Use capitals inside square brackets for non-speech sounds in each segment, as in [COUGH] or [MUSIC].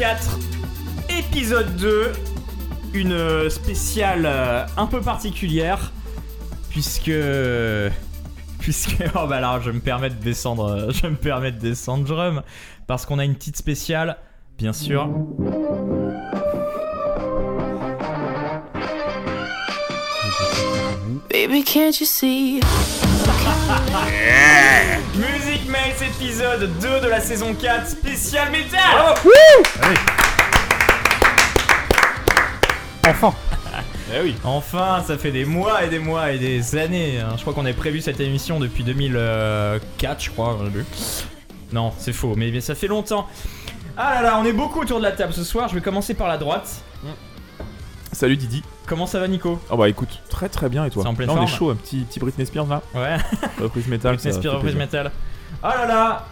Mates, saison 4, épisode 2, une spéciale euh, un peu particulière, puisque... Puisque... [LAUGHS] Oh bah alors, je me permets de descendre, euh, je me permets de descendre drum, parce qu'on a une petite spéciale, bien sûr. Baby, can't you see? [LAUGHS] épisode 2 de la saison 4 spécial métal Enfin Eh oui. Enfin, ça fait des mois et des mois et des années. hein. Je crois qu'on avait prévu cette émission depuis 2004, je crois. Non, c'est faux, mais mais ça fait longtemps. Ah là là, on est beaucoup autour de la table ce soir. Je vais commencer par la droite. Salut Didi. Comment ça va, Nico? Oh bah écoute, très très bien et toi? C'est en pleine Là on est chaud, un petit, petit Britney Spears là? Ouais, Reprise métal. ça Inspire fait reprise plaisir. métal. Ah là là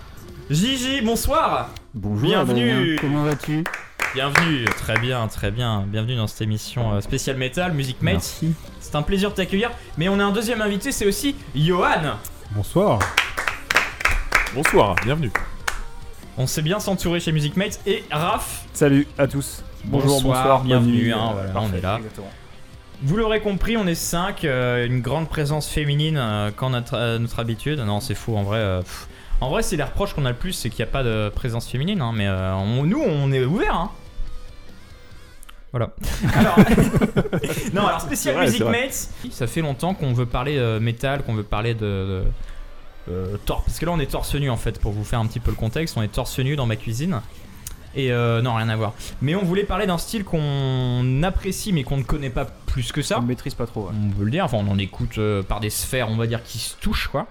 Gigi, bonsoir Bonjour Bienvenue. Adrien. Comment vas-tu? Bienvenue, très bien, très bien. Bienvenue dans cette émission euh, spéciale métal, Music Mates. Merci. C'est un plaisir de t'accueillir. Mais on a un deuxième invité, c'est aussi Johan. Bonsoir. Bonsoir, bienvenue. On s'est bien s'entourer chez Music Mates. Et Raph, Salut à tous. Bonjour, Bonsoir, bonsoir, bienvenue, bienvenue. hein, voilà, parfait, on est là. exactement. Vous l'aurez compris, on est 5. une grande présence féminine euh, quand notre, euh, notre habitude. Non, c'est fou en vrai. euh, en vrai, c'est les reproches qu'on a le plus, c'est qu'il n'y a pas de présence féminine. hein, mais euh, on- nous, on est ouvert. Hein. Voilà. [LAUGHS] Alors, [LAUGHS] non, alors spécial vrai, Music. Mates. Ça fait longtemps qu'on veut parler euh, métal, qu'on veut parler de, de euh, tor- parce que là on est torse nu en fait pour vous faire un petit peu le contexte. On est torse nu dans ma cuisine. Et euh, non, rien à voir. Mais on voulait parler d'un style qu'on apprécie mais qu'on ne connaît pas plus que ça On maîtrise pas trop. ouais. on peut le dire, enfin on en écoute euh, par des sphères, on va dire, qui se touchent quoi.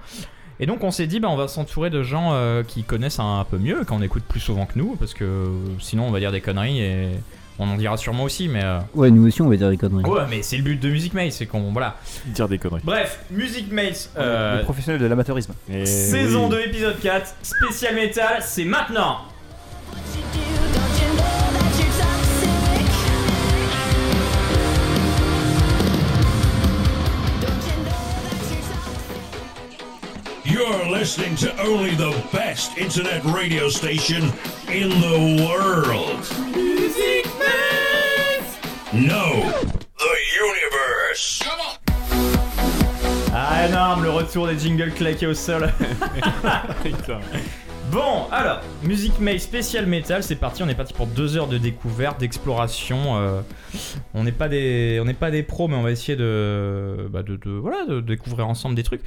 Et donc on s'est dit, bah, on va s'entourer de gens euh, qui connaissent un, peu mieux, qu'on écoute plus souvent que nous, parce que sinon on va dire des conneries et on en dira sûrement aussi, mais... euh, Ouais, nous aussi on va dire des conneries. Ouais, mais c'est le but de Music Maze, c'est qu'on... Voilà. Dire des conneries. Bref, Music Maze, euh, Le professionnel de l'amateurisme. Et saison oui. 2, épisode 4, spécial métal, c'est maintenant you're toxic? Don't you know that you're toxic? You're listening to only the best internet radio station in the world. Music Mass! No, the universe. Ah énorme, le retour des jingles claqués au sol [LAUGHS] [LAUGHS] Putain. Bon, alors, Music Mail spécial métal, c'est parti. On est parti pour deux heures de découverte, d'exploration. euh, on n'est pas des, on pros, mais on va essayer de, bah, de, de- voilà, de découvrir ensemble des trucs.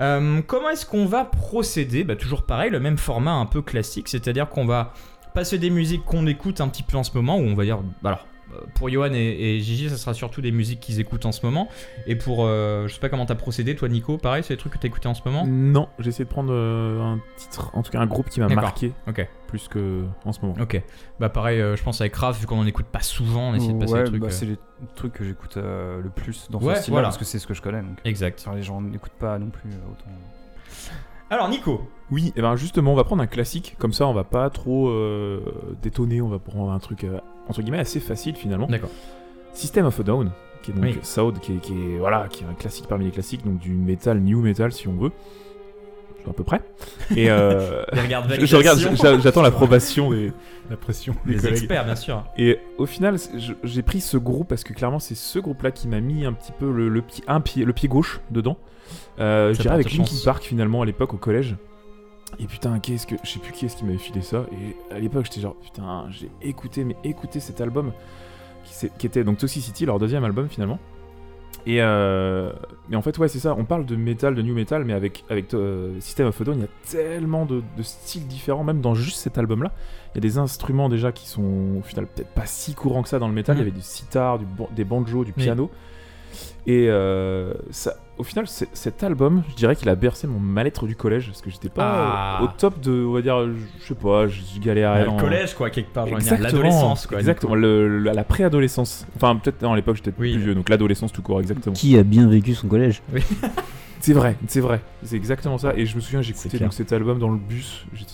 Euh, comment est-ce qu'on va procéder? Bah, toujours pareil, le même format un peu classique, c'est-à-dire qu'on va passer des musiques qu'on écoute un petit peu en ce moment, où on va dire, alors. Pour Johan et, et Gigi, ça sera surtout des musiques qu'ils écoutent en ce moment. Et pour, euh, je sais pas comment t'as procédé, toi Nico, pareil, c'est des trucs que t'as écouté en ce moment Non, j'ai essayé de prendre euh, un titre, en tout cas un groupe qui m'a marqué Ok. plus que en ce moment. Ok. Bah pareil, euh, je pense avec Raph, vu qu'on en écoute pas souvent, on essaie de passer ouais, des trucs. bah, euh, c'est les trucs que j'écoute euh, le plus dans ce Ouais, style voilà. parce que c'est ce que je connais. Donc. Exact. Enfin, les gens n'écoutent pas non plus euh, autant. Alors Nico, Oui, et ben justement, on va prendre un classique, comme ça on va pas trop euh, détonner, on va prendre un truc euh, entre guillemets assez facile finalement. d'accord. System of a Down, qui est donc Oui. Sound, qui est, qui est- voilà, qui est un classique parmi les classiques, donc du metal, new metal si on veut. À peu près. Et euh, [LAUGHS] regarde je, [LAUGHS] je regarde, j'attends l'approbation des, [LAUGHS] la pression des experts, bien sûr. Et au final, j'ai pris ce groupe parce que clairement c'est ce groupe-là qui m'a mis un petit peu le, le pied, un pied, le pied gauche dedans. Euh, je dirais avec Linkin. Park finalement à l'époque au collège. Et putain, qu'est-ce que je sais plus qui est-ce qui m'avait filé ça. Et à l'époque, j'étais genre putain, j'ai écouté, mais écouté cet album qui, était donc Toxicity, leur deuxième album finalement. Et euh, mais en fait, ouais, c'est ça. On parle de metal, de new metal, mais avec avec euh, System of a Down, il y a tellement de, de styles différents, même dans juste cet album-là. Il y a des instruments déjà qui sont au final peut-être pas si courants que ça dans le métal. Mhm. Il y avait du sitar, du des banjos, du Oui. piano. Et euh, ça, au final, cet album, je dirais qu'il a bercé mon mal-être du collège parce que j'étais pas Ah. au top de, on va dire, je sais pas, je galérais. le dans- collège, quoi, quelque part. L'adolescence, quoi. Exactement, le- le- la préadolescence. Enfin, peut-être non, à l'époque j'étais Oui. plus vieux, donc l'adolescence tout court, exactement. Qui a bien vécu son collège [LAUGHS] C'est vrai, c'est vrai, c'est exactement ça. Et je me souviens, j'écoutais donc cet album dans le bus, j'étais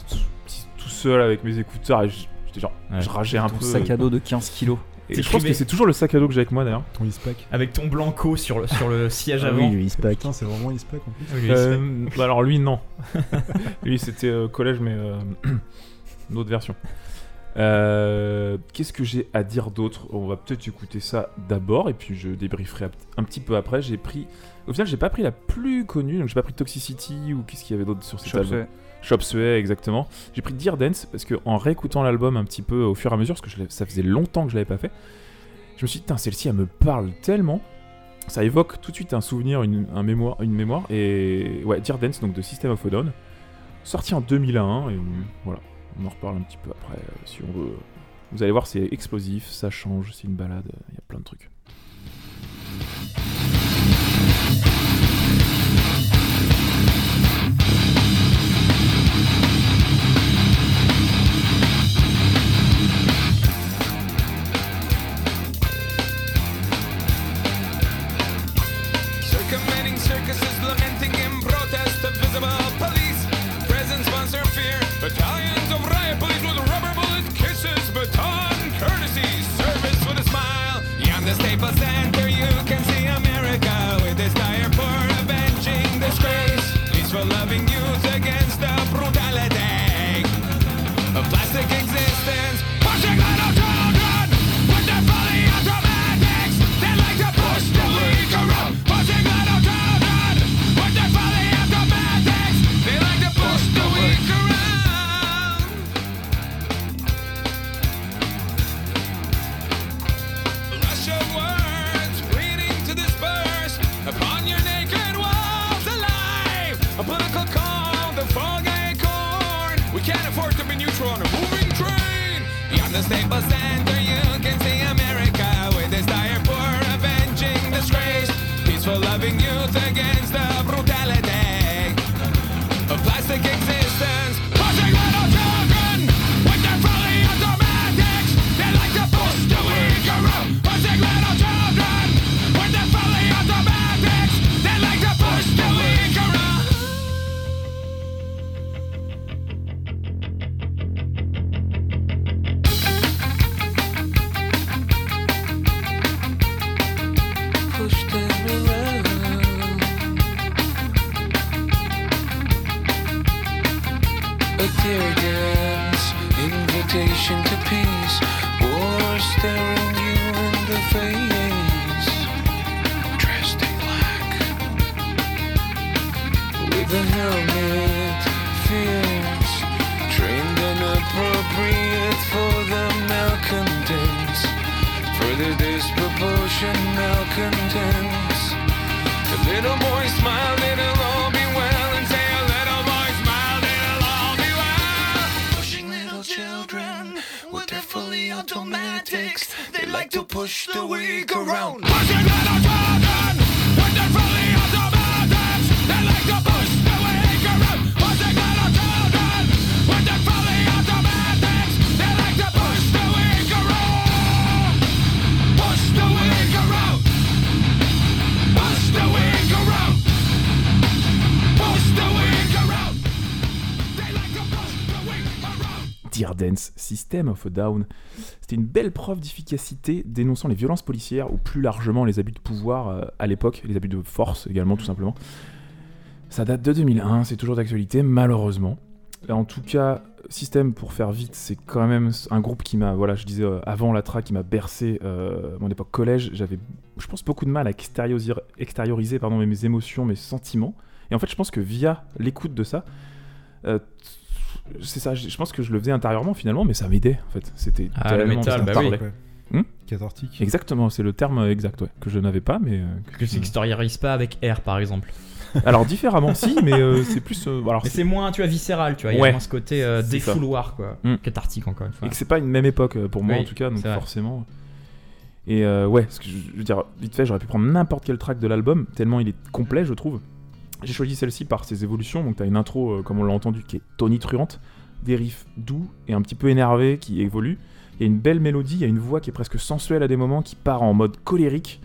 tout, seul avec mes écouteurs et j'étais genre, Ouais. je rageais un Ton peu. sac à dos de 15 kilos. Et je pense que c'est toujours le sac à dos que j'ai avec moi d'ailleurs. Ton ISPAC. Avec ton blanco sur le, sur le [LAUGHS] siège Ah avant. oui, le ISPAC. Putain, c'est vraiment ISPAC en plus. Oui, Euh, bah alors lui non. [LAUGHS] lui c'était euh, collège mais euh, [CLEARS THROAT] une autre version. Euh, Qu'est-ce que j'ai à dire d'autre? On va peut-être écouter ça d'abord et puis je débrieferai un petit peu après. J'ai pris, au final j'ai pas pris la plus connue, donc j'ai pas pris Toxicity ou qu'est-ce qu'il y avait d'autre sur cet album? Chop Suey exactement. J'ai pris Dear Dance parce que en réécoutant l'album un petit peu au fur et à mesure, parce que ça faisait longtemps que je l'avais pas fait, je me suis dit celle-ci elle me parle tellement. Ça évoque tout de suite un souvenir, une, un mémoire, une mémoire. Et ouais, Dear Dance, donc de System of a Down, sorti en 2001. Et voilà, on en reparle un petit peu après euh, si on veut. Vous allez voir, c'est explosif, ça change, c'est une balade, il y a plein de trucs. Cause a helmet, fierce, trained and appropriate for the malcontents, for the disproportion malcontents. The little boy smiled, it'll all be well, and say a little boy smiled, it'll all be well. Pushing little children with their fully automatics, they like to push the weak around. System of a Down. C'était une belle preuve d'efficacité dénonçant les violences policières ou plus largement les abus de pouvoir euh, à l'époque, les abus de force également tout simplement. Ça date de 2001, c'est toujours d'actualité malheureusement. En tout cas, System pour faire vite, c'est quand même un groupe qui m'a, voilà, je disais euh, avant la track, qui m'a bercé euh, mon époque collège. J'avais, je pense, beaucoup de mal à extérioriser, pardon, mes- mes émotions, mes sentiments. Et en fait, je pense que via l'écoute de ça, euh, c'est ça, je je pense que je le faisais intérieurement finalement, mais ça m'aidait en fait. C'était Ah, le tellement métal, bah oui. Hmm Cathartique. Exactement, c'est le terme exact ouais, que je n'avais pas, mais euh, que- tu n'extériorises pas avec R par exemple. alors différemment si, mais euh, c'est plus euh, alors Mais c'est- moins, tu vois, viscéral, tu vois. Il y a Ouais. moins ce côté euh, défouloir, quoi. Mm. Cathartique, encore une fois. et que c'est pas une même époque euh, pour moi Oui, en tout cas, donc forcément. Et euh, ouais, ce que je, je veux dire, vite fait, j'aurais pu prendre n'importe quel track de l'album, tellement il est complet, je trouve. J'ai choisi celle-ci par ses évolutions, donc t'as une intro, euh, comme on l'a entendu, qui est tonitruante, des riffs doux et un petit peu énervés qui évoluent. Il y a une belle mélodie, il y a une voix qui est presque sensuelle à des moments, qui part en mode colérique,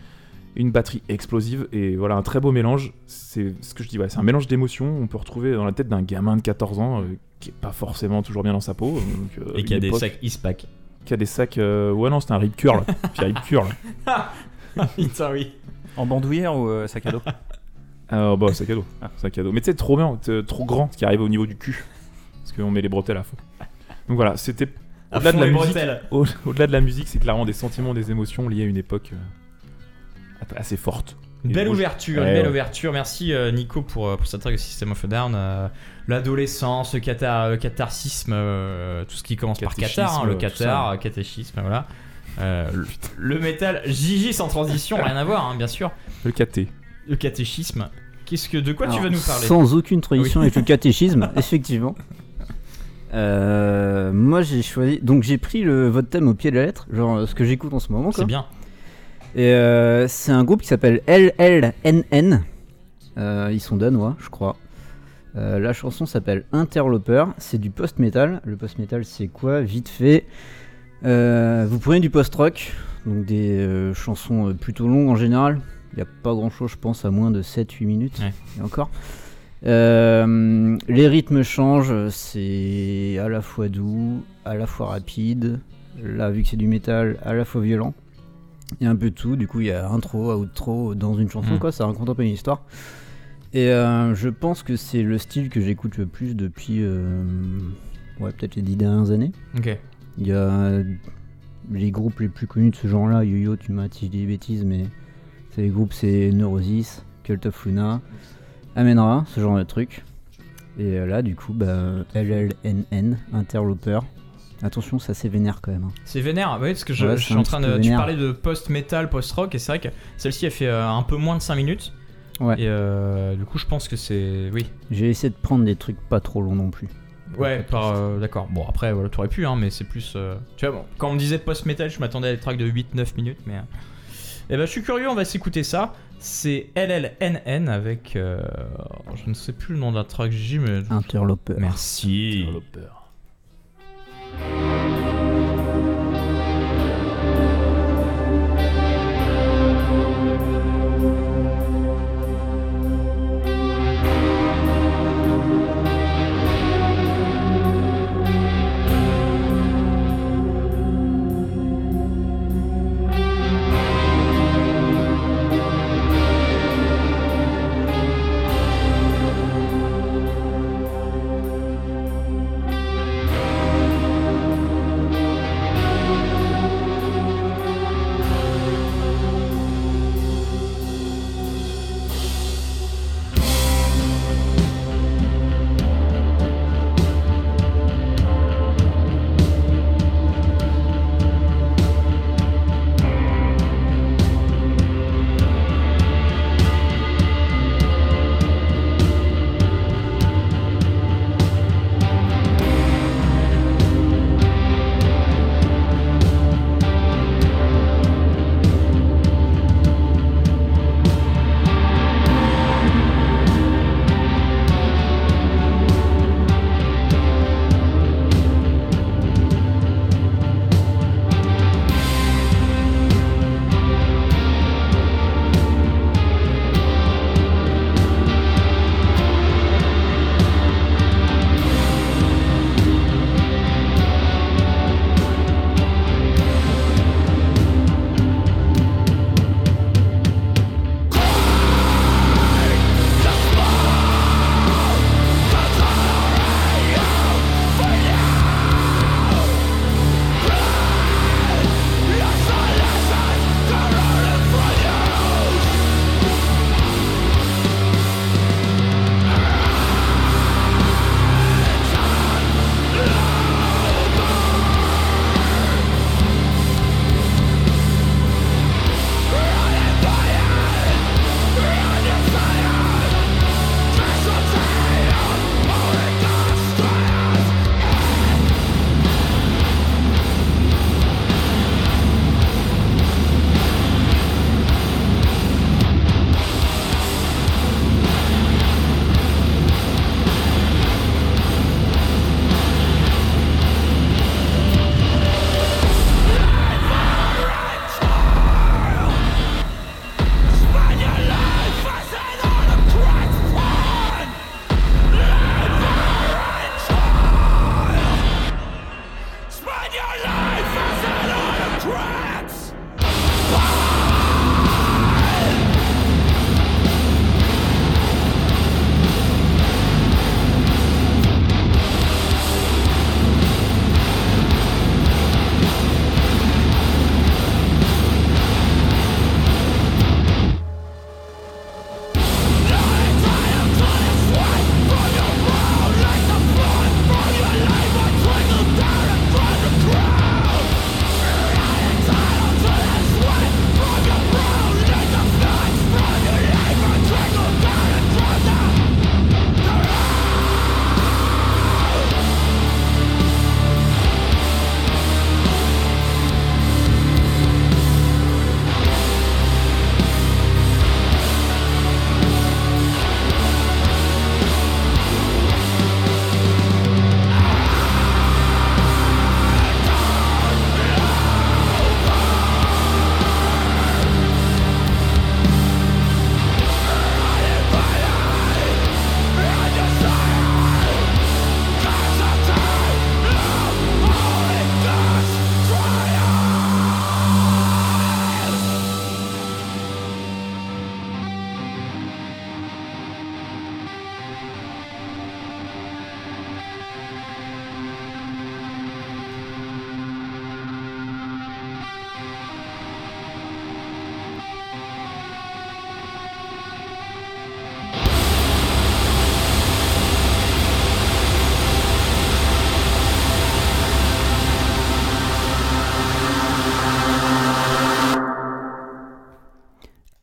une batterie explosive, et voilà, un très beau mélange. C'est ce que je dis, ouais, c'est un mélange d'émotions, on peut retrouver dans la tête d'un gamin de 14 ans, euh, qui est pas forcément toujours bien dans sa peau. euh, donc, euh, Et qui a des sacs Ispac. qui a des sacs. euh, Ouais, non, c'était un rip curl. [LAUGHS] Puis rip curl. [LAUGHS] Putain, oui. En bandoulière ou euh, sac à dos? [LAUGHS] Ah, bah, sac à dos. Sac à dos. Mais tu sais, trop bien, t'es trop grand, ce qui arrive au niveau du cul. Parce qu'on met les bretelles à fond. Donc voilà, c'était. Au-delà de la musique, au- de la musique, c'est clairement des sentiments, des émotions liées à une époque euh, assez forte. Une belle ouverture, Ouais, une belle ouais. ouverture. Merci euh, Nico pour, euh, pour cette de System of a Down. euh, L'adolescence, le, cathar- catharsisme, euh, tout ce qui commence par cathar, hein, le ça. euh, catéchisme, voilà. Euh, [LAUGHS] le, le métal, Gigi sans transition, rien à voir, hein, bien sûr. Le KT. Le catéchisme. Qu'est-ce que, de quoi tu vas nous parler Sans aucune tradition avec le [LAUGHS] catéchisme, effectivement. Euh, moi j'ai choisi. Donc j'ai pris le, votre thème au pied de la lettre, genre euh, ce que j'écoute en ce moment. Quoi. C'est bien. Et euh, c'est un groupe qui s'appelle LLNN. Euh, ils sont danois, je crois. La chanson s'appelle Interloper. C'est du post-metal. Le post-metal, c'est quoi? Vite fait. Vous prenez du post-rock, donc des chansons plutôt longues en général. Il n'y a pas grand chose, je pense, à moins de 7-8 minutes. Ouais. Et encore. Euh, les rythmes changent, c'est à la fois doux, à la fois rapide. Là, vu que c'est du métal, à la fois violent. Il y a un peu de tout, du coup il y a intro, outro dans une chanson, Mm. quoi, ça raconte un peu une histoire. Et euh, je pense que c'est le style que j'écoute le plus depuis, euh, ouais, peut-être les dix dernières années. Ok. Il y a les groupes les plus connus de ce genre-là, Yo-Yo, tu m'as dit des bêtises, mais les groupes, c'est Neurosis, Cult of Luna, Amenra, ce genre de truc. Et euh, là, du coup, bah, LLNN, Interloper. Attention, ça c'est vénère quand même. hein. C'est vénère, oui, parce que je, Ouais, je c'est suis un en train petit de. peu Tu vénère. parlais de post-metal, post-rock, et c'est vrai que celle-ci a fait euh, un peu moins de 5 minutes. Ouais. Et euh, du coup, je pense que c'est. Oui. J'ai essayé de prendre des trucs pas trop longs non plus. Ouais, par, euh, d'accord. Bon, après, voilà, t'aurais pu, hein, mais c'est plus. euh, Tu vois, bon, quand on me disait post-metal, je m'attendais à des tracks de 8-9 minutes, mais. Eh ben, je suis curieux, on va s'écouter ça. C'est LLNN avec. euh, Je ne sais plus le nom de la track J, mais. Interloper. Merci. Thank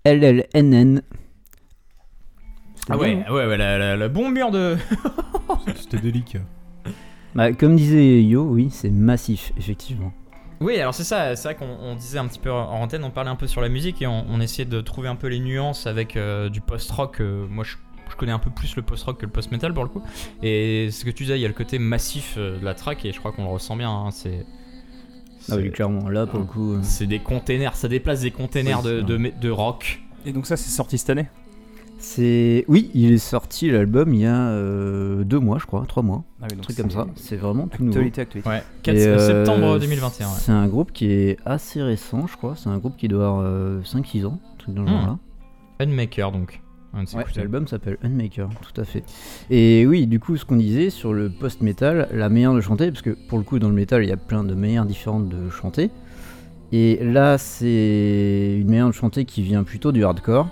LLNN. Ah ouais, hein ouais, ouais, la, la, la bombe mur de. [LAUGHS] C'était délicat. Bah, comme disait Yo, oui, c'est massif, effectivement. Oui, alors c'est ça, c'est vrai qu'on on disait un petit peu en antenne, on parlait un peu sur la musique et on, on essayait de trouver un peu les nuances avec euh, du post-rock. euh, moi, je, je connais un peu plus le post-rock que le post-metal pour le coup. Et ce que tu disais, il y a le côté massif euh, de la track et je crois qu'on le ressent bien. hein, c'est. Ah oui, c'est- clairement, là, pour le coup. euh, C'est des containers, ça déplace des containers Oui, de, de, de rock. Et donc ça, c'est sorti cette année? C'est. Oui, il est sorti l'album il y a euh, deux mois, je crois, trois mois. Ah oui, Un truc comme c'est ça. C'est vraiment tout nouveau. Actualité, actualité. Ouais, 4 Et, euh, septembre 2021. ouais. C'est un groupe qui est assez récent, je crois. C'est un groupe qui doit avoir euh, 5-6 ans, un truc dans le Hmm. genre-là. Unmaker donc. Ouais, l'album s'appelle Unmaker, tout à fait. Et oui, du coup, ce qu'on disait sur le post-metal, la meilleure de chanter, parce que pour le coup, dans le metal, il y a plein de manières différentes de chanter. Et là, c'est une manière de chanter qui vient plutôt du hardcore.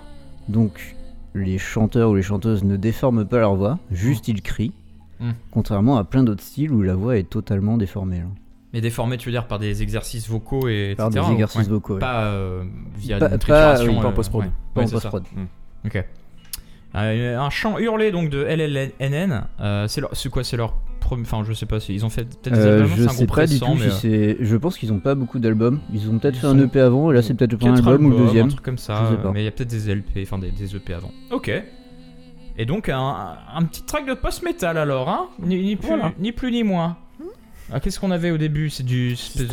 Donc, les chanteurs ou les chanteuses ne déforment pas leur voix, juste ils crient. Mm. Contrairement à plein d'autres styles où la voix est totalement déformée. là. Mais déformé, tu veux dire par des exercices vocaux et Par etc. des ou- exercices ouais. vocaux. ouais. Pas euh, via Pas- une pas- oui, pas en euh, post-prod. ouais. Pas en post-prod. Ok. Euh, un chant hurlé donc de LLNN. euh, c'est leur- c'est quoi C'est leur premier. Enfin, je sais pas. c'est- Ils ont fait peut-être des Euh, albums. je un sais pas du tout mais, si c'est. Je pense qu'ils ont pas beaucoup d'albums. Ils ont peut-être fait un EP avant et là c'est peut-être le premier quatre album ou le deuxième. Un truc comme ça. Mais il y a peut-être des LP, enfin des, des EP avant. Ok. Et donc un, un petit track de post-metal alors, hein ni, ni plus, Voilà. ni plus ni moins. Ah, Qu'est-ce qu'on avait au début? C'est du. C'est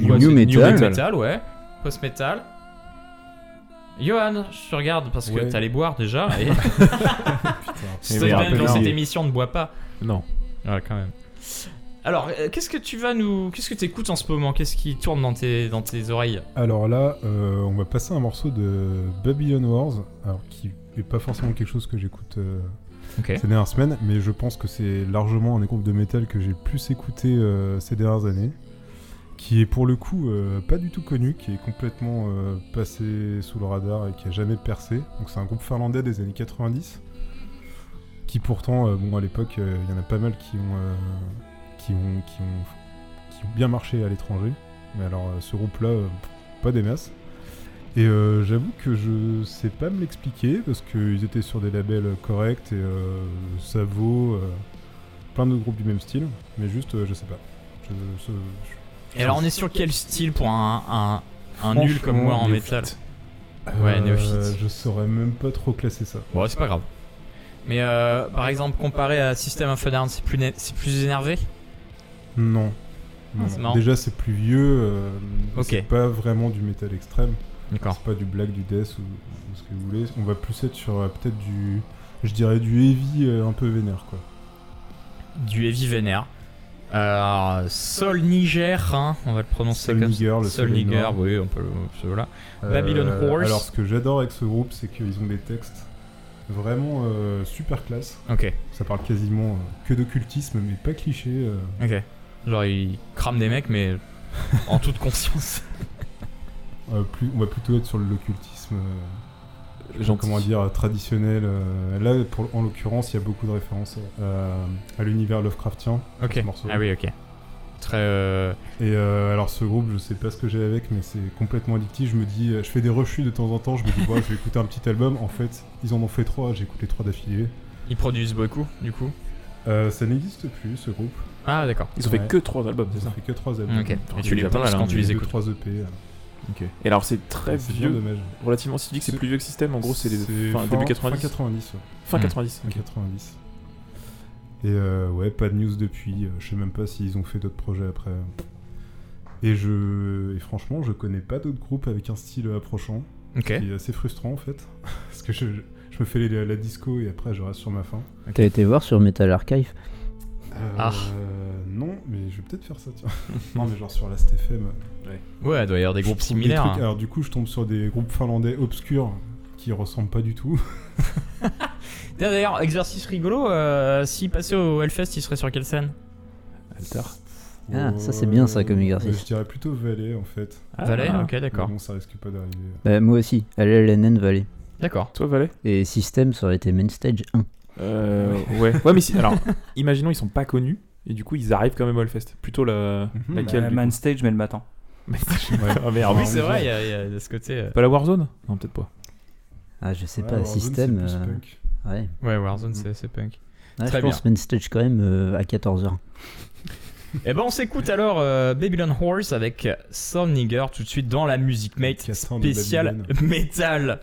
Du quoi? new metal, ouais. Post-metal. Johan, je te regarde parce que Ouais. t'allais boire déjà. [LAUGHS] Et... Mais même rappelle- dans cette émission ne bois pas. Non. Ouais, quand même. Alors, euh, qu'est-ce que tu vas nous. Qu'est-ce que tu écoutes en ce moment? Qu'est-ce qui tourne dans tes, dans tes oreilles? Alors là, euh, on va passer un morceau de Babylon Wars, alors qui est pas forcément quelque chose que j'écoute euh, Ok. ces dernières semaines, mais je pense que c'est largement un des groupes de métal que j'ai le plus écouté euh, ces dernières années, qui est pour le coup euh, pas du tout connu, qui est complètement euh, passé sous le radar et qui a jamais percé. Donc c'est un groupe finlandais des années 90, qui pourtant, euh, bon à l'époque, il y en a pas mal qui ont, qui ont, qui ont, bien marché à l'étranger. Mais alors ce groupe-là, pas des masses. Et j'avoue que je sais pas me l'expliquer parce qu'ils étaient sur des labels corrects et ça vaut plein d'autres groupes du même style, mais juste je sais pas. Et alors, on est sur quel style pour un, un, nul comme moi en métal Ouais, Euh, néophyte. Je saurais même pas trop classer ça. Bon, c'est pas grave. Mais euh, par exemple, comparé à System of a Down, c'est plus, c'est plus énervé? Non. Non, c'est non. Déjà c'est plus vieux, euh, Ok. c'est pas vraiment du métal extrême, D'accord. c'est pas du black, du death ou, ou ce que vous voulez. On va plus être sur euh, peut-être du, je dirais du heavy euh, un peu vénère quoi. Du heavy vénère. Alors, Sol Niger, hein, on va le prononcer Sol comme Niger, le Sol Niger, oui, on peut le. Voilà. Babylon Euh, Horse. Alors, ce que j'adore avec ce groupe, c'est qu'ils ont des textes vraiment euh, super classe. Ok, Ça parle quasiment euh, que d'occultisme, mais pas cliché. euh. ok. Genre, il crame des mecs, mais en toute conscience. Euh, plus, on va plutôt être sur l'occultisme, euh, Gentil. comment dire, traditionnel. euh. Là, pour, en l'occurrence, il y a beaucoup de références euh, à l'univers Lovecraftien. Ok. ce morceau. Ah oui, ok. Très. euh, Et euh, alors, ce groupe, je sais pas ce que j'ai avec, mais c'est complètement addictif. Je me dis, je fais des rechutes de temps en temps. Je me dis, [LAUGHS] bon, je vais écouter un petit album. En fait, ils en ont fait trois. J'écoute les trois d'affilée. Ils produisent beaucoup, du coup? Euh, ça n'existe plus, ce groupe. Ah, d'accord. Ils ont Ouais. fait que trois albums, c'est Ils ont ça? fait que trois albums. Ok. Et tu les penses mal, quand hein, tu les Deux, écoutes. trois EP. Euh. Et alors c'est très C'est vieux, dommage. relativement si tu dis que c'est C'est- plus vieux que System, en gros c'est les C'est fin, fin- début 90. Fin 90, ouais. Fin Hmm. 90. Fin ok. 90. Et euh, ouais, pas de news depuis. euh, Je sais même pas s'ils ont fait d'autres projets après. Et je, et franchement, je connais pas d'autres groupes avec un style approchant. Ok. Ce qui est assez frustrant en fait, [LAUGHS] parce que je, je me fais les- la disco et après je reste sur ma fin. T'as été voir sur Metal Archive? Euh, Ah. Non, mais je vais peut-être faire ça. Tiens. [LAUGHS] non, mais genre sur Last FM. Ouais, il doit y avoir des groupes similaires. trucs- hein. alors du coup, je tombe sur des groupes finlandais obscurs qui ressemblent pas du tout. [LAUGHS] D'ailleurs, exercice rigolo, euh, s'il passait au Hellfest, il serait sur quelle scène? Alter. Ah, ça, c'est bien, ça, comme exercice. Euh, Je dirais plutôt Valais en fait. Valais ah. Ok, d'accord. Bon, ça risque pas d'arriver. Bah, Moi aussi, LLNN Valley. D'accord. Toi Valet Et System, ça aurait été Main Stage 1. Euh, Ouais. Ouais, mais si, alors, imaginons ils sont pas connus et du coup ils arrivent quand même au Hellfest. Plutôt la. Laquelle Bah, Man coup stage, mais le matin. [LAUGHS] Ouais. Ah [LAUGHS] merde. oui, c'est vrai, il y, y a de ce côté. euh. Pas la Warzone? Non, peut-être pas. Ah, je sais Ouais, pas, Warzone, système. plus euh, punk. Ouais. Ouais, Warzone, c'est c'est punk. Ouais, Très je pense main stage quand même euh, à 14h. [LAUGHS] Et ben on s'écoute alors euh, Babylon Horse avec Soul Nigger tout de suite dans la musique mate spéciale métal.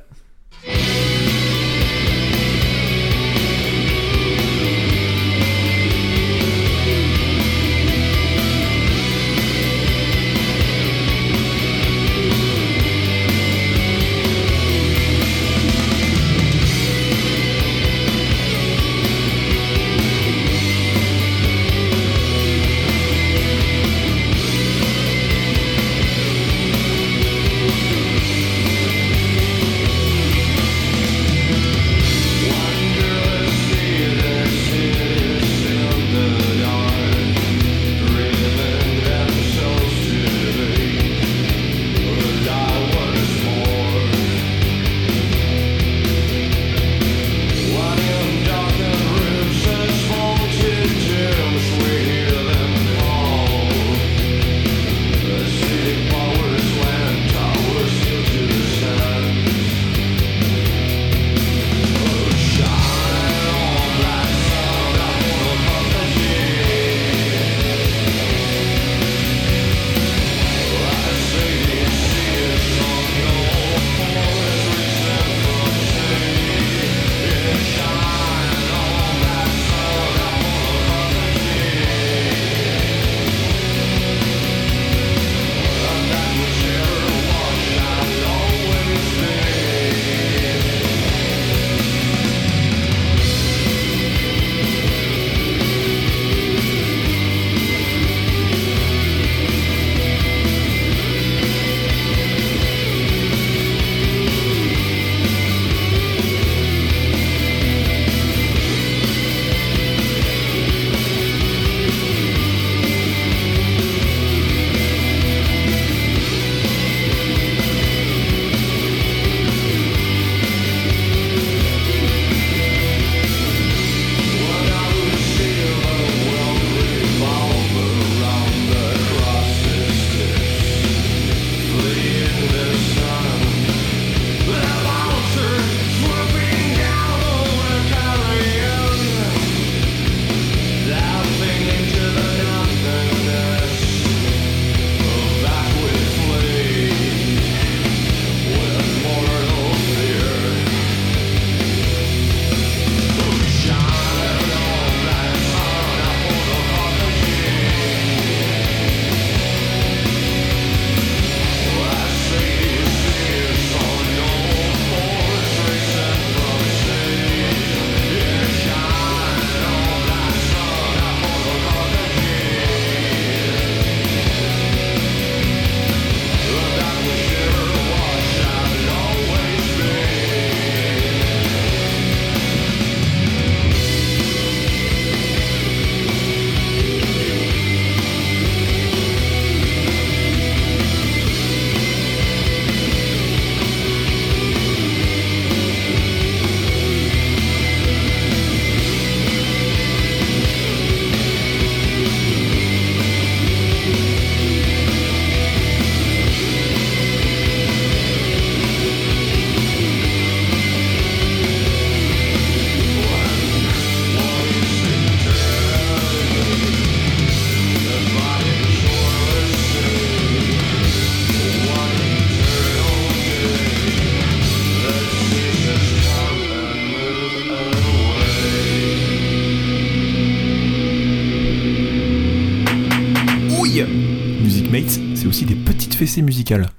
Petites fessées musicales.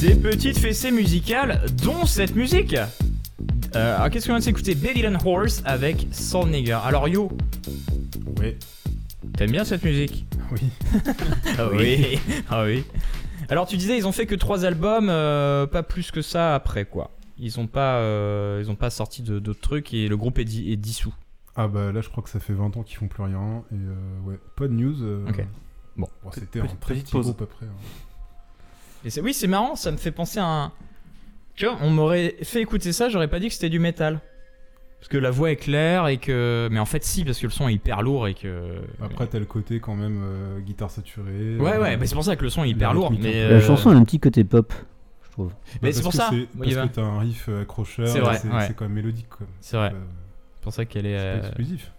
Des petites fessées musicales, dont cette musique. Euh, alors qu'est-ce qu'on vient de s'écouter? Babylon Horse avec Nigger. Alors yo, Ouais, t'aimes bien cette musique? Oui. [LAUGHS] Ah oui, ah oui. Alors tu disais ils ont fait que trois albums, euh, pas plus que ça après quoi. Ils ont pas, euh, ils ont pas sorti d'autres trucs et le groupe est, di- est dissous. Ah bah là, je crois que ça fait 20 ans qu'ils font plus rien. Et euh, ouais, pas de news. euh, Ok. Bon. C'était un très petit pause. groupe après. hein. Et c'est- oui c'est marrant, ça me fait penser à un. Tu vois, on m'aurait fait écouter ça, j'aurais pas dit que c'était du métal. Parce que la voix est claire et que. Mais en fait si, parce que le son est hyper lourd et que. Après, t'as le côté quand même euh, guitare saturée. Ouais euh, ouais, mais c'est pour ça que le son est hyper lourd. Mais. La chanson a un petit côté pop. Je trouve. Mais Bah, c'est pour parce ça. Parce que t'as un riff accrocheur, C'est vrai, c'est ouais. quand même mélodique quoi. C'est vrai. Euh, C'est pour ça qu'elle est. c'est pas euh, exclusif.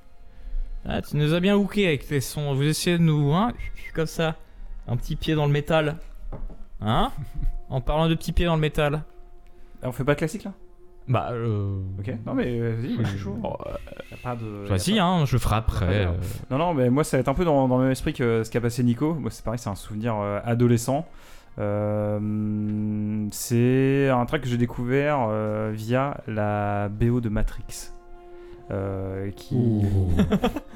Ah, tu nous as bien hooké avec tes sons. Vous essayez de nous, hein, comme ça, un petit pied dans le métal, hein [LAUGHS] En parlant de petits pieds dans le métal. Ah, On fait pas de classique là? Bah, euh... Ok. Non mais euh, vas-y, moi, je suis chaud. Oh, euh, y a pas de. pas- hein, je ferai après. Euh. Non, non, mais moi ça va être un peu dans, dans le même esprit que ce qu'a passé Nico. Moi c'est pareil, c'est un souvenir euh, adolescent. Euh, c'est un track que j'ai découvert euh, via la BO de Matrix. Euh, qui,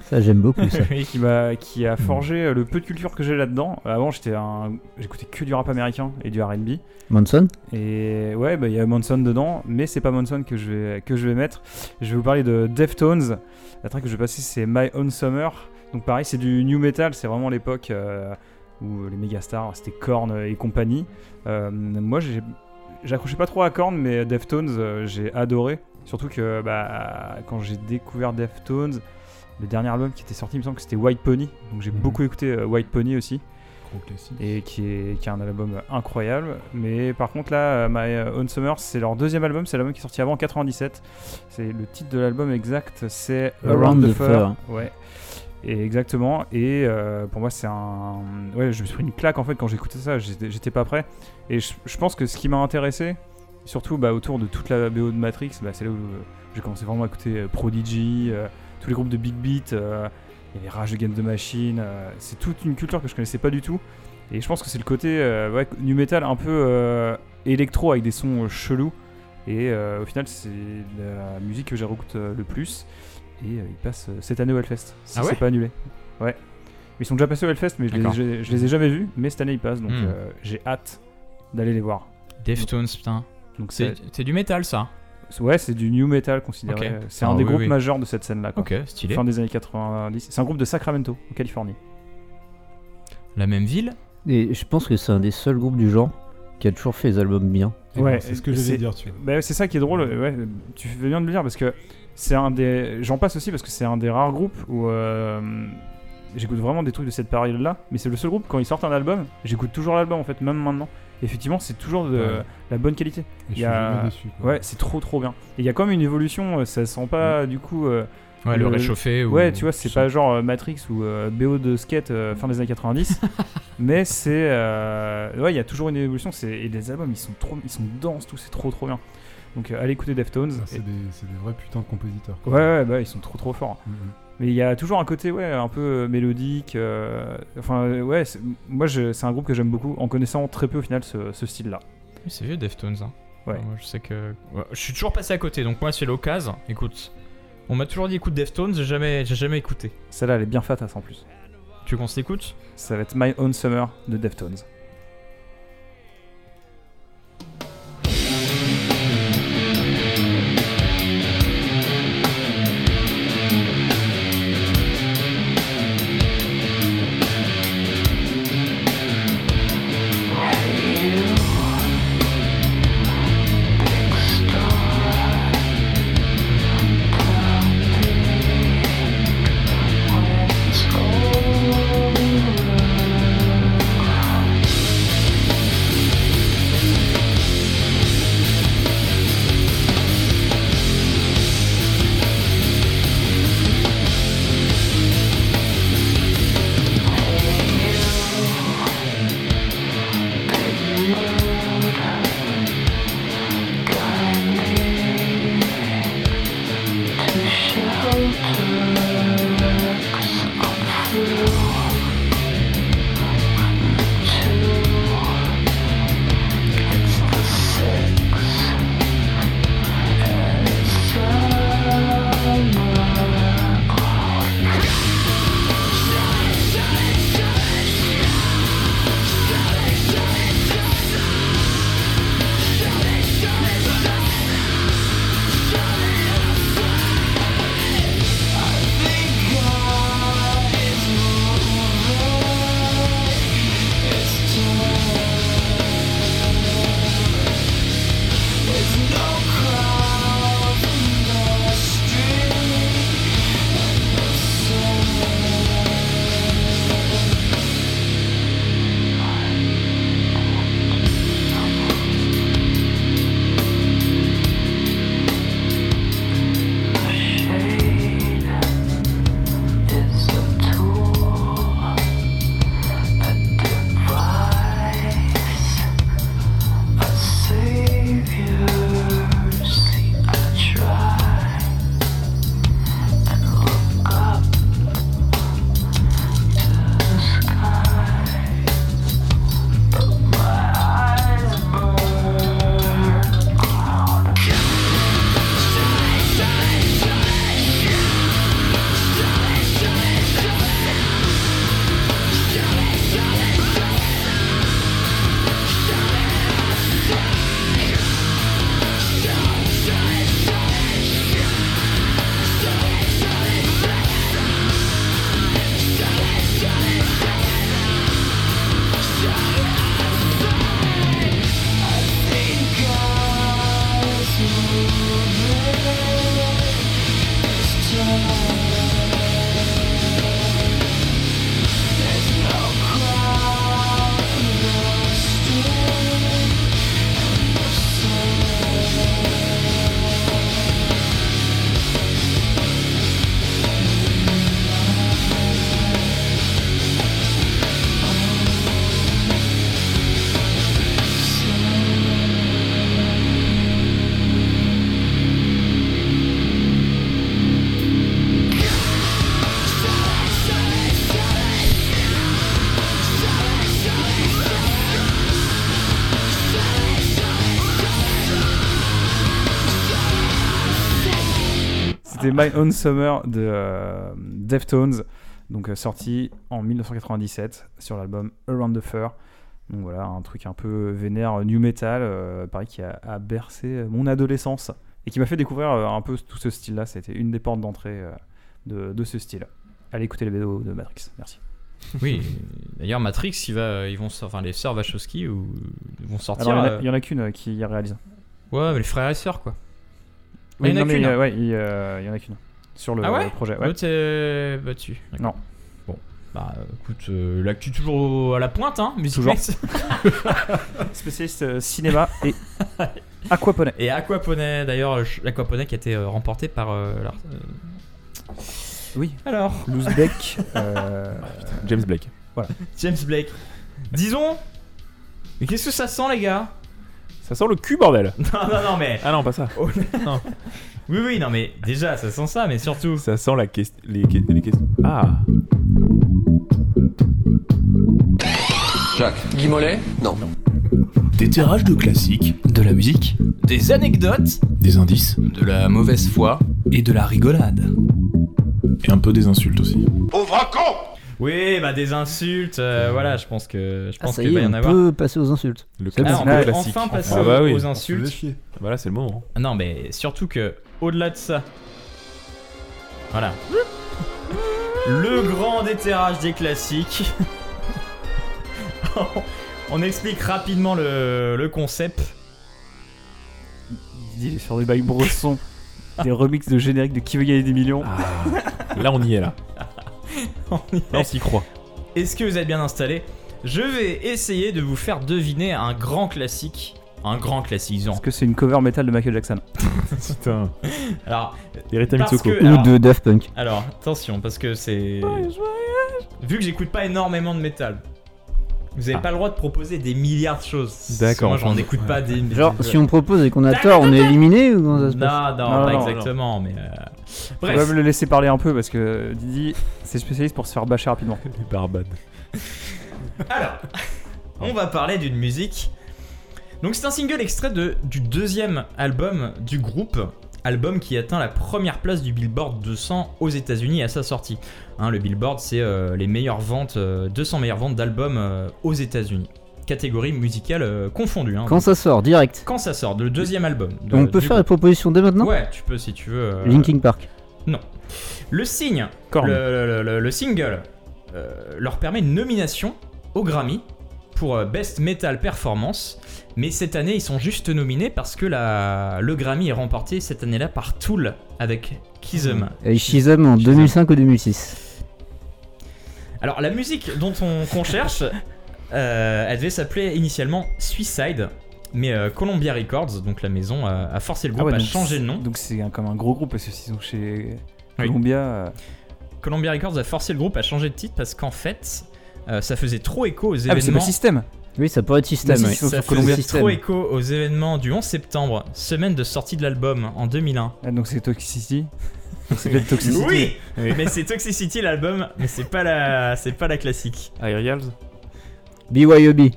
Ça, j'aime beaucoup ça. [LAUGHS] Oui. qui, m'a, qui a forgé euh, le peu de culture que j'ai là-dedans. Avant, j'étais un, j'écoutais que du rap américain et du RB. Manson? Et ouais, bah, il y a Monson dedans, mais c'est pas Monson que je vais, que je vais mettre. Je vais vous parler de Deftones. La track que je vais passer, c'est My Own Summer. Donc pareil, c'est du new metal, c'est vraiment l'époque euh, où les méga stars, c'était Korn et compagnie. Euh, moi, j'ai, j'accrochais pas trop à Korn, mais Deftones, j'ai adoré. Surtout que bah, quand j'ai découvert Deftones, le dernier album qui était sorti, il me semble que c'était White Pony. Donc j'ai Mhm. beaucoup écouté euh, White Pony aussi Gros classique. et qui est, qui est un album incroyable. Mais par contre, là, euh, My Own Summer, c'est leur deuxième album, c'est l'album qui est sorti avant en 97. C'est le titre de l'album exact, c'est Around the Fur. Ouais. Et exactement. Et euh, pour moi, c'est un. Ouais, je me suis pris une claque en fait quand j'écoutais ça. J'étais j'étais pas prêt. Et je, je pense que ce qui m'a intéressé, surtout bah, autour de toute la BO de Matrix, bah, c'est là où euh, j'ai commencé vraiment à écouter euh, Prodigy, euh, tous les groupes de Big Beat. il y avait Rage Against the Machine. c'est toute une culture que je connaissais pas du tout. Et je pense que c'est le côté ouais, nu metal un peu électro avec des sons chelous. Et euh, au final, c'est la musique que j'écoute euh, le plus. Et euh, ils passent cette année au Hellfest. Si Ah ouais c'est pas annulé. Ouais. Ils sont déjà passés au Hellfest, mais je les, D'accord. je- je les ai jamais vus. Mais cette année, ils passent. Donc Hmm. j'ai hâte d'aller les voir. Deftones, putain. Donc C'est c'est c'est du métal, ça. ouais, c'est du new metal considéré. Ok. euh, C'est Ah, un des oui, groupes oui. majeurs de cette scène-là. quoi. Ok, stylé. Fin des années 90. C'est un groupe de Sacramento, en Californie. La même ville Et je pense que c'est un des seuls groupes du genre qui a toujours fait les albums bien. Ouais, c'est ce que c'est- j'allais dire, tu. Bah, c'est ça qui est drôle, ouais, tu fais bien de le dire parce que c'est un des. J'en passe aussi parce que c'est un des rares groupes où euh, j'écoute vraiment des trucs de cette période-là, mais c'est le seul groupe quand ils sortent un album, j'écoute toujours l'album en fait, même maintenant. Effectivement, c'est toujours de Ouais. la bonne qualité. Il y a- quoi. Ouais, c'est trop trop bien. Et il y a quand même une évolution, euh, ça sent pas du coup. euh, Ouais, le Le- réchauffé. ou- Ouais, tu vois, c'est pas genre euh, Matrix ou euh, BO de skate euh, fin des années 90, [LAUGHS] mais c'est ouais, il y a toujours une évolution. Et les albums, ils sont trop, ils sont denses, tout, c'est trop trop bien. Donc allez écouter Deftones. Ah, Et- C'est des, vrais putains de compositeurs. quoi. Ouais, ouais, bah ils sont trop trop forts. Mhm. Mais il y a toujours un côté ouais, un peu euh, mélodique. euh, enfin euh, ouais, moi c'est un groupe que j'aime beaucoup en connaissant très peu au final ce, ce style-là. C'est vieux Deftones. Hein. Ouais. Moi, je sais que. ouais, je suis toujours passé à côté, donc moi, c'est l'occasion. Écoute, on m'a toujours dit écoute Deftones, j'ai jamais, jamais écouté. Celle-là elle est bien fatasse en plus. Tu veux qu'on se l'écoute Ça va être My Own Summer de Deftones. My Own Summer de euh, Deftones, donc euh, sorti en 1997 sur l'album Around the Fur. Donc voilà, un truc un peu vénère, euh, new metal, euh, pareil, qui a, a bercé mon adolescence et qui m'a fait découvrir un peu tout ce style-là. C'était une des portes d'entrée de, de ce style. Allez écouter les vidéos de Matrix, merci. Oui, d'ailleurs Matrix, il va, ils vont, sor- enfin les sœurs Wachowski ou ils vont sortir. Alors il y en a- y, qu'une qui réalise. Ouais, mais les frères et sœurs quoi. Oui, il y en a qu'une, euh, hein. ouais, il, euh, il y en a qu'une sur le Ah ouais projet. ouais. L'autre c'est battu. Non. Bon, bah écoute, euh, l'actu toujours à la pointe, hein, Toujours. [LAUGHS] Spécialiste euh, cinéma et [LAUGHS] aquaponie. Et Aquaponet, d'ailleurs, le ch- l'Aquaponet qui a été euh, remporté par. euh, euh, Oui. Alors, Louzbeck. euh, [LAUGHS] James Blake. James Blake. Disons. Mais qu'est-ce que ça sent, les gars? Ça sent le cul, bordel [LAUGHS] Non, non, non, mais. Ah non, pas ça. Oh, [LAUGHS] non. Oui, oui, non, mais déjà, ça sent ça, mais surtout. Ça sent la question. Les, que- les questions. Ah Jacques. Guy Mollet? Non. Des terrages de classiques, De la musique Des anecdotes des indices De la mauvaise foi et de la rigolade. Et un peu des insultes aussi. Oui, bah des insultes, euh, voilà, je pense que. Je Ah, pense ça qu'il y va y en on avoir. peut passer aux insultes. Le C'est Ah, on peut classique. enfin passer Ah bah oui. aux insultes. Voilà, c'est le moment. Non, mais surtout que, au-delà de ça, voilà. Le grand déterrage des classiques. [LAUGHS] On explique rapidement le, le concept. Il est sur des bails brossons. des remixes de génériques de Qui veut gagner des millions. Ah, là, on y est, là. [LAUGHS] [LAUGHS] On s'y croit. Est-ce que vous êtes bien installé Je vais essayer de vous faire deviner un grand classique. Un grand classique, disons. Est-ce que c'est une cover métal de Michael Jackson? [LAUGHS] Putain. [LAUGHS] Alors, Erita Parce que- Ou alors- de Daft Punk. alors, attention, parce que c'est. Vu que j'écoute pas énormément de métal, vous avez Ah. pas le droit de proposer des milliards de choses. D'accord, Moi, j'en écoute pas des. Genre, des- si on propose et qu'on a tort, on est éliminé ou comment ça se passe? Non, non, Non, pas non, exactement, mais. Euh, On va Bref, me le laisser parler un peu parce que Didi, c'est spécialiste pour se faire bâcher rapidement. [LAUGHS] Les barbades. alors, on va parler d'une musique. Donc, c'est un single extrait de, du deuxième album du groupe. Album qui atteint la première place du Billboard 200 aux États-Unis à sa sortie. Hein, le Billboard, c'est euh, les meilleures ventes, euh, 200 meilleures ventes d'albums euh, aux États-Unis. Catégorie musicale euh, confondue. hein. Quand ça sort, direct. Quand ça sort, le deuxième album. de- on peut faire les groupe. propositions dès maintenant Ouais, tu peux si tu veux. euh, Linkin Park. Le signe, le, le- le- le single, euh, leur permet une nomination au Grammy pour euh, Best Metal Performance. Mais cette année, ils sont juste nominés parce que la, le Grammy est remporté cette année-là par Tool avec Kism. Et Shizam en Shizam. 2005 ou 2006. Alors, la musique dont on qu'on cherche, [LAUGHS] euh, elle devait s'appeler initialement Suicide. Mais euh, Columbia Records, donc la maison, a, a forcé le groupe Ah ouais, à changer de nom. Donc c'est comme un gros groupe parce que s'ils sont chez Oui. Columbia. euh, Columbia Records a forcé le groupe à changer de titre parce qu'en fait, euh, ça faisait trop écho aux Ah, mais c'est événements. pas système Oui, ça pourrait être système. Ça faisait trop écho aux événements du 11 septembre, semaine de sortie de l'album en 2001. Ah, Donc c'est Toxicity. c'est Toxicity. Oui, mais c'est Toxicity l'album, mais c'est pas la, c'est pas la classique. Aerials BYOB.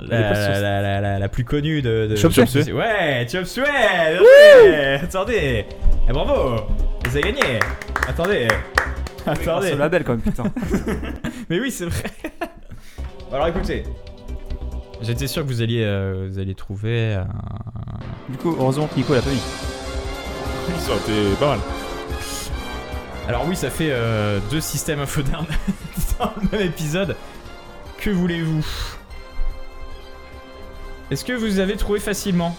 La, la, la, la- la- la plus connue de. de Chop Chop Suey. Ouais, Chop Suey. Attendez, Eh, bravo, vous avez gagné. Attendez, attendez. C'est label quand même, putain. [LAUGHS] Mais oui, c'est vrai. Alors écoutez, j'étais sûr que vous alliez, euh, vous alliez trouver. un- du coup, heureusement que Nico l'a pas mis. Ça aurait été pas mal. Alors oui, ça fait euh, deux systèmes infodernes [LAUGHS] dans le même épisode. Que voulez-vous Est-ce que vous avez trouvé facilement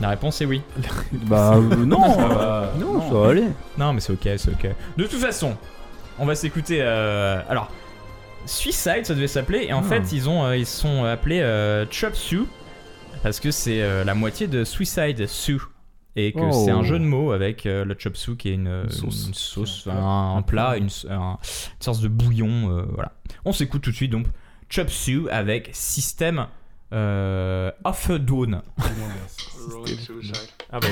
La réponse est oui. [LAUGHS] Bah euh, non, va. non, ça va aller. Non, mais c'est ok, c'est ok. De toute façon, on va s'écouter. euh, Alors, Suicide, ça devait s'appeler, et en Ah. fait, ils ont, euh, ils sont appelés euh, Chop Suey parce que c'est euh, la moitié de Suicide Sue. Et que Oh. c'est un jeu de mots avec euh, le chop suey qui est une, une sauce. sauce, un, un plat, une, un- une sorte de bouillon. euh, voilà. On s'écoute tout de suite donc Chop avec système euh, of a Dawn. Ah bah.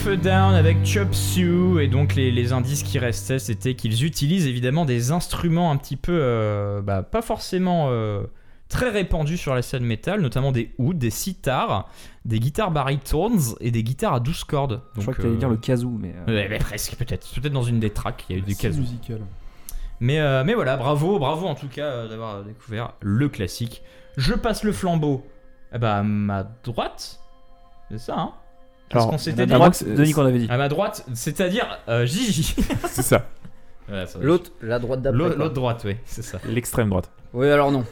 Of a Down avec Chop Suey et donc les, les indices qui restaient c'était qu'ils utilisent évidemment des instruments un petit peu euh, bah, pas forcément euh, très répandus sur la scène métal notamment des ouds, des sitars, des guitares baritones et des guitares à 12 cordes. Je crois que t'allais euh, dire le kazoo, mais. euh, ouais, mais presque peut-être, peut-être dans une des tracks il y a eu des C'est kazoo. musical. Mais, euh, mais voilà, bravo, bravo en tout cas euh, d'avoir découvert le classique. Je passe le flambeau eh bah, à ma droite. C'est ça, hein? Parce Alors, qu'on s'était dit. droite, Denis qu'on avait dit. À ma droite, c'est-à-dire euh, Gigi. [LAUGHS] C'est ça. Voilà, ça va. L'autre, la droite d'après. L'autre quoi. l'autre droite, oui, c'est ça. L'extrême droite. Oui, alors non.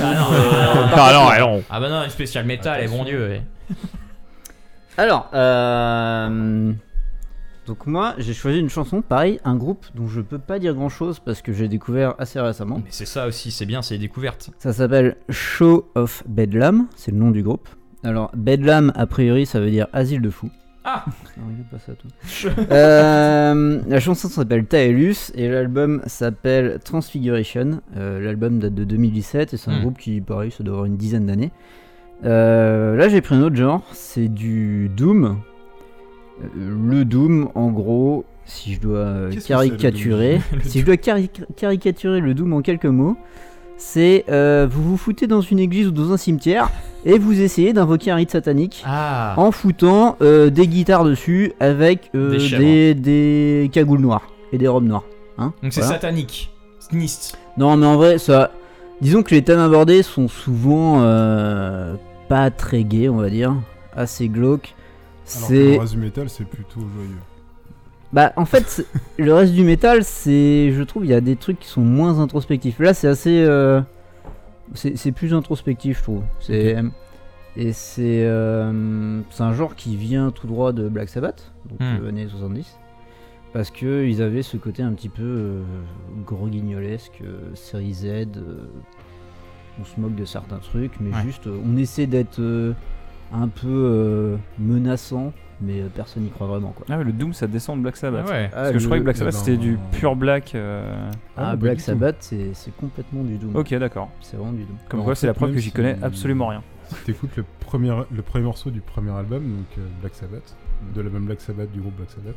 Ah non, Ah non, ah bah non, une spéciale métal, et bon Dieu. ouais. [LAUGHS] Alors, euh, donc moi, j'ai choisi une chanson, pareil, un groupe dont je peux pas dire grand chose parce que j'ai découvert assez récemment. Mais c'est ça aussi, c'est bien, c'est les découvertes. Ça s'appelle Show of Bedlam, c'est le nom du groupe. Alors, Bedlam, a priori, ça veut dire asile de fous. Ah [LAUGHS] regarde pas ça, tout. [LAUGHS] Euh, la chanson s'appelle Taelus et l'album s'appelle Transfiguration. Euh, l'album date de 2017 et c'est un Hmm. groupe qui, pareil, ça doit avoir une dizaine d'années. Euh, là, j'ai pris un autre genre, c'est du Doom. Le Doom, en gros, si je dois caricaturer, [LAUGHS] si je dois cari- caricaturer le Doom en quelques mots, c'est euh, vous vous foutez dans une église ou dans un cimetière et vous essayez d'invoquer un rite satanique Ah en foutant euh, des guitares dessus avec euh, Des des, chèvres. des cagoules noires et des robes noires. Hein Donc c'est Voilà. satanique. Snist. Non, mais en vrai, ça. Disons que les thèmes abordés sont souvent euh, pas très gays, on va dire, assez glauques. Alors que C'est. le reste du métal, c'est plutôt joyeux. Bah, en fait, [LAUGHS] le reste du métal, c'est. Je trouve, il y a des trucs qui sont moins introspectifs. Là, c'est assez. euh, C'est plus introspectif, je trouve. C'est. Et c'est. euh, C'est un genre qui vient tout droit de Black Sabbath, donc Hmm. euh, années 70. Parce que ils avaient ce côté un petit peu euh, gros guignolesque, euh, série Z. on se moque de certains trucs, mais Ouais. juste, on essaie d'être un peu menaçant, mais euh, personne n'y croit vraiment, quoi. Ah ouais, le Doom ça descend de Black Sabbath. Ah ouais. Parce que je croyais que Black eh Sabbath c'était du pur black. euh, Ah, Ah, Black. Sabbath, c'est c'est complètement du Doom. Ok, d'accord. C'est vraiment du Doom. Comme En quoi, c'est la preuve que j'y connais absolument rien. Si t'écoutes le premier, le premier morceau du premier album, donc euh, Black Sabbath, de l'album Black Sabbath du groupe Black Sabbath,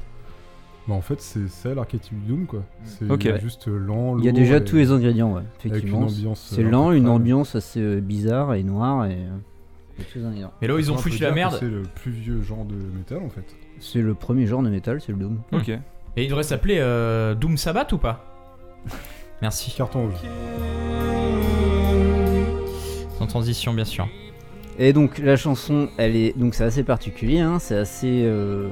bah en fait c'est ça l'archétype du Doom quoi. C'est Ok. juste lent, Il y a déjà et- tous les ingrédients, ouais, effectivement. C'est lent, une ambiance assez bizarre et noire. Et, euh. Mais là où ils ont foutu la merde. C'est le plus vieux genre de métal en fait. C'est le premier genre de métal, c'est le Doom. Ok. Et il devrait s'appeler euh, Doom Sabbath ou pas? [LAUGHS] Merci. Carton rouge. Sans transition, bien sûr. Et donc la chanson, elle est donc c'est assez particulier, hein, c'est assez euh,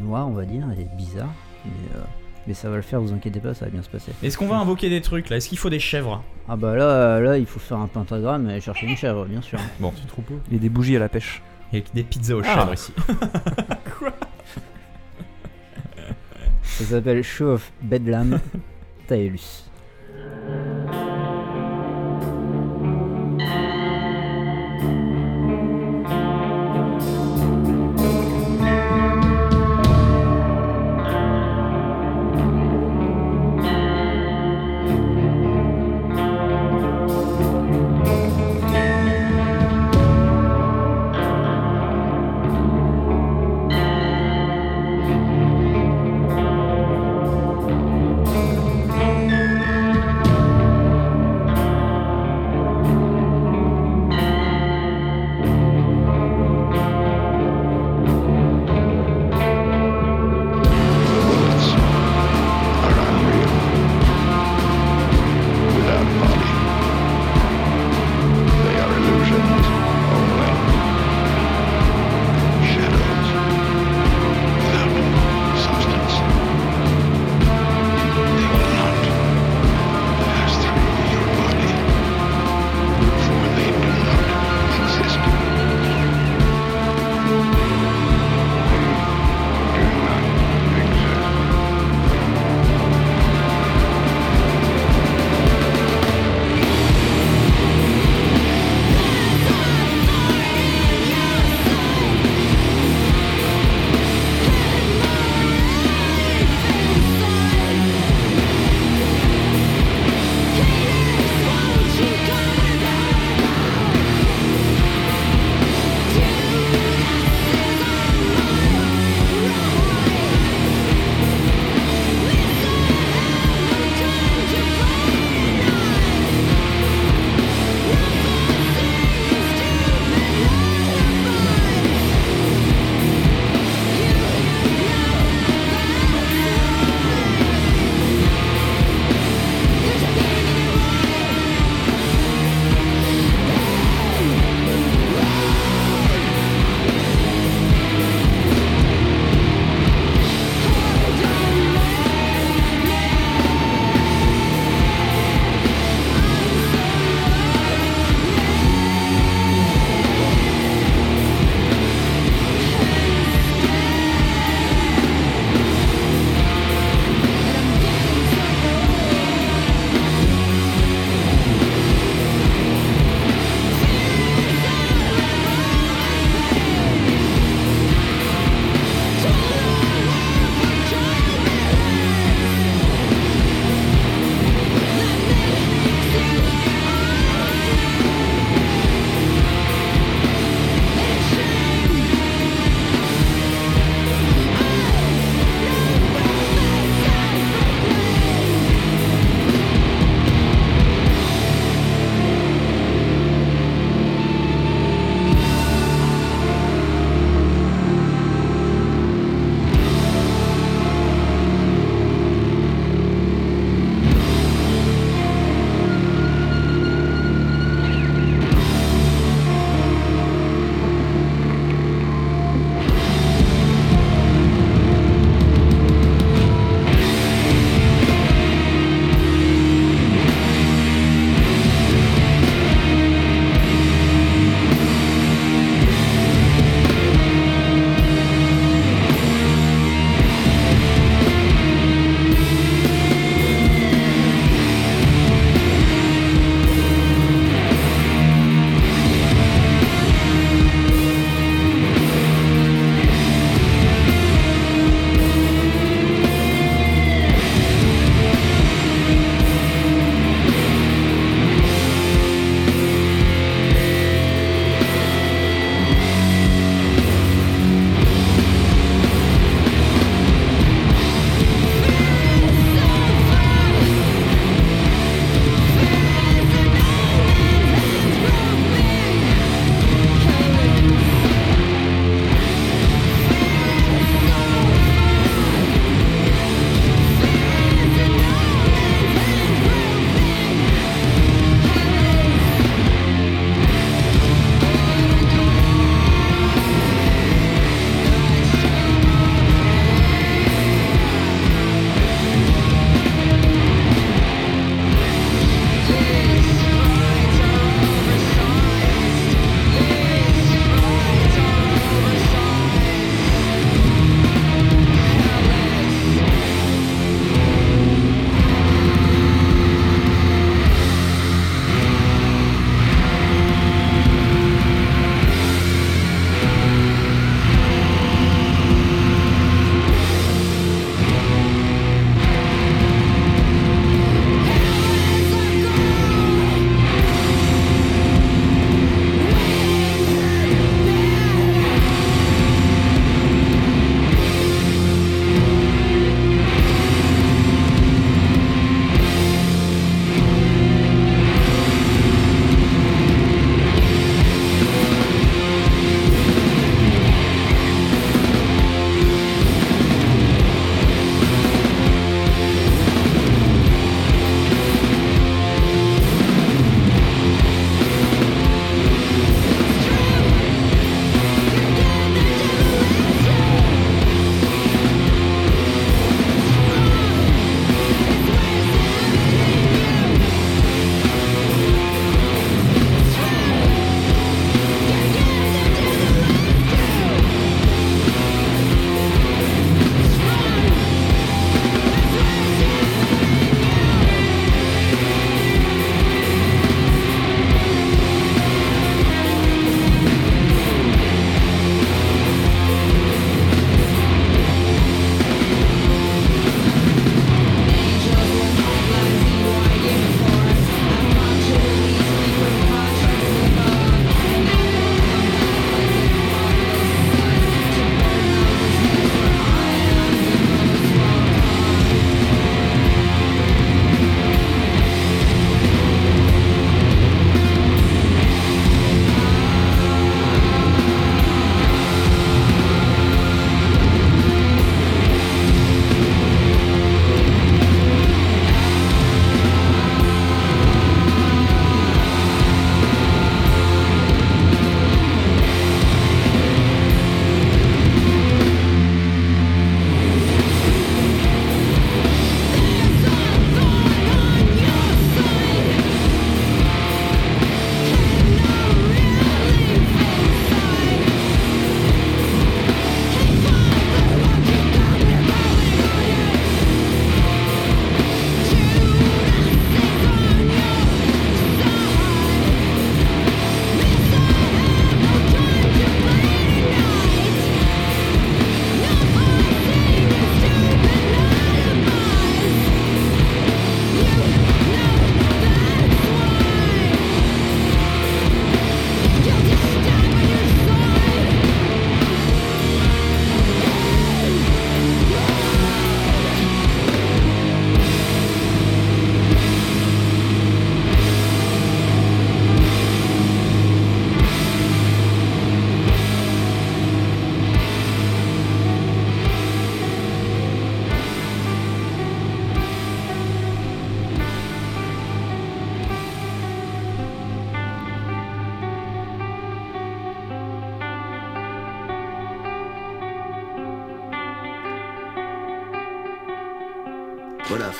noir, on va dire, et bizarre, mais, euh, mais ça va le faire, vous inquiétez pas, ça va bien se passer. Est-ce qu'on va invoquer des trucs là? Est-ce qu'il faut des chèvres? Ah bah là, là, il faut faire un pentagramme et chercher une chèvre, bien sûr. [LAUGHS] Bon. Petit troupeau. Et des bougies à la pêche. Et des pizzas aux Ah. chèvres ici. [LAUGHS] Ça s'appelle Show of Bedlam Taelus.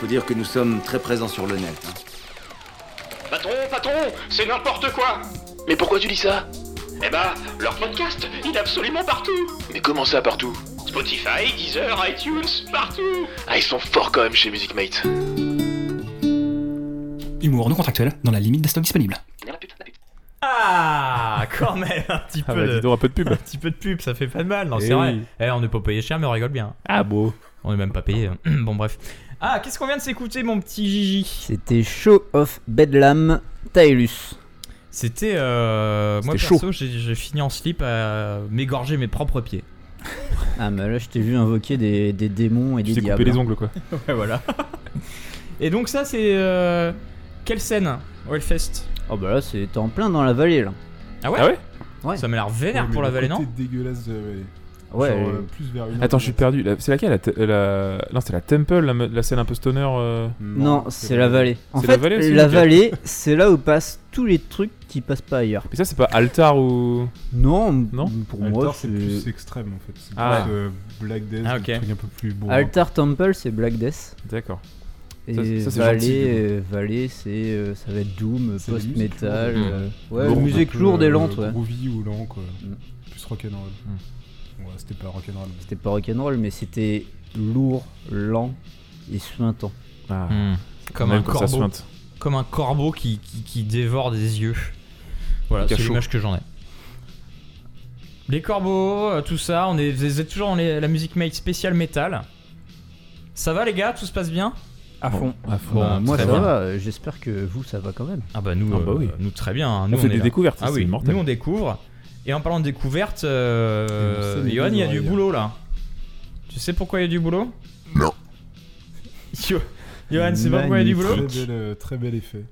Dire que nous sommes très présents sur le net. hein. Patron, patron, c'est n'importe quoi Mais pourquoi tu dis ça? Eh bah, leur podcast, il est absolument partout Mais comment ça partout? Spotify, Deezer, iTunes, partout Ah, ils sont forts quand même chez Music Mate. Humour non contractuel dans la limite des stocks disponibles. Ah, quand même, un petit [LAUGHS] Ah peu bah, de... dis donc, un peu de pub. Un petit peu de pub, ça fait pas de mal, non, Eh c'est vrai. Eh, on n'est pas payé cher, mais on rigole bien. Ah beau. On est même pas payé. [CLEARS THROAT] bon, bref. Ah, qu'est-ce qu'on vient de s'écouter, mon petit Gigi C'était Show of Bedlam Tylus. C'était. Euh, moi, perso, chaud. j'ai j'ai fini en slip à m'égorger mes propres pieds. Ah, mais là, je t'ai vu invoquer des, des démons et Tu des t'es diables. coupé les ongles quoi. [LAUGHS] ouais, voilà. Et donc, ça, c'est. euh, Quelle scène au Hellfest? Oh, bah là, c'est t'es en plein dans la vallée, là. Ah ouais? Ah ouais? Ouais. Ça m'a l'air vénère pour la vallée, non? dégueulasse de la vallée. Ouais, Genre, euh, plus vers une Attends, je suis perdu. La- C'est laquelle la, te- la- Non, c'est la Temple, la, me- la scène un peu stoner. euh, Non, c'est la vallée. En C'est fait, la vallée aussi, ok. vallée, c'est là où passent tous les trucs qui passent pas ailleurs. Mais ça, c'est pas Altar ou. Non, Non pour Altar, moi, c'est plus extrême en fait. C'est Ah. plus euh, Black Death, Ah, des ok. trucs un peu plus beau. Altar Temple, c'est Black Death. D'accord. Et Ça, c'est- ça, c'est Vallée, gentil, euh, c'est euh, ça va être Doom, C'est post-metal. euh, ouais, musique peu, lourde et euh, lente, ouais. Groovy ou lent quoi. Mm. Plus rock'n'roll. Ouais, c'était pas rock'n'roll. C'était pas rock'n'roll, mais c'était lourd, lent et suintant. Ah. Hmm. Comme un corbeau. Comme un corbeau qui, qui, qui dévore des yeux. Voilà, c'est l'image que j'en ai. Les corbeaux, euh, tout ça, on est, vous êtes toujours dans les- la musique made spécial métal. Ça va les gars, tout se passe bien? À fond. À fond. Bon, Bah, moi, ça bien. va. J'espère que vous, ça va quand même. Ah bah nous, Ah bah euh, nous très bien. hein. Nous, On fait des là. découvertes, Ah oui, c'est mortel. nous on découvre. Et en parlant de découvertes, euh, Johan, il y a du boulot là. Tu sais pourquoi il y a du boulot? Non. [LAUGHS] Yo- Johan, c'est pas pourquoi il y a du boulot? Très bel, euh, très bel effet.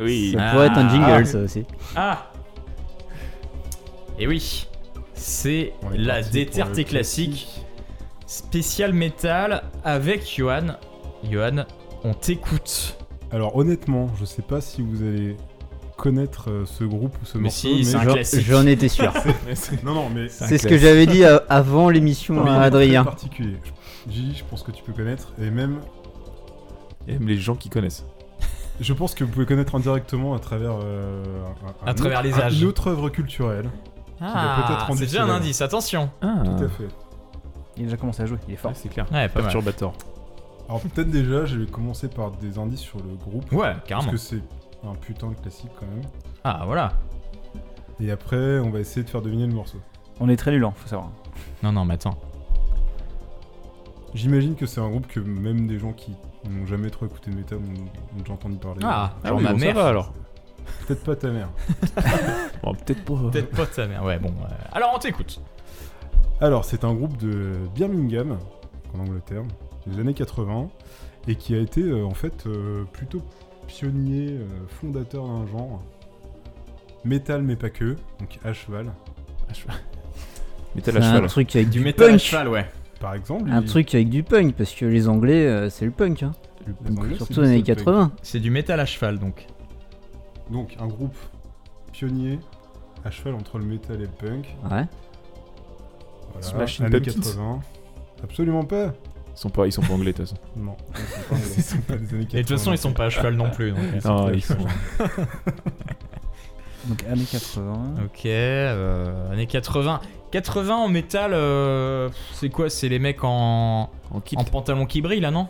Oui. Ça pourrait être un jingle, Ah. ça aussi. Ah Et oui, c'est la déterté le classique spécial métal avec Johan. Johan, on t'écoute. Alors honnêtement, je sais pas si vous allez connaître euh, ce groupe ou ce Mais morceau. si, c'est un J'en- classique. J'en étais sûr. [LAUGHS] c'est- non, non, mais C'est ce que j'avais dit euh, avant l'émission mais à Adrien. Particulier. Gigi, je pense que tu peux connaître et même, Et même les gens qui connaissent. je pense que vous pouvez connaître indirectement à travers euh, un- un À travers autre- les âges. une autre œuvre culturelle. Ah, c'est déjà un indice, attention. Ah, Tout à fait. Il a déjà commencé à jouer, il est fort. Ouais, c'est clair. Ouais, pas mal. Perturbator. Alors peut-être déjà, je vais commencer par des indices sur le groupe. Ouais, Parce carrément. que c'est un putain de classique quand même. Ah, voilà. Et après, on va essayer de faire deviner le morceau. On est très nul, hein, faut savoir. Non, non, mais attends. J'imagine que c'est un groupe que même des gens qui n'ont jamais trop écouté de métal ont, ont déjà entendu parler. Ah, Ah genre oui, ma bon, ça mère. va alors. [LAUGHS] Peut-être pas ta mère. [LAUGHS] Bon, peut-être pas. Peut-être pas ta mère. Ouais, bon. euh, Alors, on t'écoute. Alors, c'est un groupe de Birmingham, en Angleterre, des années 80, et qui a été euh, en fait euh, plutôt pionnier, euh, fondateur d'un genre. Metal, mais pas que, donc à cheval. À [LAUGHS] un cheval. truc avec Du du, métal à punk. cheval, ouais. Par exemple, Un il- truc avec du punk, parce que les Anglais, euh, c'est le punk. Hein. Anglais, Surtout les années du punk. 80. C'est du métal à cheval, donc. Donc, un groupe pionnier à cheval entre le metal et le punk. Ouais. Voilà, Smashing années Pumpkins. 80. Absolument pas. Ils sont pas, ils sont pas anglais de toute façon. Non, ils sont pas, [LAUGHS] ils sont pas des années 80. Et de toute façon, ils sont pas à cheval non plus. donc, euh, Non, pas ils sont. [LAUGHS] Donc années 80. Ok, euh, années 80. 80 en métal, euh, c'est quoi? C'est les mecs en, En pantalon qui brillent là, non?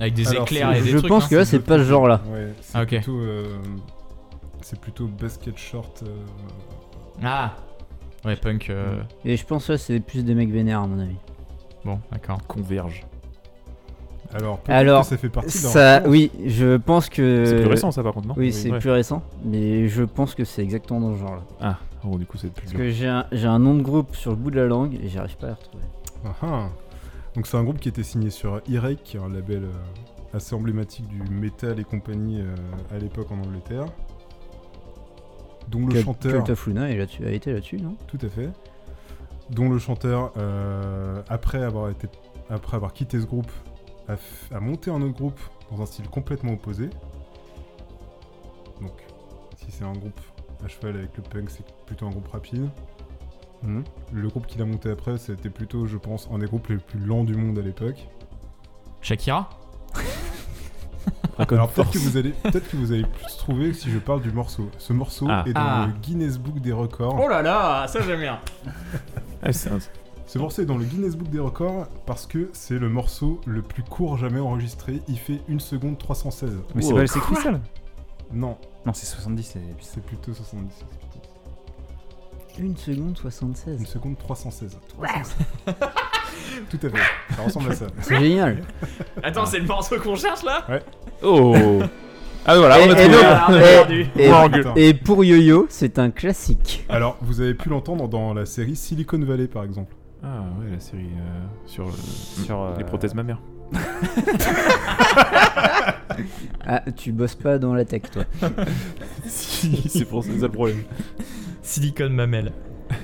Avec des Alors, éclairs et des Je trucs. pense hein que là, c'est pas ce genre-là. Ouais, c'est Ah, ok. plutôt. euh, c'est plutôt basket short. euh, Ah Ouais, punk. euh, Et je pense que là, c'est plus des mecs vénères, à mon avis. Bon, d'accord. Converge. Alors, peut-être Alors, que ça fait partie d'un. ça, oui, je pense que. C'est plus récent ça par contre, non? Oui, c'est Ouais. plus récent, mais je pense que c'est exactement dans ce genre-là. Ah, oh, du coup c'est plus Parce dur. que j'ai un, j'ai un nom de groupe sur le bout de la langue et j'arrive pas à le retrouver. Ah, ah. Donc, c'est un groupe qui était signé sur qui est un label euh, assez emblématique du metal et compagnie euh, à l'époque en Angleterre. Dont le Cult- chanteur. Cult of Luna est là-dessus- a été là-dessus, non? Tout à fait. Dont le chanteur, euh, après, avoir été, après avoir quitté ce groupe, a, monté un autre groupe dans un style complètement opposé. Donc, si c'est un groupe à cheval avec le punk, c'est plutôt un groupe rapide. Mhm. Le groupe qu'il a monté après, c'était plutôt, je pense, un des groupes les plus lents du monde à l'époque. Shakira? Alors peut-être que vous allez, peut-être que vous allez plus trouver si je parle du morceau. Ce morceau Ah. est dans Ah. le Guinness Book des records. Oh là là, ça j'aime bien. Ce morceau est dans le Guinness Book des records parce que c'est le morceau le plus court jamais enregistré. Il fait 1 seconde 316. Mais c'est pas c'est Crystal Non, Non, c'est 70. c'est- plutôt 70. 1 seconde Une 76. seconde 316. 316. [LAUGHS] Tout à fait. Ça ressemble à ça. C'est génial. [LAUGHS] Attends, c'est le morceau qu'on cherche là? Oh Ah voilà, Et- on a et trouvé. donc- Ah, et- perdu. et- pour Yo-Yo, c'est un classique. Alors, vous avez pu l'entendre dans la série Silicon Valley par exemple. Ah ouais, la série euh, sur, euh, Sur, euh, les prothèses mammaires. [LAUGHS] Ah, tu bosses pas dans la tech, toi. [LAUGHS] si, c'est pour ça le problème. Silicon Mamel.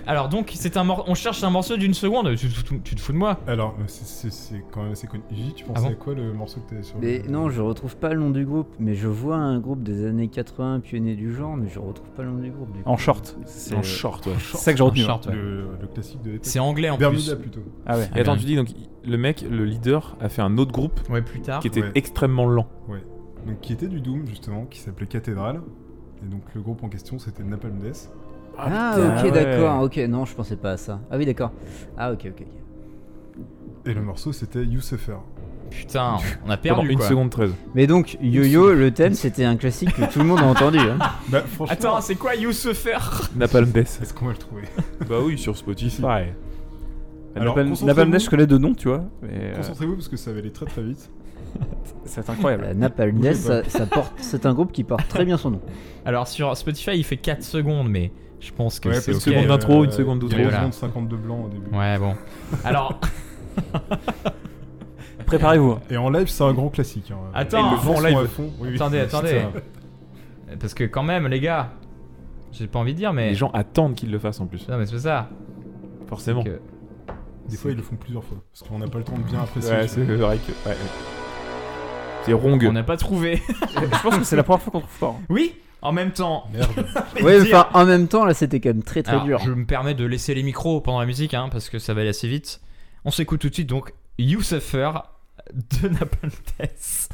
Alors donc, c'est un mor- on cherche un morceau d'une seconde. Tu, tu- tu te fous de moi Alors, c'est- c'est c'est quand même assez connu. J, tu pensais Ah bon à quoi le morceau que t'avais sur Mais le... non, je retrouve pas le nom du groupe. Mais je vois un groupe des années 80 pionnier du genre, mais je retrouve pas le nom du groupe. Du coup. En short. C'est En short, ouais. C'est ça que j'ai retenu. En short, ouais. le, le classique de. C'est anglais en Bermuda plus. plutôt. Ah ouais. Et attends, tu dis donc le mec, le leader, a fait un autre groupe Ouais, plus tard. qui était Ouais. extrêmement lent. Donc, qui était du Doom justement, qui s'appelait Cathédrale. Et donc, le groupe en question, c'était Napalm Death. Ah, putain, ok, ouais. d'accord. Ok, non, je pensais pas à ça. Ah oui, d'accord. Ah, ok, ok. ok. Et le morceau, c'était You Suffer. Putain, on a Pendant perdu une quoi. seconde 13. Mais donc, Yo-Yo, le thème, c'était un classique que tout le monde a entendu. hein. [LAUGHS] Bah, franchement, Attends, c'est quoi Youssoufer Napalm Death. est-ce qu'on va le trouver? Bah oui, sur Spotify. Alors, Napalm Death, je connais de nom, tu vois. Mais euh, Concentrez-vous parce que ça va aller très très vite. [LAUGHS] c'est incroyable. Euh, Napalm Death, ça, ça porte, c'est un groupe qui porte très bien son nom. Alors sur Spotify, il fait 4 secondes, mais je pense que Ouais, c'est ok. que, seconde euh, d'intro, une seconde d'outro. une Voilà. seconde 52 blancs au début. Ouais, bon. Alors, [LAUGHS] Préparez-vous. Et en live, c'est un grand classique. hein. Attends, le sont live. à fond. Oui, oui, attendez, attendez. Parce que quand même, les gars, j'ai pas envie de dire, mais. Les gens attendent qu'il le fasse en plus. Non, mais c'est pas ça. Forcément. Que- Des fois, ils le font plusieurs fois. Parce qu'on n'a pas le temps de bien apprécier. Ouais, c'est vrai que. Ouais. C'est Rong. On n'a pas trouvé. [LAUGHS] je pense que c'est la première fois qu'on trouve pas. hein. oui, en même temps. Merde. [LAUGHS] Oui, dire. enfin, en même temps, là, c'était quand même très très Alors, dur. Je me permets de laisser les micros pendant la musique, hein, parce que ça va aller assez vite. On s'écoute tout de suite, donc, You Suffer de [LAUGHS] Napalm Death.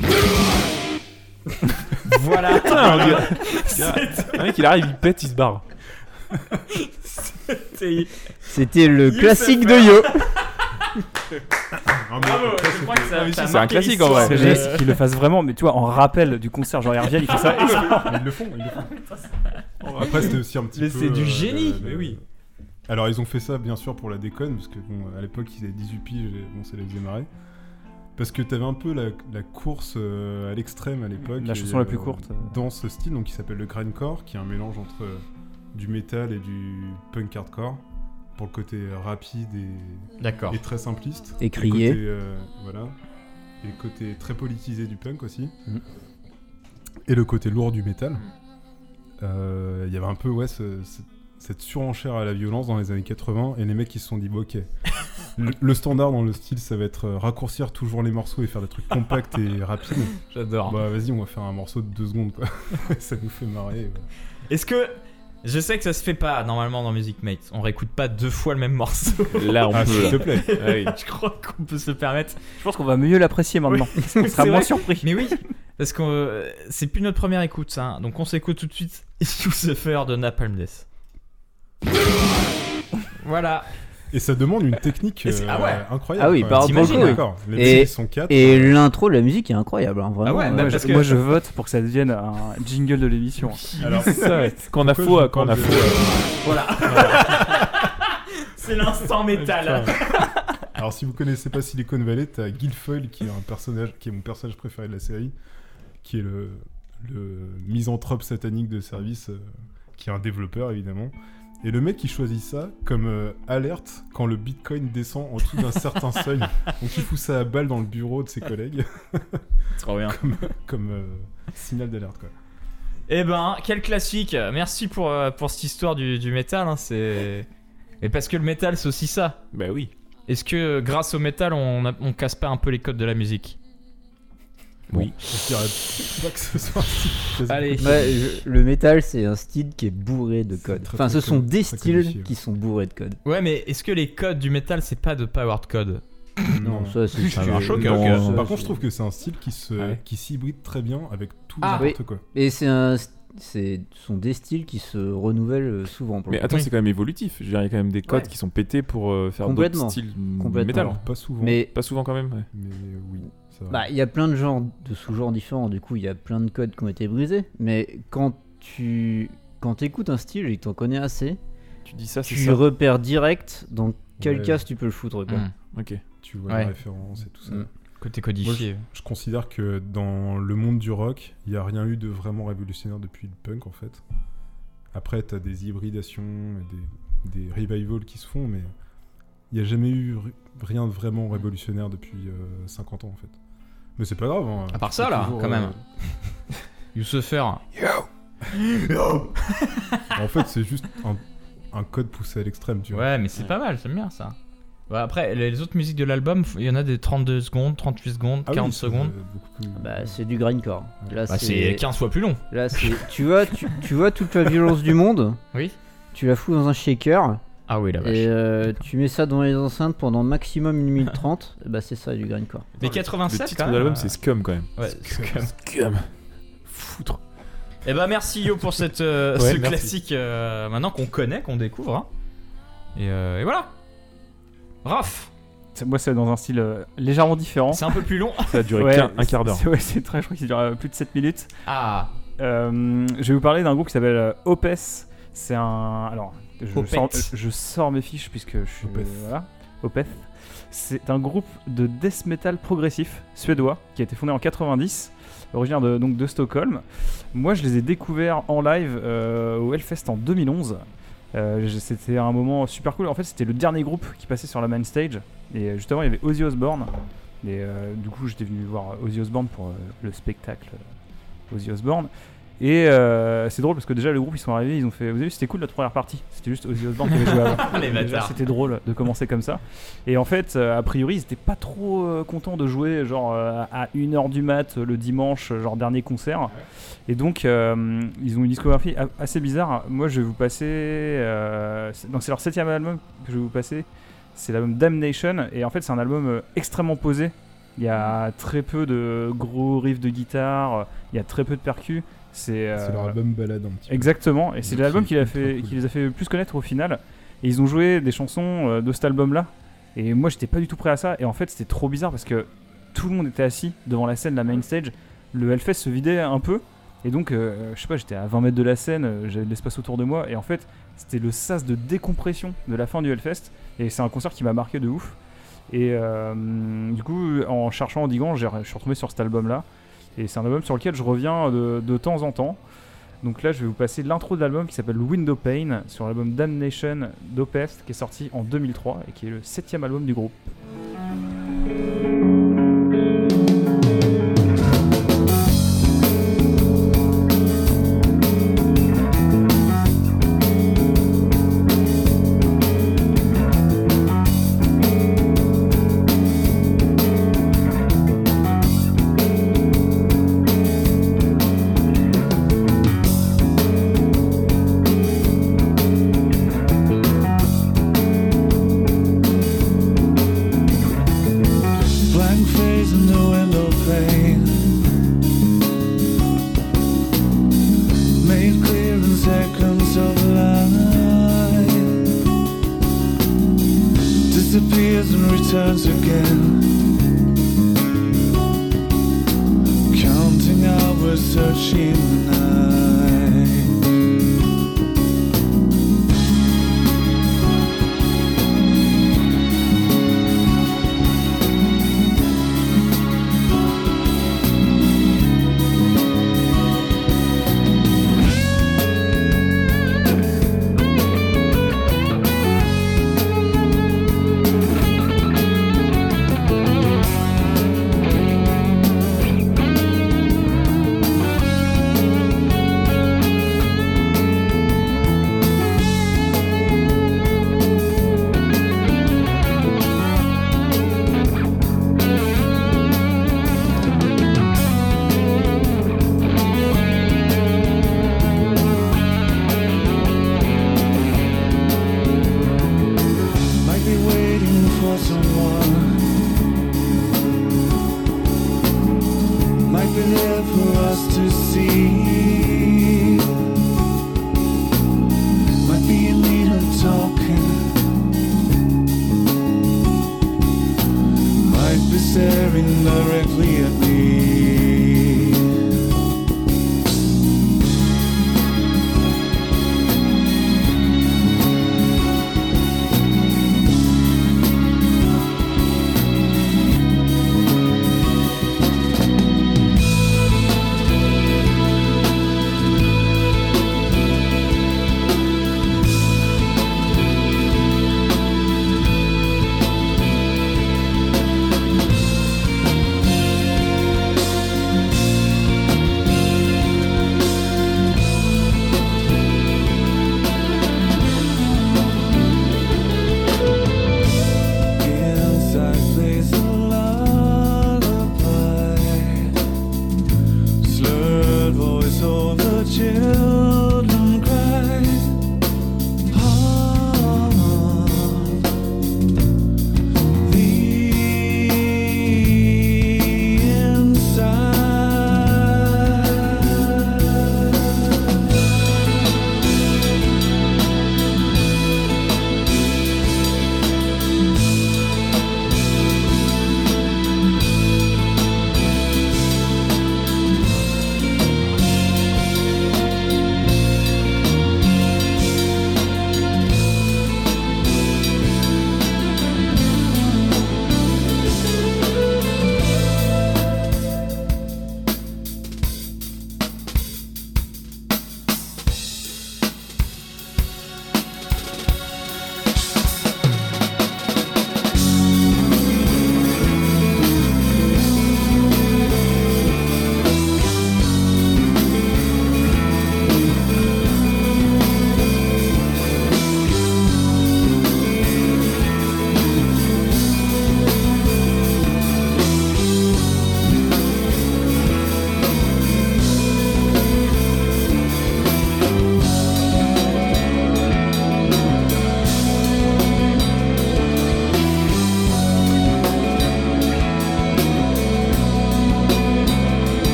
[LAUGHS] voilà. Un mec, il arrive, il pète, il se barre. c'était- C'était le You classique Suffer. de Yo. Ah, mais Bravo, ça, je crois que ça, c'est- ça a c'est un classique, en vrai. C'est qu'ils le fassent vraiment, mais tu vois, en rappel du concert, genre ils reviennent, ils font ça. [LAUGHS] Ils le font, ils le font. Après, c'était aussi un petit Mais peu. c'est du euh, génie. Mais oui. Alors, ils ont fait ça, bien sûr, pour la déconne, parce que, bon, à l'époque, ils avaient 18 piges, et bon, ça les faisait marrer. Parce que t'avais un peu la, la course euh, à l'extrême à l'époque. La et, chanson la plus courte. Dans ce style, donc, qui s'appelle le grindcore, qui est un mélange entre euh, du métal et du punk hardcore. Pour le côté euh, rapide et, très simpliste. Et crier. côté, euh, voilà. Et le côté très politisé du punk aussi. Mhm. Et le côté lourd du métal. Euh, Il y avait un peu, ouais, ce- ce- cette surenchère à la violence dans les années 80. Et les mecs, ils se sont dit, bon, ok. [LAUGHS] Le, le standard dans le style, ça va être raccourcir toujours les morceaux et faire des trucs compacts et [LAUGHS] rapides. J'adore. Bah, vas-y, on va faire un morceau de deux secondes, quoi. [LAUGHS] ça nous fait marrer. ouais. Est-ce que. Je sais que ça se fait pas normalement dans Music Mate. On réécoute pas deux fois le même morceau. [LAUGHS] Là, on Ah, peut. s'il te plaît. [LAUGHS] Ah oui. Je crois qu'on peut se le permettre. Je pense qu'on va mieux l'apprécier maintenant. [LAUGHS] on C'est sera moins vrai. surpris. Mais oui, parce que euh, c'est plus notre première écoute, ça. hein. Donc on s'écoute tout de suite You Suffer de Napalm Death. voilà. Et ça demande une technique ah euh, ouais. incroyable. Ah oui, par. D'accord. Les Et- sont quatre. Et euh, l'intro de la musique est incroyable, hein, vraiment. Ah ouais, euh, bah, Moi, parce je, que- moi, je vote pour que ça devienne un jingle de l'émission. Alors, C'est [LAUGHS] ça, ouais. Quand on a faux, je quand on a faux. [LAUGHS] Voilà. c'est l'instant métal. Alors si vous connaissez pas Silicon Valley, t'as Guilfoyle qui est un personnage, qui est mon personnage préféré de la série, qui est le, le misanthrope satanique de service, euh, qui est un développeur évidemment. Et le mec il choisit ça comme euh, alerte quand le Bitcoin descend en dessous d'un certain [LAUGHS] seuil. Donc il fout ça à balle dans le bureau de ses collègues [LAUGHS] Trop bien. comme, comme euh, signal d'alerte quoi. Eh ben, quel classique. Merci pour, euh, pour cette histoire du, du métal. hein, c'est. Et parce que le métal, c'est aussi ça. Bah oui. Est-ce que grâce au métal, on, a- on casse pas un peu les codes de la musique? Oui. Je dirais pas que ce soit un Allez. Ouais, je- le métal, c'est un style qui est bourré de codes. Enfin, ce sont des styles qui sont bourrés de codes. Ouais, mais est-ce que les codes du métal, c'est pas de powered code [COUGHS] Non, ça, c'est ok. ça, Par contre, je trouve que c'est un style qui se Ouais. qui s'hybride très bien avec tout Ah, n'importe oui. quoi. Et c'est un. C'est ce sont des styles qui se renouvellent euh, souvent. Pour Mais attends, c'est quand même évolutif. Je veux dire, il y a quand même des codes Ouais. qui sont pétés pour euh, faire d'autres styles Complètement. métal. Pas souvent. Mais Pas souvent quand même. ouais. Mais oui, Bah, il y a plein de genres, de sous-genres différents, du coup, il y a plein de codes qui ont été brisés. Mais quand tu quand écoutes un style et que t'en connais assez, Tu dis ça, c'est tu ça. repères direct dans quel Ouais. case tu peux le foutre. Quoi. Mm. Ok. tu vois Ouais. la référence et tout ça. Mm. Côté Moi, codifié. je considère que dans le monde du rock, il n'y a rien eu de vraiment révolutionnaire depuis le punk en fait. Après, tu as des hybridations, et des, des revivals qui se font, mais il n'y a jamais eu ri- rien de vraiment révolutionnaire depuis euh, 50 ans en fait. Mais c'est pas grave. hein. À part ça, là, toujours, quand même. euh, [LAUGHS] Youssoufer. en fait, c'est juste un, un code poussé à l'extrême, tu vois. Ouais, mais c'est pas mal, j'aime bien ça. Ouais, après, les autres musiques de l'album, il y en a des 32 secondes, 38 secondes, Ah oui, 40 ça, secondes. euh, plus- Bah, c'est du grindcore. Là, Bah, c'est 15 fois plus long. Là, c'est. tu vois, tu, tu vois toute la violence du monde. Oui. Tu la fous dans un shaker. Ah oui, la vache. Et euh, tu mets ça dans les enceintes pendant maximum 1 minute 30. et bah, c'est ça du grindcore. Mais Le 87 titre quand de même. l'album, euh, c'est Scum quand même. Ouais, Scum. Scum. Foutre. Et bah merci Yo pour cette, euh, Ouais, ce merci. classique euh, maintenant qu'on connaît, qu'on découvre. hein. Et, euh, et voilà. Raph, C'est- Moi, c'est dans un style euh, légèrement différent. c'est un peu plus long. Ça a duré Ouais, qu'un- un quart d'heure. c'est- Ouais, c'est très, je crois qu'il dure euh, plus de 7 minutes. Ah, Euh, je vais vous parler d'un groupe qui s'appelle euh, Opes. C'est un. Alors, je sors, je sors mes fiches puisque je suis. Opeth. voilà. Opeth. C'est un groupe de death metal progressif suédois qui a été fondé en 90, originaire de, donc de Stockholm. Moi, je les ai découverts en live euh, au Hellfest en 2011. Euh, c'était un moment super cool. En fait, c'était le dernier groupe qui passait sur la main stage. Et euh, justement, il y avait Ozzy Osbourne. Et euh, du coup, j'étais venu voir Ozzy Osbourne pour le spectacle Ozzy Osbourne. Et euh, c'est drôle parce que déjà, le groupe, ils sont arrivés, ils ont fait. Vous avez vu, c'était cool notre première partie. C'était juste Ozzy Osbourne qui avait joué avant. [LAUGHS] C'était drôle de commencer comme ça. Et en fait, euh, a priori, ils étaient pas trop euh, contents de jouer genre à 1h du mat le dimanche, genre dernier concert. Et donc, ils ont une discographie assez bizarre. Moi, je vais vous passer. donc, c'est leur septième album que je vais vous passer. C'est l'album Damnation. Et en fait, c'est un album extrêmement posé. Il y a très peu de gros riffs de guitare. Il y a très peu de percus. C'est leur euh, album balade un petit peu. Exactement, et c'est l'album qui cool. qui les a fait plus connaître au final. Et ils ont joué des chansons euh, de cet album-là. Et moi, j'étais pas du tout prêt à ça. Et en fait, c'était trop bizarre parce que tout le monde était assis devant la scène, la main stage. Le Hellfest se vidait un peu. Et donc, euh, je sais pas, j'étais à 20 mètres de la scène, j'avais de l'espace autour de moi. Et en fait, c'était le sas de décompression de la fin du Hellfest. Et c'est un concert qui m'a marqué de ouf. Et euh, du coup, en cherchant en diguant, j'ai- je suis retombé sur cet album-là. Et c'est un album sur lequel je reviens de, de temps en temps. Donc là, je vais vous passer l'intro de l'album qui s'appelle Window Pane sur l'album Damnation d'Opeth qui est sorti en 2003 et qui est le septième album du groupe.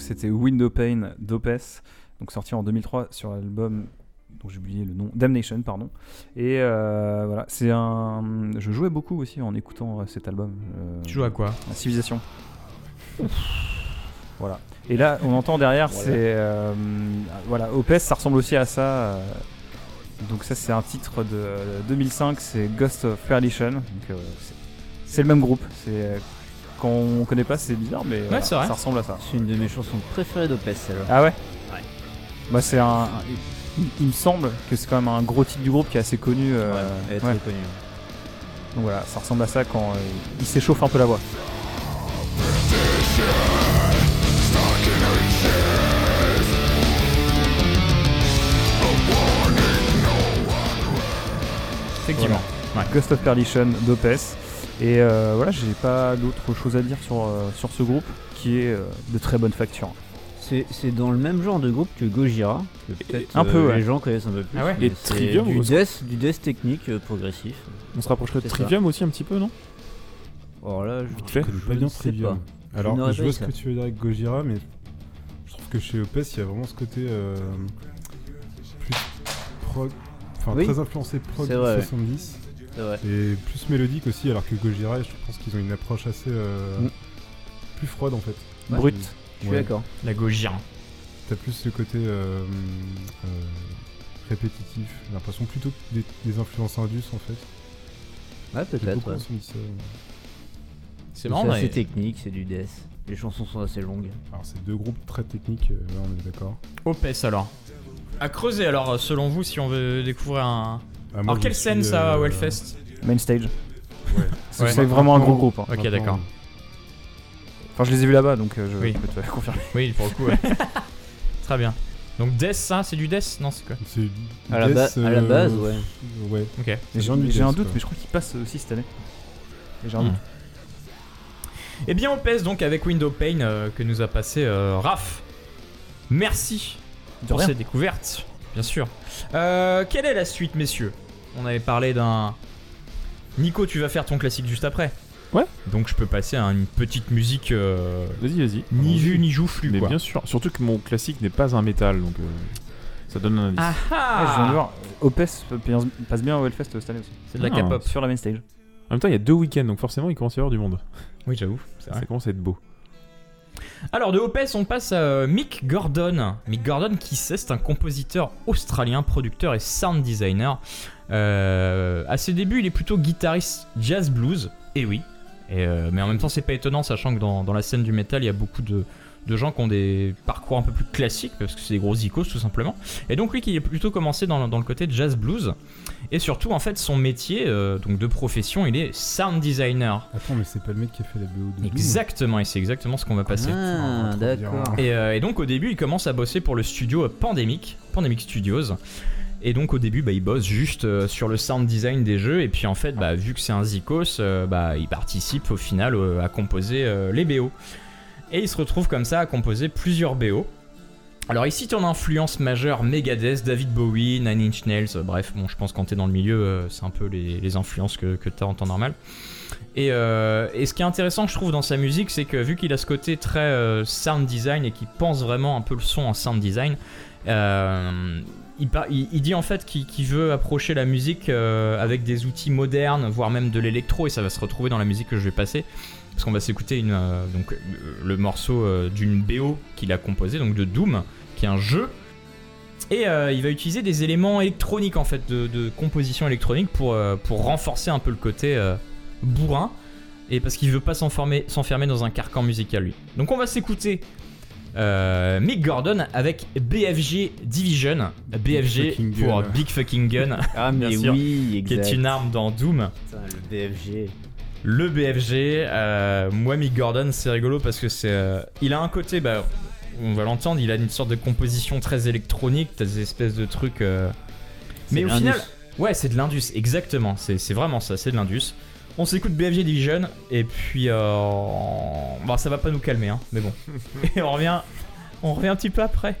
C'était Window Pane d'Opes, donc sorti en 2003 sur l'album dont j'ai oublié le nom, Damnation, pardon. Et euh, voilà, c'est un. Je jouais beaucoup aussi en écoutant euh, cet album. euh, Tu joues à quoi à Civilization. voilà. Et là, on entend derrière, Voilà. c'est. euh, voilà, Opes, ça ressemble aussi à ça. donc, ça, c'est un titre de euh, 2005, c'est Ghost of Perdition. Donc, euh, c'est- c'est le même groupe. C'est. Euh, Quand on connaît pas, c'est bizarre, mais voilà, c'est vrai. ça ressemble à ça. C'est une de mes chansons préférées d'Opes, celle-là. Ah ouais Ouais. Bah, c'est un. il, il me semble que c'est quand même un gros titre du groupe qui est assez connu. euh, elle est ouais. très connue. Donc voilà, ça ressemble à ça quand euh, il s'échauffe un peu la voix. Effectivement. Voilà. Ghost of Perdition d'Opes. Et euh, voilà, j'ai pas d'autre chose à dire sur, euh, sur ce groupe qui est euh, de très bonne facture. C'est c'est dans le même genre de groupe que Gojira, que peut-être Un peu, ouais. les gens connaissent un peu plus. Ah ouais Et c'est Trivium du aussi. death, du death technique euh, progressif. On se rapprocherait de ça. Trivium aussi un petit peu, non? Alors là, je, je pas bien ne sais Trivium. pas. Alors, je vois ce que tu veux dire avec Gojira, mais je trouve que chez Opes, il y a vraiment ce côté euh, plus prog, enfin Oui. très influencé prog vrai, ouais. 70 C'est et plus mélodique aussi, alors que Gojira, je pense qu'ils ont une approche assez euh, Mm. plus froide en fait. Ouais. Brut. Je suis Ouais. d'accord. La Gojira. T'as plus le côté euh, euh, répétitif. J'ai l'impression plutôt que des, des influences indus en fait. Ouais, J'ai peut-être. ouais. C'est C'est marrant. assez mais- technique, c'est du death. Les chansons sont assez longues. Alors, c'est deux groupes très techniques, là on est d'accord. Opes alors. À creuser alors, selon vous, si on veut découvrir un. Ah, moi, alors, je quelle suis, scène ça, euh, au Hellfest Main stage. Ouais. [LAUGHS] C'est Ouais. vraiment un gros groupe. hein. Ok, Maintenant, d'accord. Enfin, je les ai vus là-bas, donc euh, je Oui. peux te [LAUGHS] confirmer. Oui, pour le coup, ouais. [LAUGHS] Très bien. Donc, Death, ça, c'est du Death Non, c'est quoi C'est À la, ba- Death, à la euh, base, ouais. Ouais. Ok. Mais J'ai un, du j'ai un death, doute, quoi. mais je crois qu'il passe aussi cette année. Mais J'ai un Hmm. doute. Eh bien, Opes, donc, avec Window Pane, euh, que nous a passé euh, Raph. Merci De pour rien. ces découvertes, bien sûr. Euh, quelle est la suite, messieurs? On avait parlé d'un. Nico, tu vas faire ton classique juste après. Ouais. Donc, je peux passer à une petite musique. euh, Vas-y, vas-y. ni vu ni joufflu, Mais quoi. bien sûr. Surtout que mon classique n'est pas un métal, donc euh, ça donne un indice. Ah Ah, je viens de voir. Opes passe bien au Hellfest cette année aussi. C'est de la Ah. K-pop. Sur la main stage. En même temps, il y a deux week-ends, donc forcément, il commence à y avoir du monde. Oui, j'avoue. c'est vrai. Ça commence à être beau. Alors de Opes, on passe à euh, Mick Gordon. Mick Gordon, qui c'est, c'est un compositeur australien, producteur et sound designer. Euh, à ses débuts, il est plutôt guitariste jazz blues. Et oui. Et, euh, mais en même temps, c'est pas étonnant, sachant que dans, dans la scène du métal, il y a beaucoup de, de gens qui ont des parcours un peu plus classiques, parce que c'est des gros icônes tout simplement. Et donc lui, qui est plutôt commencé dans, dans le côté jazz blues. Et surtout, en fait, son métier, euh, donc de profession, il est sound designer. Attends, mais c'est pas le mec qui a fait la BO de Exactement, et c'est exactement ce qu'on va passer. Ah, trop d'accord. Et, euh, et donc au début, il commence à bosser pour le studio Pandemic, Pandemic Studios. Et donc au début, bah, il bosse juste euh, sur le sound design des jeux. Et puis en fait, bah, vu que c'est un Zikos, euh, bah, il participe au final euh, à composer les BO. Et il se retrouve comme ça à composer plusieurs BO. Alors ici, tu en influence majeure Megadeth, David Bowie, Nine Inch Nails. bref, bon, je pense que quand t'es dans le milieu, c'est un peu les, influences que, que t'as en temps normal. Et, et ce qui est intéressant, je trouve, dans sa musique, c'est que vu qu'il a ce côté très sound design et qu'il pense vraiment un peu le son en sound design, il, dit en fait qu'il veut approcher la musique euh, avec des outils modernes, voire même de l'électro, et ça va se retrouver dans la musique que je vais passer. Parce qu'on va s'écouter euh, euh, le morceau d'une BO qu'il a composé, donc de Doom, qui est un jeu. Et il va utiliser des éléments électroniques en fait, de, composition électronique pour, pour renforcer un peu le côté bourrin. Et parce qu'il veut pas s'enfermer dans un carcan musical lui. Donc on va s'écouter euh, Mick Gordon avec BFG Division. BFG fucking pour gun. Big Fucking Gun. [LAUGHS] Ah, mais sûr, oui, qui est une arme dans Doom. Putain, le BFG. Le BFG, euh, moi Mick Gordon, c'est rigolo parce que c'est, euh, il a un côté, bah, on va l'entendre, il a une sorte de composition très électronique, t'as des espèces de trucs. Mais au final, ouais, c'est de l'Indus, exactement, c'est c'est vraiment ça, c'est de l'Indus. On s'écoute BFG Division et puis, euh, bon, ça va pas nous calmer, hein, mais bon. [LAUGHS] et on revient, on revient un petit peu après.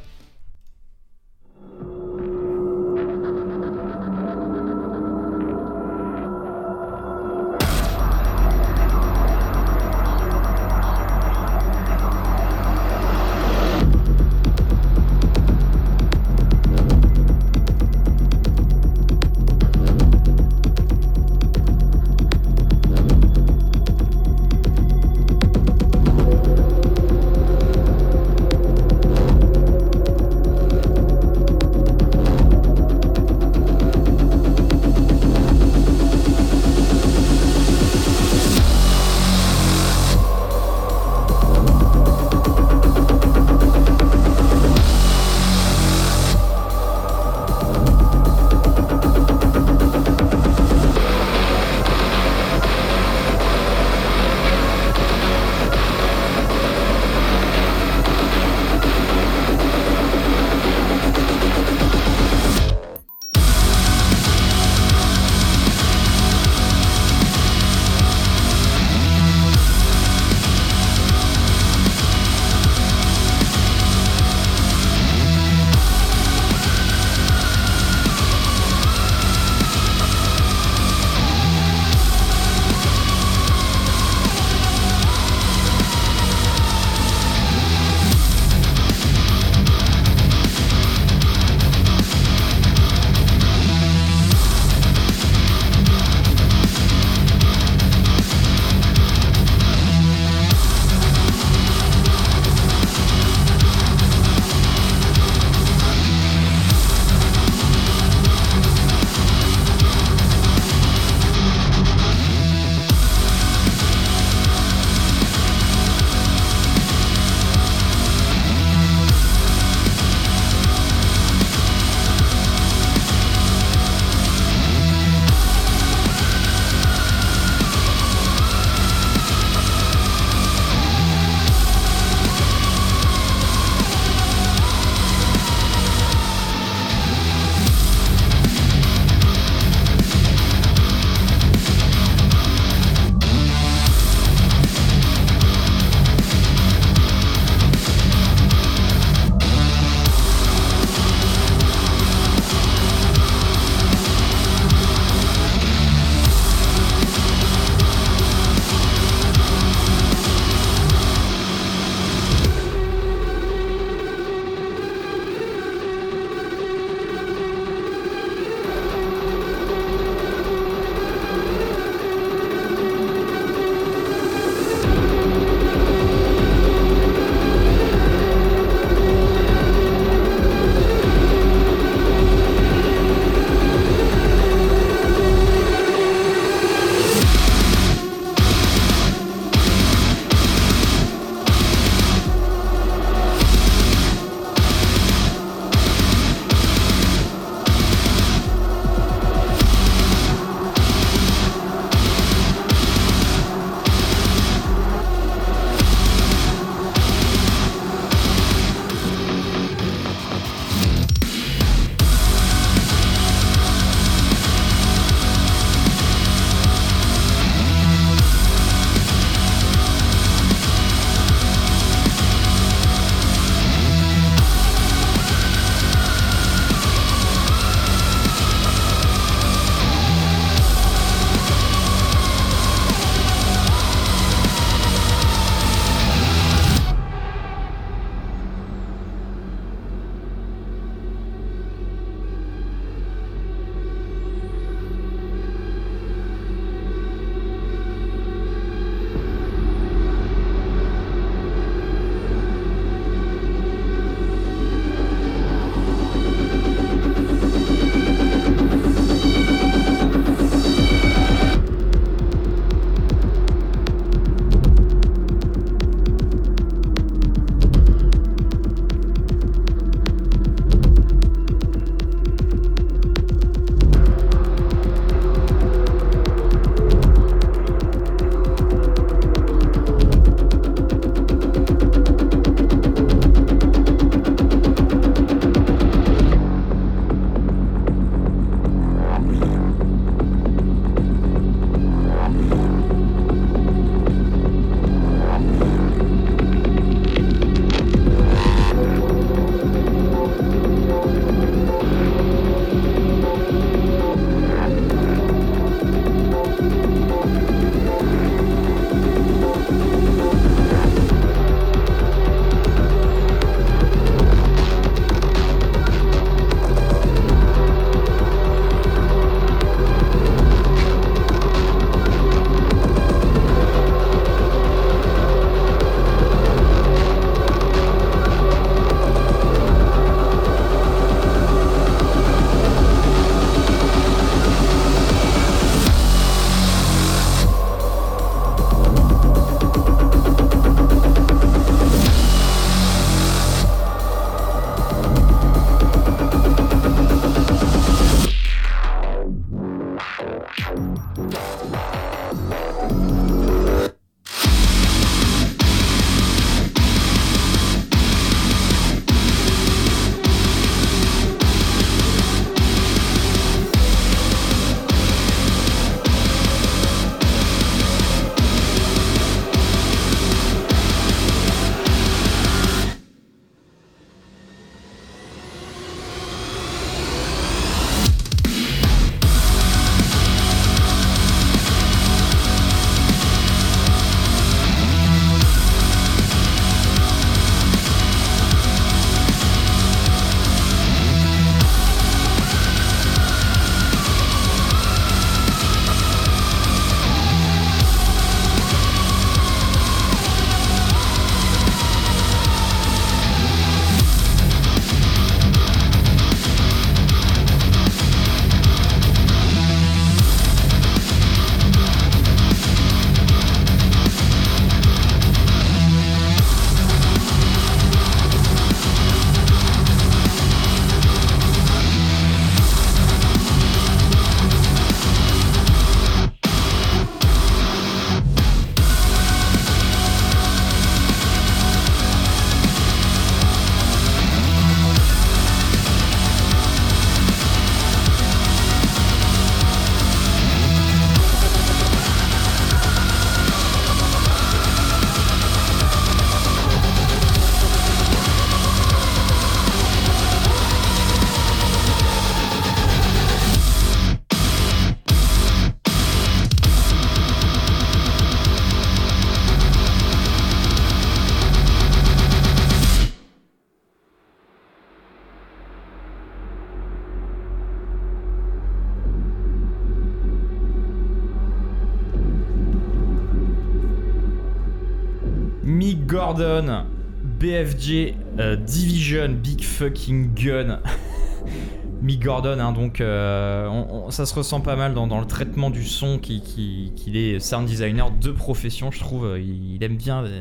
Gordon, BFG, euh, Division, Big Fucking Gun. [LAUGHS] Mick Gordon, hein, donc euh, on- on- ça se ressent pas mal dans, dans le traitement du son qui- qui- qu'il est sound designer de profession, je trouve. Il, il aime bien. euh,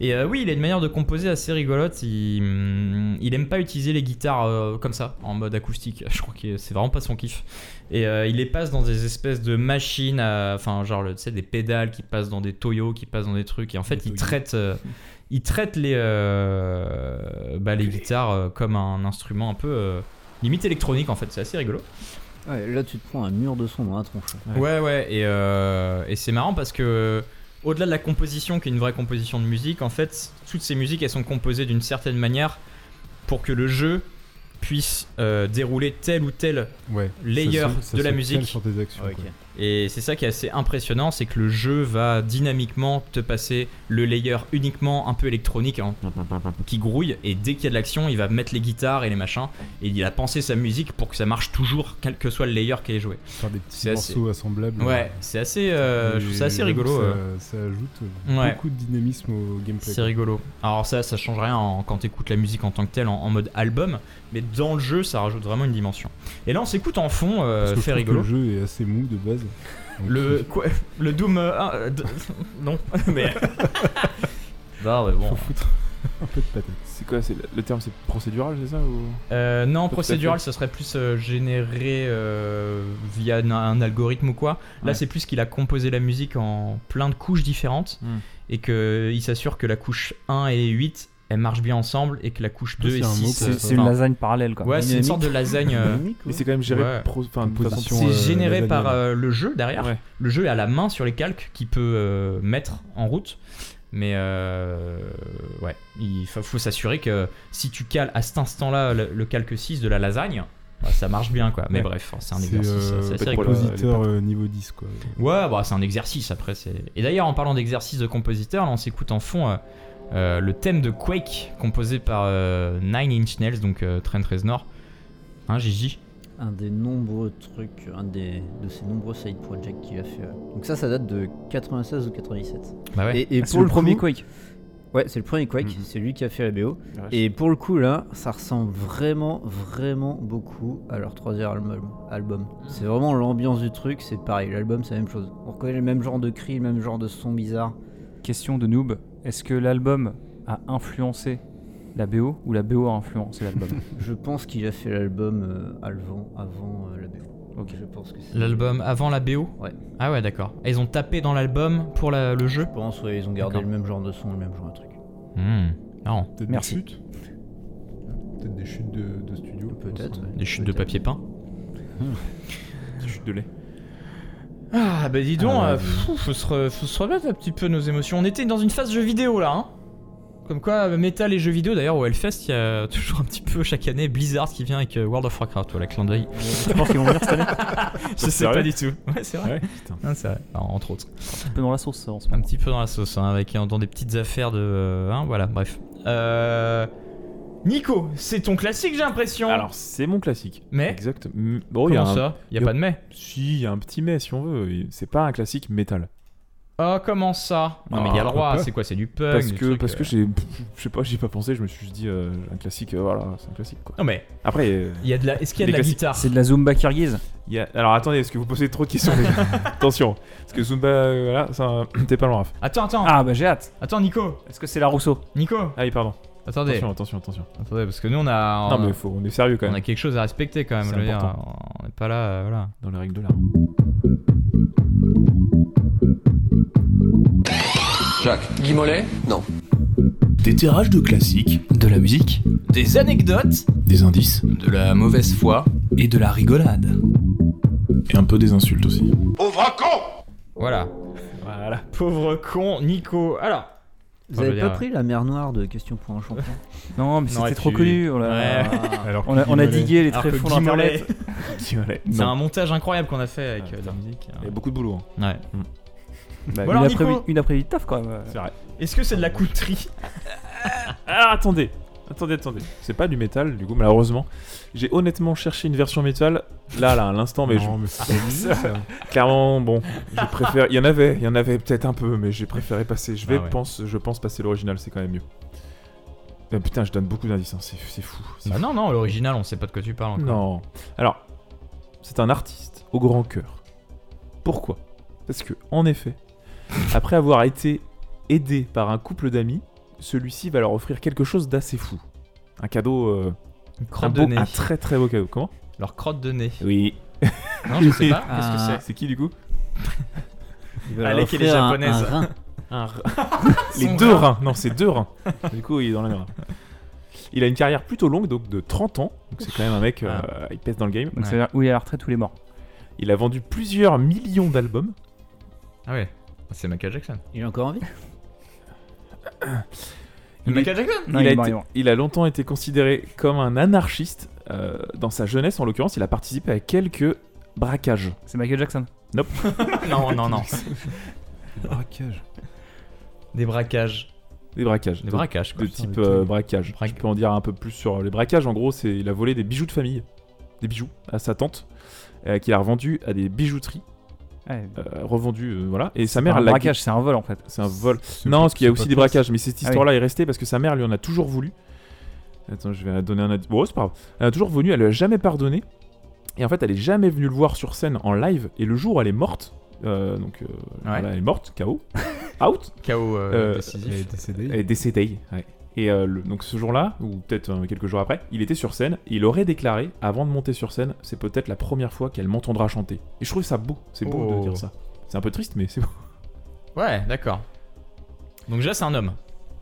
Et euh, oui, il a une manière de composer assez rigolote. Il, hum, il aime pas utiliser les guitares euh, comme ça, en mode acoustique. [LAUGHS] Je crois que c'est vraiment pas son kiff. Et euh, il les passe dans des espèces de machines, à- enfin, genre, tu sais, des pédales qui passent dans des toyos, qui passent dans des trucs. Et en fait, il traite, [LAUGHS] il traite les, euh, bah, les guitares euh, comme un instrument un peu euh, limite électronique, en fait. C'est assez rigolo. Ouais, là, tu te prends un mur de son dans la tronche. Ouais, ouais, et, euh, et c'est marrant parce que au-delà de la composition, qui est une vraie composition de musique, en fait, toutes ces musiques, elles sont composées d'une certaine manière pour que le jeu puisse euh, dérouler tel ou tel Ouais, layer ça se- ça de la musique. sur tes actions, Ouais, ok. quoi. Et c'est ça qui est assez impressionnant, c'est que le jeu va dynamiquement te passer le layer uniquement un peu électronique hein, qui grouille et dès qu'il y a de l'action, il va mettre les guitares et les machins et il a pensé sa musique pour que ça marche toujours quel que soit le layer qui est joué. Faire des petits C'est assez- morceaux assemblables. Ouais, c'est assez euh, je trouve ça assez rigolo. Ça, euh. ça ajoute euh, Ouais. beaucoup de dynamisme au gameplay. C'est rigolo. Alors ça, ça change rien en- quand t'écoutes la musique en tant que telle en, en mode album, mais dans le jeu, ça rajoute vraiment une dimension. Et là, on s'écoute en fond, euh, fait rigolo. Le jeu est assez mou de base. Le quoi Le Doom euh, un, euh, deux- [LAUGHS] non [LAUGHS] mais [LAUGHS] non mais bon. Faut foutre un peu de patate. C'est quoi c'est, Le terme c'est procédural, c'est ça ou... Euh, non, Pas tout à procédural, ça serait plus euh, généré euh, via un, un algorithme ou quoi. Là, Ouais. c'est plus qu'il a composé la musique en plein de couches différentes Hmm. et qu'il s'assure que la couche 1 et 8 elles marchent bien ensemble et que la couche 2 et c'est un mot 6 pour C'est euh, une lasagne parallèle quoi. Ouais, c'est une sorte de lasagne. euh, Mais c'est quand même géré C'est euh, généré par euh, le jeu derrière. Ouais. Le jeu a la main sur les calques qu'il peut euh, mettre en route. Mais euh, ouais, il faut, faut s'assurer que si tu cales à cet instant-là le, le calque 6 de la lasagne, bah, ça marche bien quoi. Mais Ouais. bref, c'est un exercice euh, c'est compositeur euh, niveau 10 quoi. Ouais, bah, c'est un exercice après. c'est Et d'ailleurs, en parlant d'exercice de compositeur, là, on s'écoute en fond euh, le thème de Quake composé par euh, Nine Inch Nails, donc euh, Trent Reznor. Hein, Gigi? Un des nombreux trucs, un des, de ces nombreux side projects qu'il a fait. Donc ça, ça date de 96 ou 97. Bah ouais. Et, et Ah, pour le le premier coup- Quake. Ouais, c'est le premier Quake, Mhm. c'est lui qui a fait la BO. vache. Et pour le coup, là, ça ressemble vraiment, vraiment beaucoup à leur troisième album. album. C'est vraiment l'ambiance du truc, c'est pareil. L'album, c'est la même chose. On reconnaît le même genre de cris, le même genre de son bizarre. Question de noob. Est-ce que l'album a influencé la BO ou la BO a influencé l'album [LAUGHS] Je pense qu'il a fait l'album euh, avant, avant euh, la BO. Ok. Je pense que c'est. L'album avant la BO Ouais. Ah ouais, d'accord. Et ils ont tapé dans l'album pour la- le jeu Je pense, ouais, ils ont gardé D'accord. le même genre de son, le même genre de truc. Hmm, marrant. Peut-être Merci. des chutes. Peut-être des chutes de, de studio. Peut-être, ouais. Des chutes de papier peint Chute de lait. Ah bah dis donc, Ah, euh, faut, se re- faut se remettre un petit peu nos émotions. On était dans une phase jeu vidéo là, hein Comme quoi, euh, métal et jeux vidéo, d'ailleurs, au Hellfest, il y a [LAUGHS] toujours un petit peu chaque année Blizzard qui vient avec euh, World of Warcraft, voilà, clin d'œil. Tu penses qu'ils vont venir cette année [LAUGHS] Je sais pas du tout. Ouais, c'est vrai. Ouais, c'est vrai, Alors, entre autres. Un peu dans la sauce ça, en ce Un moment. petit peu dans la sauce, hein, avec dans des petites affaires de. hein, voilà, bref. Euh. Nico, c'est ton classique, j'ai l'impression. Alors, c'est mon classique. Mais Exact. Mm, Bon, il y a Comment un- ça? Il y a y a- pas de mais? Si, il y a un petit mais si on veut. C'est pas un classique métal. Oh, comment ça? Non, mais il y a le Ah, droit, pourquoi c'est quoi? C'est du punk Parce que, parce euh. que j'ai. Je sais pas, j'y ai pas pensé. Je me suis juste dit, euh, un classique, euh, voilà, c'est un classique quoi. Non, mais Après, euh, il y a de la. Est-ce qu'il y a Les de la classiques, guitare? C'est de la Zumba Kirghiz il y a... alors attendez, est-ce que vous posez trop de questions les gars? [LAUGHS] Attention. Parce que Zumba, euh, voilà, ça, [CLEARS THROAT] t'es pas loin, Raph. Attends, attends, Ah bah j'ai hâte. attends, Nico, Est-ce que c'est la Rousseau Nico, Ah oui, pardon. Attendez, Attention, attention, attention. attendez, parce que nous on a, Non, on, mais faut, on est sérieux quand on même. a quelque chose à respecter quand même. C'est je veux dire, important. on n'est pas là, euh, voilà. Dans les règles de l'art. Jacques. Guy Mollet? Non. Des terrages de classiques, De la musique, Des anecdotes des indices de la mauvaise foi et de la rigolade. et un peu des insultes aussi. Pauvre con Voilà. Voilà. Pauvre con, Nico. Alors, Vous Enfin, je avez veux pas pris la mer noire de Question pour un champion [LAUGHS] Non mais c'était trop connu. On a, Ouais. [LAUGHS] Alors on a, on a digué les tréfonds d'internet. [LAUGHS] C'est un montage incroyable qu'on a fait avec Ah, euh, de la musique. Il y a beaucoup de boulot. hein. Ouais. Bah, Bon, une, après-midi de taf quand même. C'est vrai. Est-ce que c'est de la couterie? Attendez. Attendez, attendez. C'est pas du métal, du coup, malheureusement. J'ai honnêtement cherché une version métal, là, là, à l'instant, mais Non, je... mais c'est ça. [LAUGHS] Clairement, bon, j'ai préféré. Il y en avait, il y en avait peut-être un peu, mais j'ai préféré passer. Je vais, Ah ouais. pense, je pense passer l'original, c'est quand même mieux. Mais putain, je donne beaucoup d'indices, hein, c'est c'est fou. c'est Bah fou. non, non, l'original, on sait pas de quoi tu parles encore. Non. Alors, c'est un artiste au grand cœur. Pourquoi? Parce que, en effet, après avoir été aidé par un couple d'amis, celui-ci va leur offrir quelque chose d'assez fou. Un cadeau. euh, Une un, crotte beau- de nez. un très très beau cadeau. Comment? Leur crotte de nez. Oui. Non, je sais [LAUGHS] pas. Qu'est-ce que Ah. c'est? C'est qui du coup? Il va Allez, qu'elle est offrir un- japonaise. un rein. Un rein. [LAUGHS] Les Son deux rein. reins. Non, c'est deux reins. Du coup, il est dans la merde. Il a une carrière plutôt longue, donc de 30 ans. Donc c'est quand même un mec, euh, il pèse dans le game. Donc, c'est-à-dire où il est à la retraite, tous les morts. Il a vendu plusieurs millions d'albums. Ah ouais. C'est Michael Jackson. Il est encore en vie Il Michael Jackson Non, il, il a été- il longtemps été considéré comme un anarchiste. Euh, dans sa jeunesse, en l'occurrence, il a participé à quelques braquages. C'est Michael Jackson. Nope. [LAUGHS] Non, non, non. [LAUGHS] Braquage. Des braquages. Des braquages. Des De- braquages, quoi. De Putain, type des euh, braquage. Je peux en dire un peu plus sur les braquages. En gros, c'est il a volé des bijoux de famille, des bijoux à sa tante, euh, qu'il a revendus à des bijouteries, Ouais. euh, revendus, euh, voilà. Et sa mère, un elle l'a braquage, c'est un vol en fait. C'est un vol. Non, parce qu'il y a aussi des braquages, mais cette Ah oui. histoire-là est restée parce que sa mère lui en a toujours voulu. Attends, je vais donner un indice. Bon, c'est pas grave. Elle a toujours voulu, elle lui a jamais pardonné. Et en fait, elle est jamais venue le voir sur scène en live. Et le jour où elle est morte, euh, donc euh, voilà, elle est morte, KO, [LAUGHS] out, KO euh, Euh, décisif. Il est décédé. elle est décédée. ouais. Et euh, le- donc ce jour-là, ou peut-être euh, quelques jours après, il était sur scène. Et il aurait déclaré, avant de monter sur scène, c'est peut-être la première fois qu'elle m'entendra chanter. Et je trouve ça beau. C'est beau de Oh. dire ça. C'est un peu triste, mais c'est beau. Ouais, d'accord. Donc déjà, c'est un homme.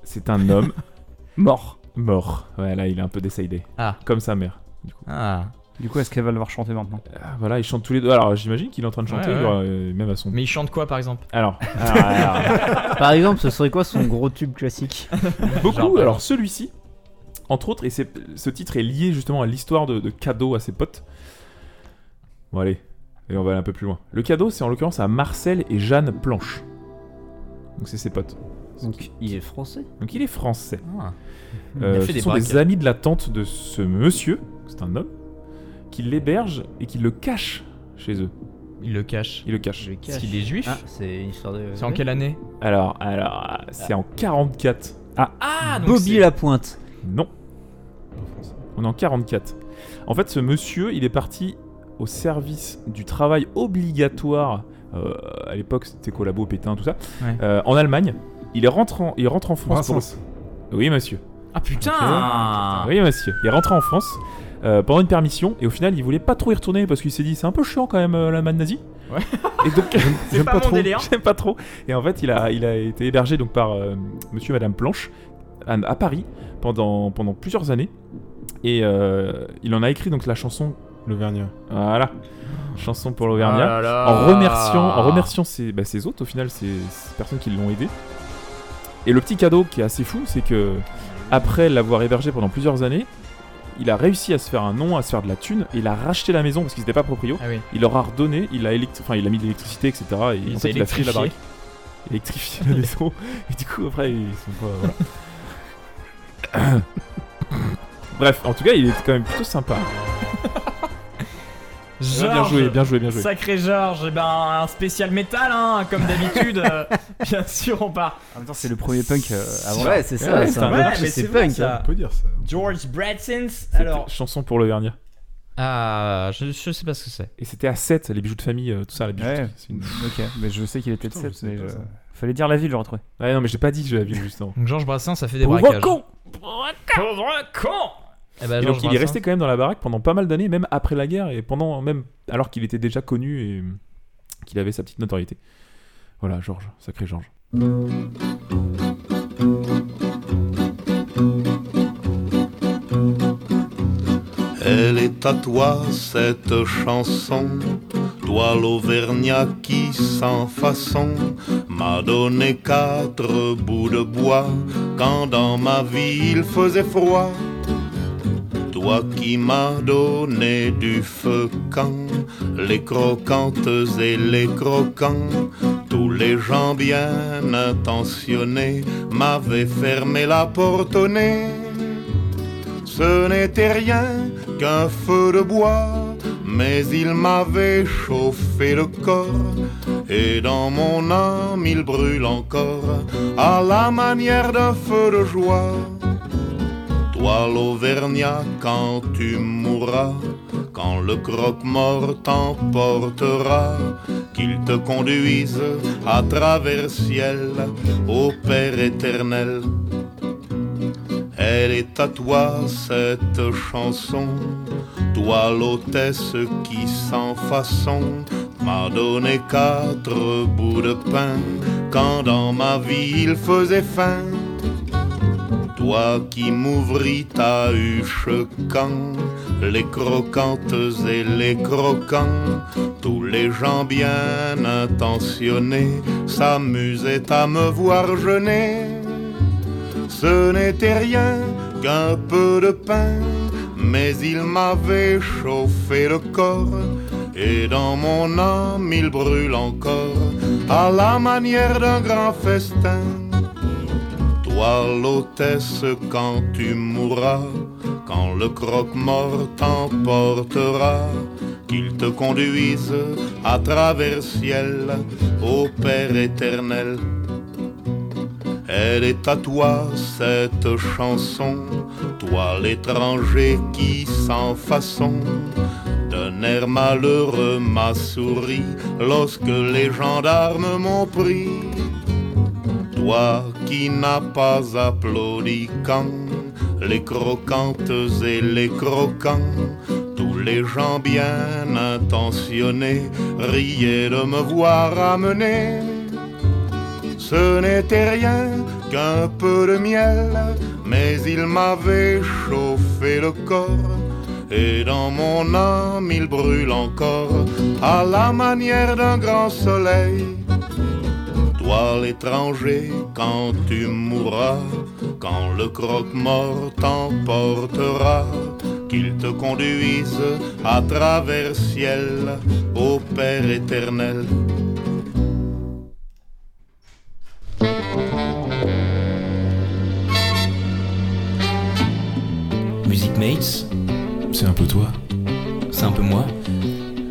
C'est un homme [LAUGHS] Mort. mort. Ouais, là, il est un peu décédé. Ah. Comme sa mère. Ah. Du coup, est-ce qu'elle va le voir chanter maintenant? Ah, Voilà, ils chantent tous les deux. Alors, j'imagine qu'il est en train de chanter, Ouais, ouais. genre, euh, même à son. Mais il chante quoi, par exemple? Alors, [LAUGHS] alors, alors, [LAUGHS] Par exemple, ce serait quoi son gros tube classique? Beaucoup. Genre, alors, celui-ci, entre autres, et c'est- ce titre est lié justement à l'histoire de, de cadeau à ses potes. Bon, allez, et on va aller un peu plus loin. Le cadeau, c'est en l'occurrence à Marcel et Jeanne Planche. Donc, c'est ses potes. Donc, il est français? Donc, il est français. Ah. Euh, Il a fait ce des sont des amis de la tante de ce monsieur, c'est un homme, qui l'héberge et qui le cache chez eux. Il le cache. Il le cache. Je le Parce cache. qu'il est juif Ah, c'est une histoire de. C'est en quelle année Alors, alors, c'est en 44. Ah, donc Bobby Lapointe. Non. On est en 44. En fait, ce monsieur, il est parti au service du travail obligatoire. euh, à l'époque, c'était collabo, pétain, tout ça. Ouais. euh, en Allemagne. Il est rentré en, il rentre en France pour. Oui, monsieur. Ah putain Oui, monsieur. Il est rentré en France euh, pendant une permission et au final, il voulait pas trop y retourner parce qu'il s'est dit c'est un peu chiant quand même euh, l'Allemagne nazie. Ouais. Et donc, [LAUGHS] J'aime pas, pas mon trop. délire. J'aime pas trop. Et en fait, il a, il a été hébergé donc par euh, monsieur et madame Planche à, à Paris pendant, pendant plusieurs années. Et euh, il en a écrit donc la chanson. L'Auvergnat. Voilà. Chanson pour Ah l'Auvergnat. là. en remerciant, en remerciant ses, bah, ses hôtes, au final, ces, ces personnes qui l'ont aidé. Et le petit cadeau qui est assez fou, c'est que après l'avoir hébergé pendant plusieurs années, il a réussi à se faire un nom, à se faire de la thune, et il a racheté la maison parce qu'ils n'étaient pas proprio. Ah oui. Il leur a redonné, il a, enfin, il a mis de l'électricité, etc. Et Il en fait, il a fait la électrifiés. baraque. Électrifié la maison. [LAUGHS] Et du coup, après, ils sont pas. Voilà. [COUGHS] Bref, en tout cas, il était quand même plutôt sympa. [LAUGHS] bien Georges, joué, bien joué, bien joué. Sacré Georges, eh ben un spécial métal, hein, comme d'habitude. euh, [LAUGHS] bien sûr, on part. En même temps, c'est le premier punk euh, avant. Ouais, c'est ça. Ouais, c'est un Ouais, mais c'est c'est vrai, punk. ça. On peut dire ça. George Bradsons. C'était Alors, chanson pour l'Auvergnat. ah, je, je sais pas ce que c'est. Et c'était à 7, les bijoux de famille, euh, tout ça, les bijoux. Ouais. C'est une- Ok, mais je sais qu'il était de Putain, je 7, sais mais pas je- ça. fallait dire la ville, je retrouvé. Ouais, non, mais j'ai pas dit que je la ville justement. Donc Georges Brassens, ça fait des Pauvre braquages. con Pauvre con Eh ben, Et donc il est resté quand même dans la baraque pendant pas mal d'années, même après la guerre et pendant même alors qu'il était déjà connu et qu'il avait sa petite notoriété. Voilà, Georges, sacré Georges. Elle est à toi cette chanson, toi l'Auvergnat qui sans façon m'a donné quatre bouts de bois quand dans ma vie il faisait froid. Toi qui m'as donné du feu quand les croquantes et les croquants, tous les gens bien intentionnés m'avaient fermé la porte au nez. Ce n'était rien qu'un feu de bois, mais il m'avait chauffé le corps. Et dans mon âme il brûle encore, à la manière d'un feu de joie. Toi l'Auvergnat, quand tu mourras, quand le croque-mort t'emportera, qu'il te conduise à travers ciel au Père éternel. Elle est à toi cette chanson, toi l'hôtesse qui sans façon m'a donné quatre bouts de pain quand dans ma vie il faisait faim. Toi qui m'ouvris ta huche quand les croquantes et les croquants, tous les gens bien intentionnés s'amusaient à me voir jeûner. Ce n'était rien qu'un peu de pain, mais il m'avait chauffé le corps. Et dans mon âme il brûle encore, à la manière d'un grand festin. Toi l'hôtesse quand tu mourras, quand le croque-mort t'emportera, qu'il te conduise à travers ciel au Père éternel. Elle est à toi cette chanson, toi l'étranger qui sans façon d'un air malheureux m'a souri lorsque les gendarmes m'ont pris. Toi qui n'as pas applaudi quand les croquantes et les croquants, tous les gens bien intentionnés riaient de me voir amener. Ce n'était rien qu'un peu de miel, mais il m'avait chauffé le corps. Et dans mon âme il brûle encore à la manière d'un grand soleil. Toi l'étranger, quand tu mourras, quand le croque-mort t'emportera, qu'il te conduise à travers ciel au Père éternel. Music Mates, C'est un peu toi? c'est un peu moi?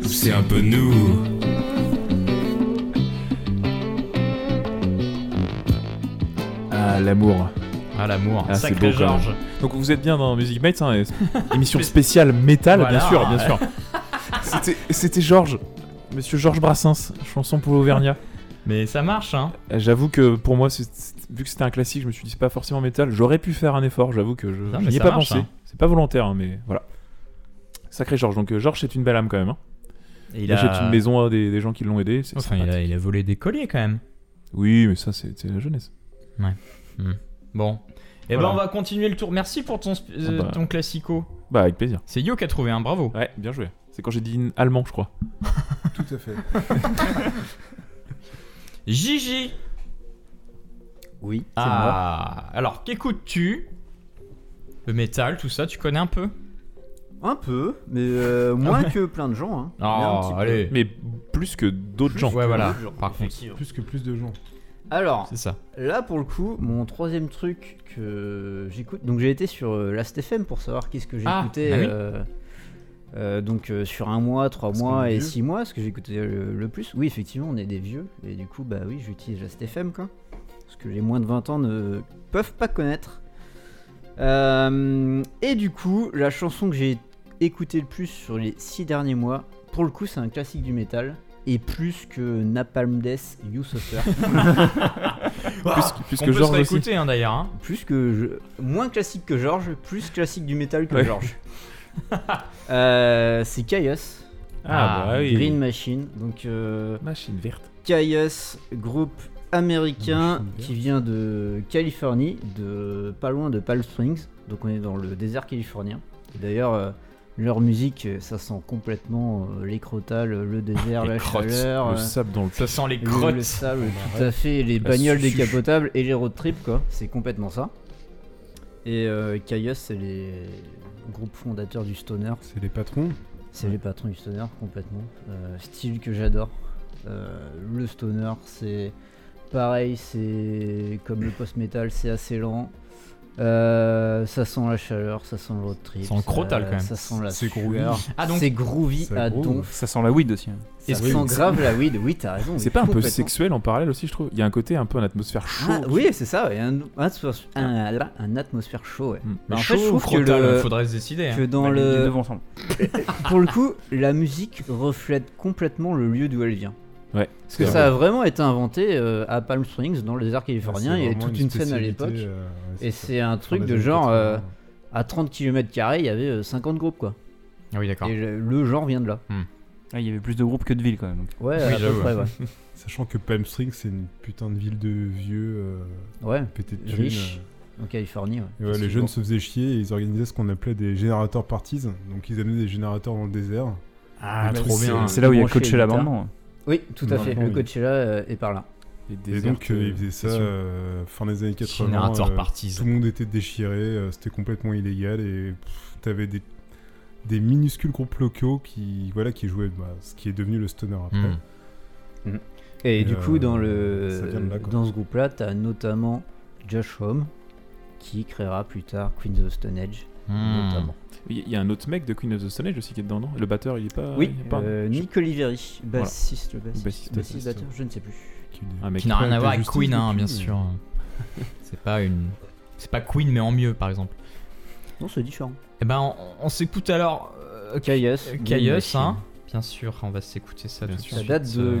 C'est un peu nous. L'amour. Ah, l'amour. Ah, c'est Sacré beau. Georges. Donc vous êtes bien dans Music Mates, hein, [LAUGHS] émission spéciale métal, Voilà. bien sûr, bien sûr. [LAUGHS] C'était- Georges, Monsieur Georges Brassens, chanson pour l'Auvergnat. Mais ça marche, hein. Euh, J'avoue que pour moi, vu que c'était un classique, je me suis dit c'est pas forcément métal. J'aurais pu faire un effort, j'avoue que je mais ai pas marche, pensé. hein. C'est pas volontaire, hein, mais voilà. Sacré Georges. Donc euh, Georges, c'est une belle âme quand même. Hein. Et il il achète a- une maison à des, des gens qui l'ont aidé. Enfin, il a, il a volé des colliers quand même. Oui, mais ça, c'est la jeunesse. Ouais. Hmm. Bon. Et Voilà. ben on va continuer le tour. Merci pour ton, euh, Ah bah. ton classico. Bah, avec plaisir. C'est Yo qui a trouvé un bravo. Ouais, bien joué. C'est quand j'ai dit allemand, je crois. [LAUGHS] Tout à fait. [LAUGHS] Gigi. Oui, c'est Ah. Alors, qu'écoutes-tu? Le métal, tout ça, tu connais un peu? Moi. Un peu, mais euh, moins que plein de gens. Hein. Mais un Oh, petit peu. allez. Mais plus que d'autres gens. Ouais, voilà. Par contre. Plus que plus de gens. Alors, ça. là pour le coup, mon troisième truc que j'écoute, donc j'ai été sur euh, Last.fm pour savoir qu'est-ce que Ah, j'écoutais. bah oui. euh, euh, donc euh, sur un mois, trois Parce mois et six mois, ce que j'écoutais le, le plus. Oui, effectivement, on est des vieux et du coup, bah oui, j'utilise Last.fm quoi. Ce que les moins de 20 ans ne peuvent pas connaître. Et du coup, la chanson que j'ai écoutée le plus sur les six derniers mois, pour le coup, c'est un classique du métal. Et plus que Napalm Death, You Suffer. [LAUGHS] Plus, plus On que peut se réécouter hein, d'ailleurs. hein. plus que je... moins classique que Georges, plus classique du métal que Ouais. Georges. [LAUGHS] Euh, c'est Caius, Ah, bah oui. Green Machine. Donc euh, Machine verte. Caius, groupe américain Machine qui vient de Californie, de pas loin de Palm Springs. Donc on est dans le désert californien. Et D'ailleurs, euh, leur musique, euh, ça sent complètement euh, les crotales, le désert, [LAUGHS] Les la crottes, chaleur. Le euh, sable dans le Ça sent les le- crottes. Le, sable, tout à fait, les La bagnoles décapotables et les road trips, quoi. C'est complètement ça. Et euh, Caius, c'est les groupes fondateurs du stoner. C'est les patrons. C'est les patrons du stoner, complètement. Euh, style que j'adore. Euh, le stoner, c'est pareil, c'est comme le post-metal, c'est assez lent. Euh, ça sent la chaleur, ça sent le road trip. Ça sent le crotal, ça- quand même. Ça sent la C'est groovy. Ah, donc- C'est groovy Ça à donf. Ça sent la weed aussi. hein. Ça sent que- grave la weed. Oui, t'as raison. C'est pas un peu sexuel en parallèle aussi, je trouve? Il y a un côté un peu en atmosphère chaud. Ah, oui, c'est ça. ouais, Un, un, atmos- un- un atmosphère chaud. Ouais. Mm. Bah, Mais en chaud fait, je ou trouve que le- faudrait se décider. hein. que dans Bah, le, [LAUGHS] pour le coup, la musique reflète complètement le lieu d'où elle vient. Ouais. Parce que ça a vraiment été inventé euh, à Palm Springs, dans le désert californien. Ouais, Il y avait toute une scène à l'époque. euh, ouais, Et c'est un truc de genre, 80. euh, à 30 km, il y avait euh, 50 groupes quoi. Ah oui, d'accord. Et le, le genre vient de là. Ah, il y avait plus de groupes que de villes quand même. donc. Ouais, Oui, à peu près, ouais. [LAUGHS] Sachant que Palm Springs, c'est une putain de ville de vieux euh, Ouais, pété de riche. En Californie, ouais. les jeunes se faisaient chier et ils organisaient ce qu'on appelait des générateurs parties. Donc ils amenaient des générateurs dans le désert. Ah, Mais trop bien. C'est là où il y a guitares. maintenant. Oui, tout à fait. Le oui. Coachella euh, est par là. Et, donc euh, ils faisaient ça euh, fin des années 80. Générateur euh, parties. Tout le monde était déchiré, euh, c'était complètement illégal et t'avais des, des minuscules groupes locaux qui, voilà, qui jouaient bah, ce qui est devenu le stoner après. Hmm. Et, Et, du coup, dans, le, là, dans ce groupe-là, t'as notamment Josh Homme, qui créera plus tard Queen of the Stone Age, Hmm. notamment. Il y a un autre mec de Queen of the Stone Age aussi qui est dedans, non? Le batteur, il est pas. oui, il est pas euh, Nick Oliveri, Voilà. bassiste, le bassiste, Bassiste, bassiste, bassiste. batteur, je ne sais plus. Qui, Un mec Qui n'a rien à voir avec Queen, hein, bien mais- sûr. [LAUGHS] C'est pas une. C'est pas Queen, mais en mieux, par exemple. Non, c'est différent. Eh ben, on, on s'écoute alors. euh, Caius, euh, hein. Bien sûr, on va s'écouter ça Bien tout de sûr. Ça date de- euh,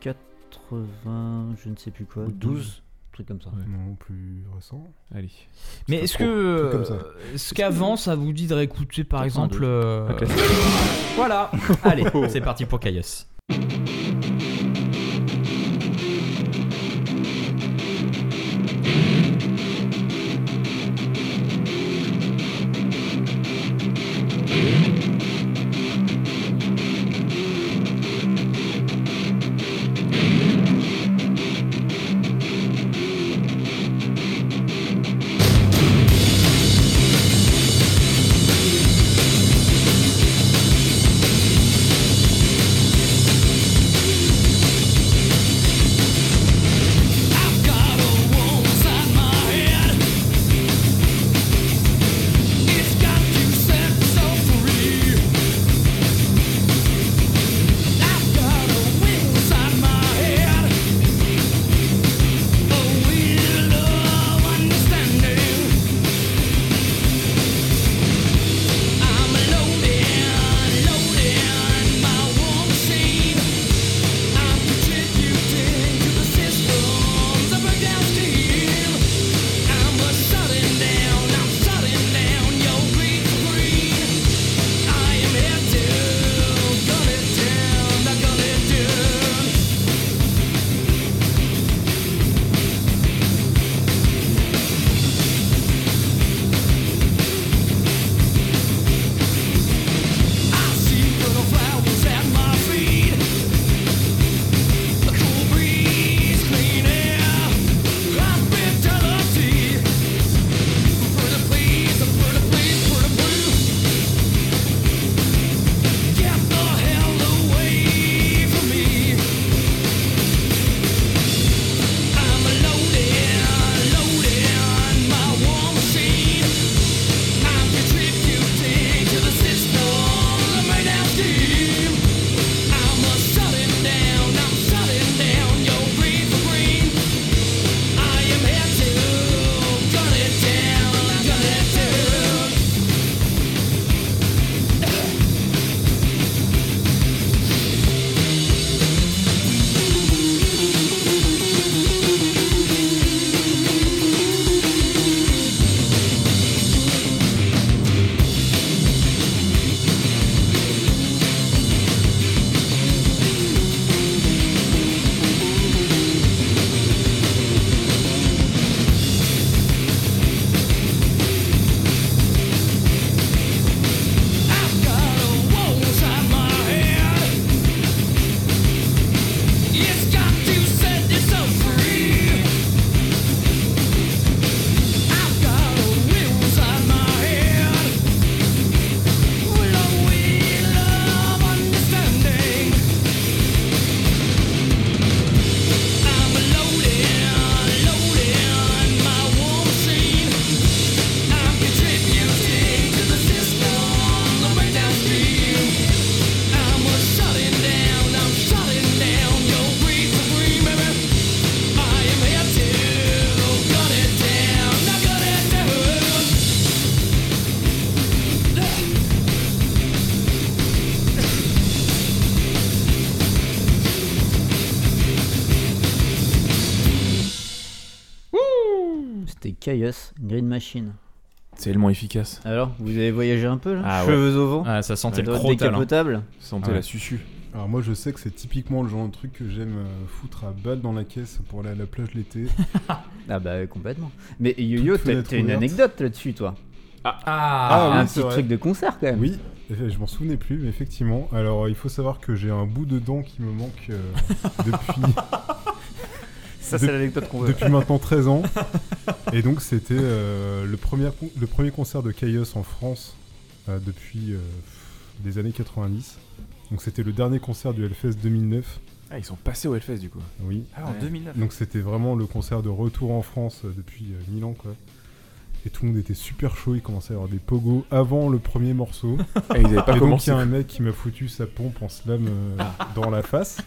80, je ne sais plus quoi, Ou 12, truc comme ça. Ouais. Non, plus récent. Allez. Mais est-ce que. truc comme ça. euh, Est-ce qu'avant, ça vous dit de réécouter par exemple. euh. [LAUGHS] Voilà [LAUGHS] Allez, c'est parti pour Caius. Machine. C'est tellement efficace. Alors, vous avez voyagé un peu là Ah ouais. Cheveux au vent Ah, ça sentait le crotal. hein. Sentait Ouais. la susu. Alors moi je sais que c'est typiquement le genre de truc que j'aime euh, foutre à balle dans la caisse pour aller à la plage l'été. [LAUGHS] Ah bah complètement. Mais Yo-Yo, t'as une ouverte. anecdote là-dessus toi? Ah, oui, Un petit vrai. truc de concert quand même. Oui, euh, je m'en souvenais plus, mais effectivement. Alors il faut savoir que j'ai un bout de dent qui me manque euh, [LAUGHS] depuis, Ça, c'est l'anecdote qu'on veut. depuis maintenant 13 ans. Et donc c'était euh, le, premier le premier concert de Chaos en France euh, depuis euh, des années 90. Donc c'était le dernier concert du Hellfest 2009. Ah, ils sont passés au Hellfest du coup. Oui. Ah, en 2009. Donc c'était vraiment le concert de retour en France depuis euh, 1000 ans quoi. Et tout le monde était super chaud, il commençait à y avoir des pogos avant le premier morceau. [LAUGHS] Ah, ils pas Et donc commencé. il y a un mec qui m'a foutu sa pompe en slam euh, dans la face.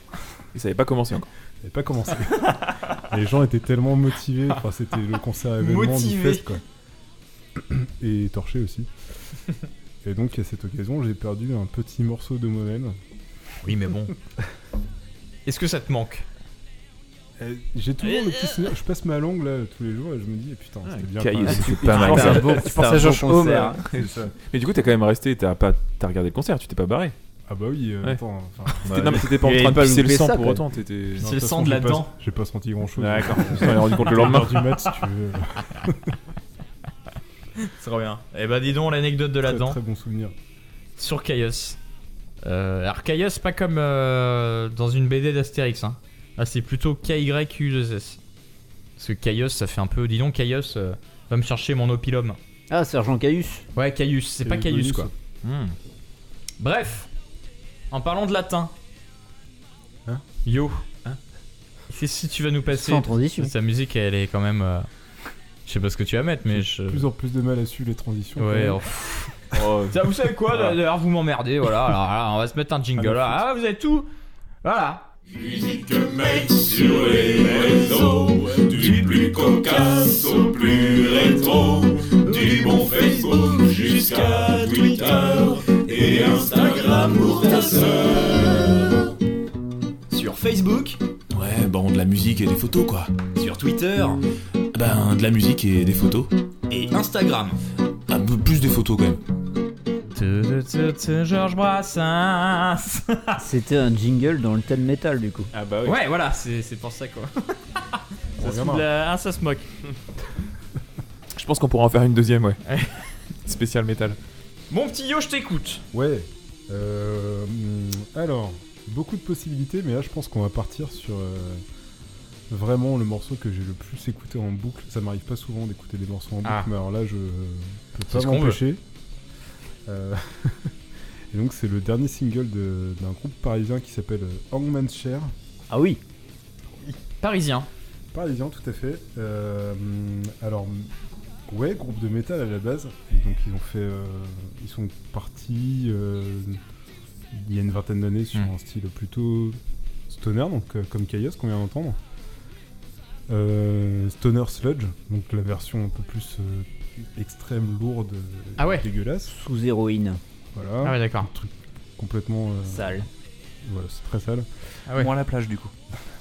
Ils savaient pas commencé encore. Il n'avait pas commencé. Et [LAUGHS] les gens étaient tellement motivés, enfin c'était le concert événement Motivés. du fest quoi. [CLEARS THROAT] Et torché aussi. Et donc à cette occasion j'ai perdu un petit morceau de moi-même. Oui, mais bon. Est-ce que ça te manque? Euh, J'ai toujours le petit souvenir, je passe ma langue là tous les jours et je me dis putain Ah, c'était bien. Caillou, même. c'était [LAUGHS] pas mal. Tu penses à. C'est ça. Mais du coup, t'as quand même resté, t'as pas, t'as regardé le concert, tu t'es pas barré. Ah bah oui, euh, Ouais. attends. enfin, [LAUGHS] T'étais- non, mais t'étais pas en il train avait de pas pisser le loupé sang ça, pour autant. T'étais. non, C'est le toute façon, sang de j'ai la pas- dent. J'ai pas senti grand chose. D'accord. Je m'en ai rendu compte le lendemain. du mat si tu veux. C'est [LAUGHS] trop bien. Eh bah, dis donc l'anecdote de la très, dent très bon souvenir. sur Caius. Euh, alors, Caius, pas comme euh, dans une BD d'Astérix. Hein. Là, c'est plutôt KYU2S. Parce que Caius, ça fait un peu. Dis donc, Caius, euh, va me chercher mon opilum. Ah, Sergent Caius. Ouais, Caius, c'est pas le Caius quoi. Hmm. Bref, en parlant de latin. Hein Yo. Qu'est-ce que tu vas nous passer Sans transition. Sa musique, elle est quand même. euh, Je sais pas ce que tu vas mettre, mais je. De plus en plus de mal à suivre les transitions. Ouais, oh, Oh, Ça, vous savez quoi Voilà. D'ailleurs, vous m'emmerdez, voilà. Alors là, on va se mettre un jingle. Ah, le là. Ah, vous avez tout Voilà. Musique mec sur les réseaux, du plus cocasse au plus rétro, du bon Facebook jusqu'à Twitter et Instagram pour ta sœur. Sur Facebook, Ouais, bon, de la musique et des photos, quoi. sur Twitter Ben, de la musique et des photos. et Instagram. Un peu plus des photos, quand même. Georges Brassens. C'était un jingle dans le thème métal du coup. Ah bah oui. ouais, voilà, c'est c'est pour ça quoi. [LAUGHS] Ça, se reviendra. fout de la- ah, ça se moque. [LAUGHS] Je pense qu'on pourra en faire une deuxième, ouais. Ouais. [LAUGHS] Spécial métal. Mon petit yo, je t'écoute. Ouais. Euh, alors, beaucoup de possibilités, mais là je pense qu'on va partir sur euh, vraiment le morceau que j'ai le plus écouté en boucle. Ça m'arrive pas souvent d'écouter des morceaux en boucle, Ah. mais alors là je peux pas m'empêcher. Euh, [LAUGHS] Et donc c'est le dernier single d'un groupe parisien qui s'appelle Hangman's Chair. Ah oui Parisien. Parisien, tout à fait. Alors, ouais, groupe de métal à la base. Et donc, ils ont fait. euh, ils sont partis euh, il y a une vingtaine d'années sur Mm. un style plutôt stoner, donc euh, comme Chaos qu'on vient d'entendre. Euh, stoner Sludge, donc la version un peu plus euh, extrême, lourde, Ah ouais. dégueulasse. Sous héroïne. Voilà. Ah ouais, d'accord. Un truc complètement. euh, Sale. Voilà, c'est très sale. Ah ouais. Moins la plage du coup.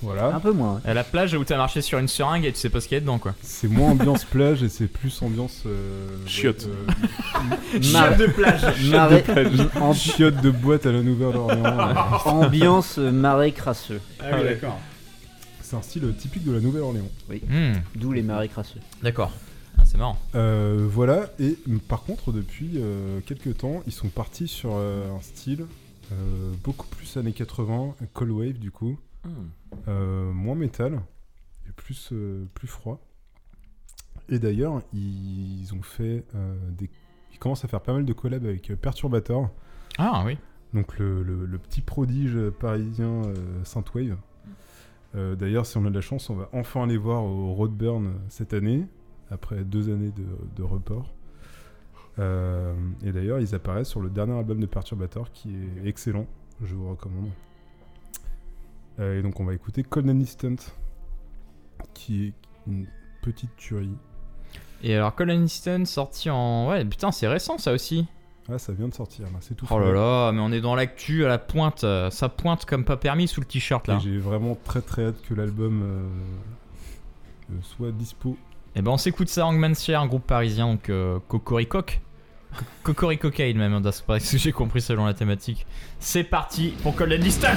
Voilà. Un peu moins. ouais. À la plage où t'as marché sur une seringue et tu sais pas ce qu'il y a dedans quoi. C'est moins ambiance [LAUGHS] plage et c'est plus ambiance. euh, Chiotte. euh, [LAUGHS] Mar- de plage. Marée- En chiotte de boîte à la Nouvelle-Orléans. euh, [LAUGHS] Ambiance euh, marais crasseux. Ah oui, d'accord. C'est un style typique de la Nouvelle-Orléans. Hmm, D'où les marais crasseux. d'accord. Ah, c'est marrant. Euh, voilà, et par contre, depuis euh, quelques temps, ils sont partis sur euh, un style euh, beaucoup plus années 80, Cold Wave du coup, euh, moins métal, et plus, euh, plus froid. Et d'ailleurs, ils ont fait euh, des. Ils commencent à faire pas mal de collabs avec Perturbator, Ah oui. donc le, le- le petit prodige parisien Synthwave. D'ailleurs, si on a de la chance, on va enfin aller voir au Roadburn cette année, après deux années de, de report. Et d'ailleurs, ils apparaissent sur le dernier album de Perturbator qui est excellent, je vous recommande. Euh, et donc, on va écouter Cold and Distant, qui est une petite tuerie. Et alors Colin Easton sorti en... Ouais, putain, c'est récent ça aussi. Ah, ça vient de sortir, là, c'est tout Oh là là, mais on est dans l'actu à la pointe. euh, Ça pointe comme pas permis sous le t-shirt là. Et j'ai vraiment très très hâte que l'album euh, soit dispo Et ben on s'écoute ça, Hangman's Chair, un groupe parisien, donc euh, Cocoricoc. Cocoricocaine même, hein, c'est pas ce que j'ai compris selon la thématique. C'est parti pour Cold and Distant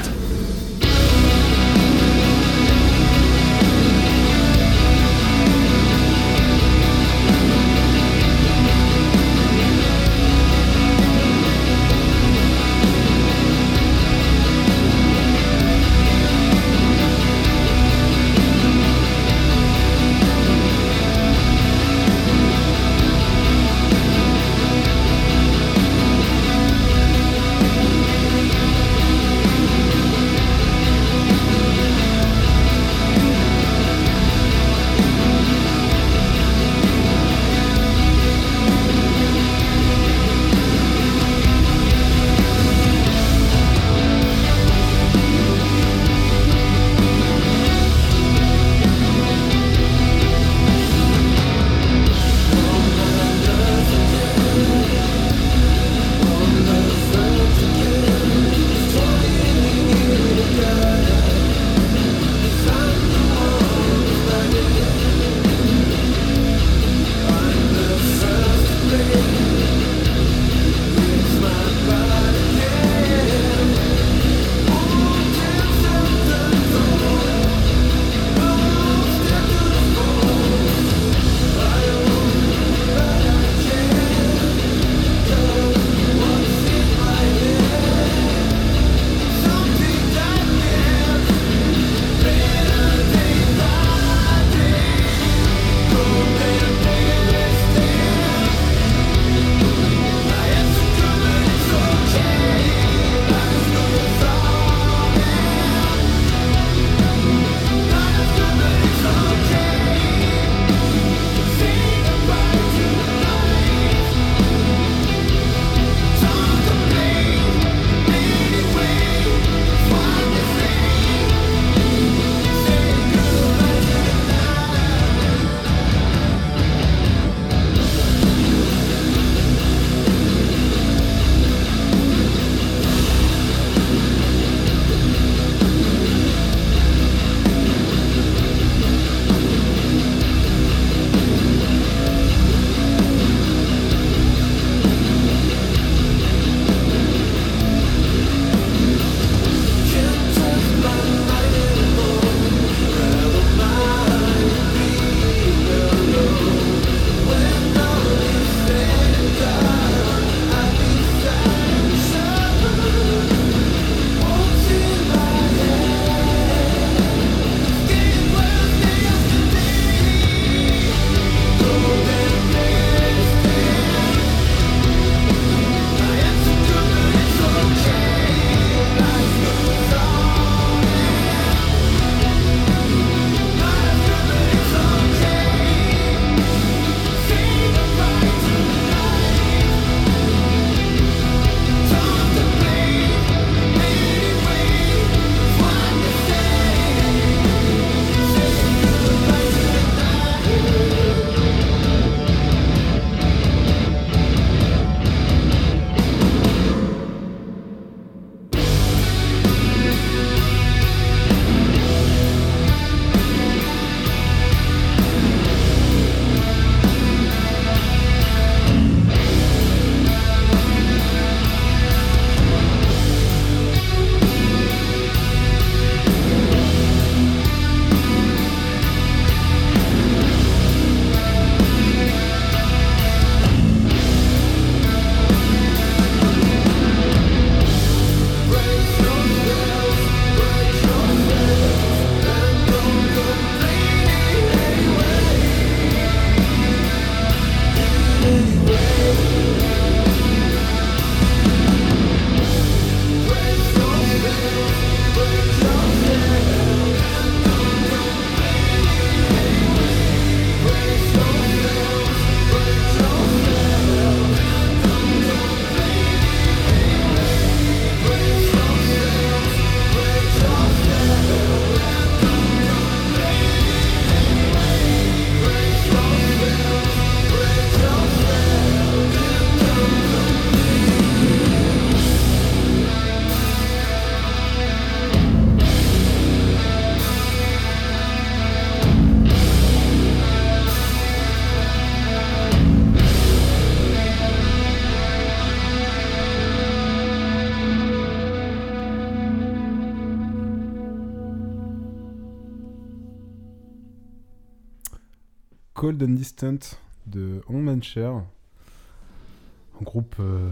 Cold and Distant de On Man Share. Un groupe euh,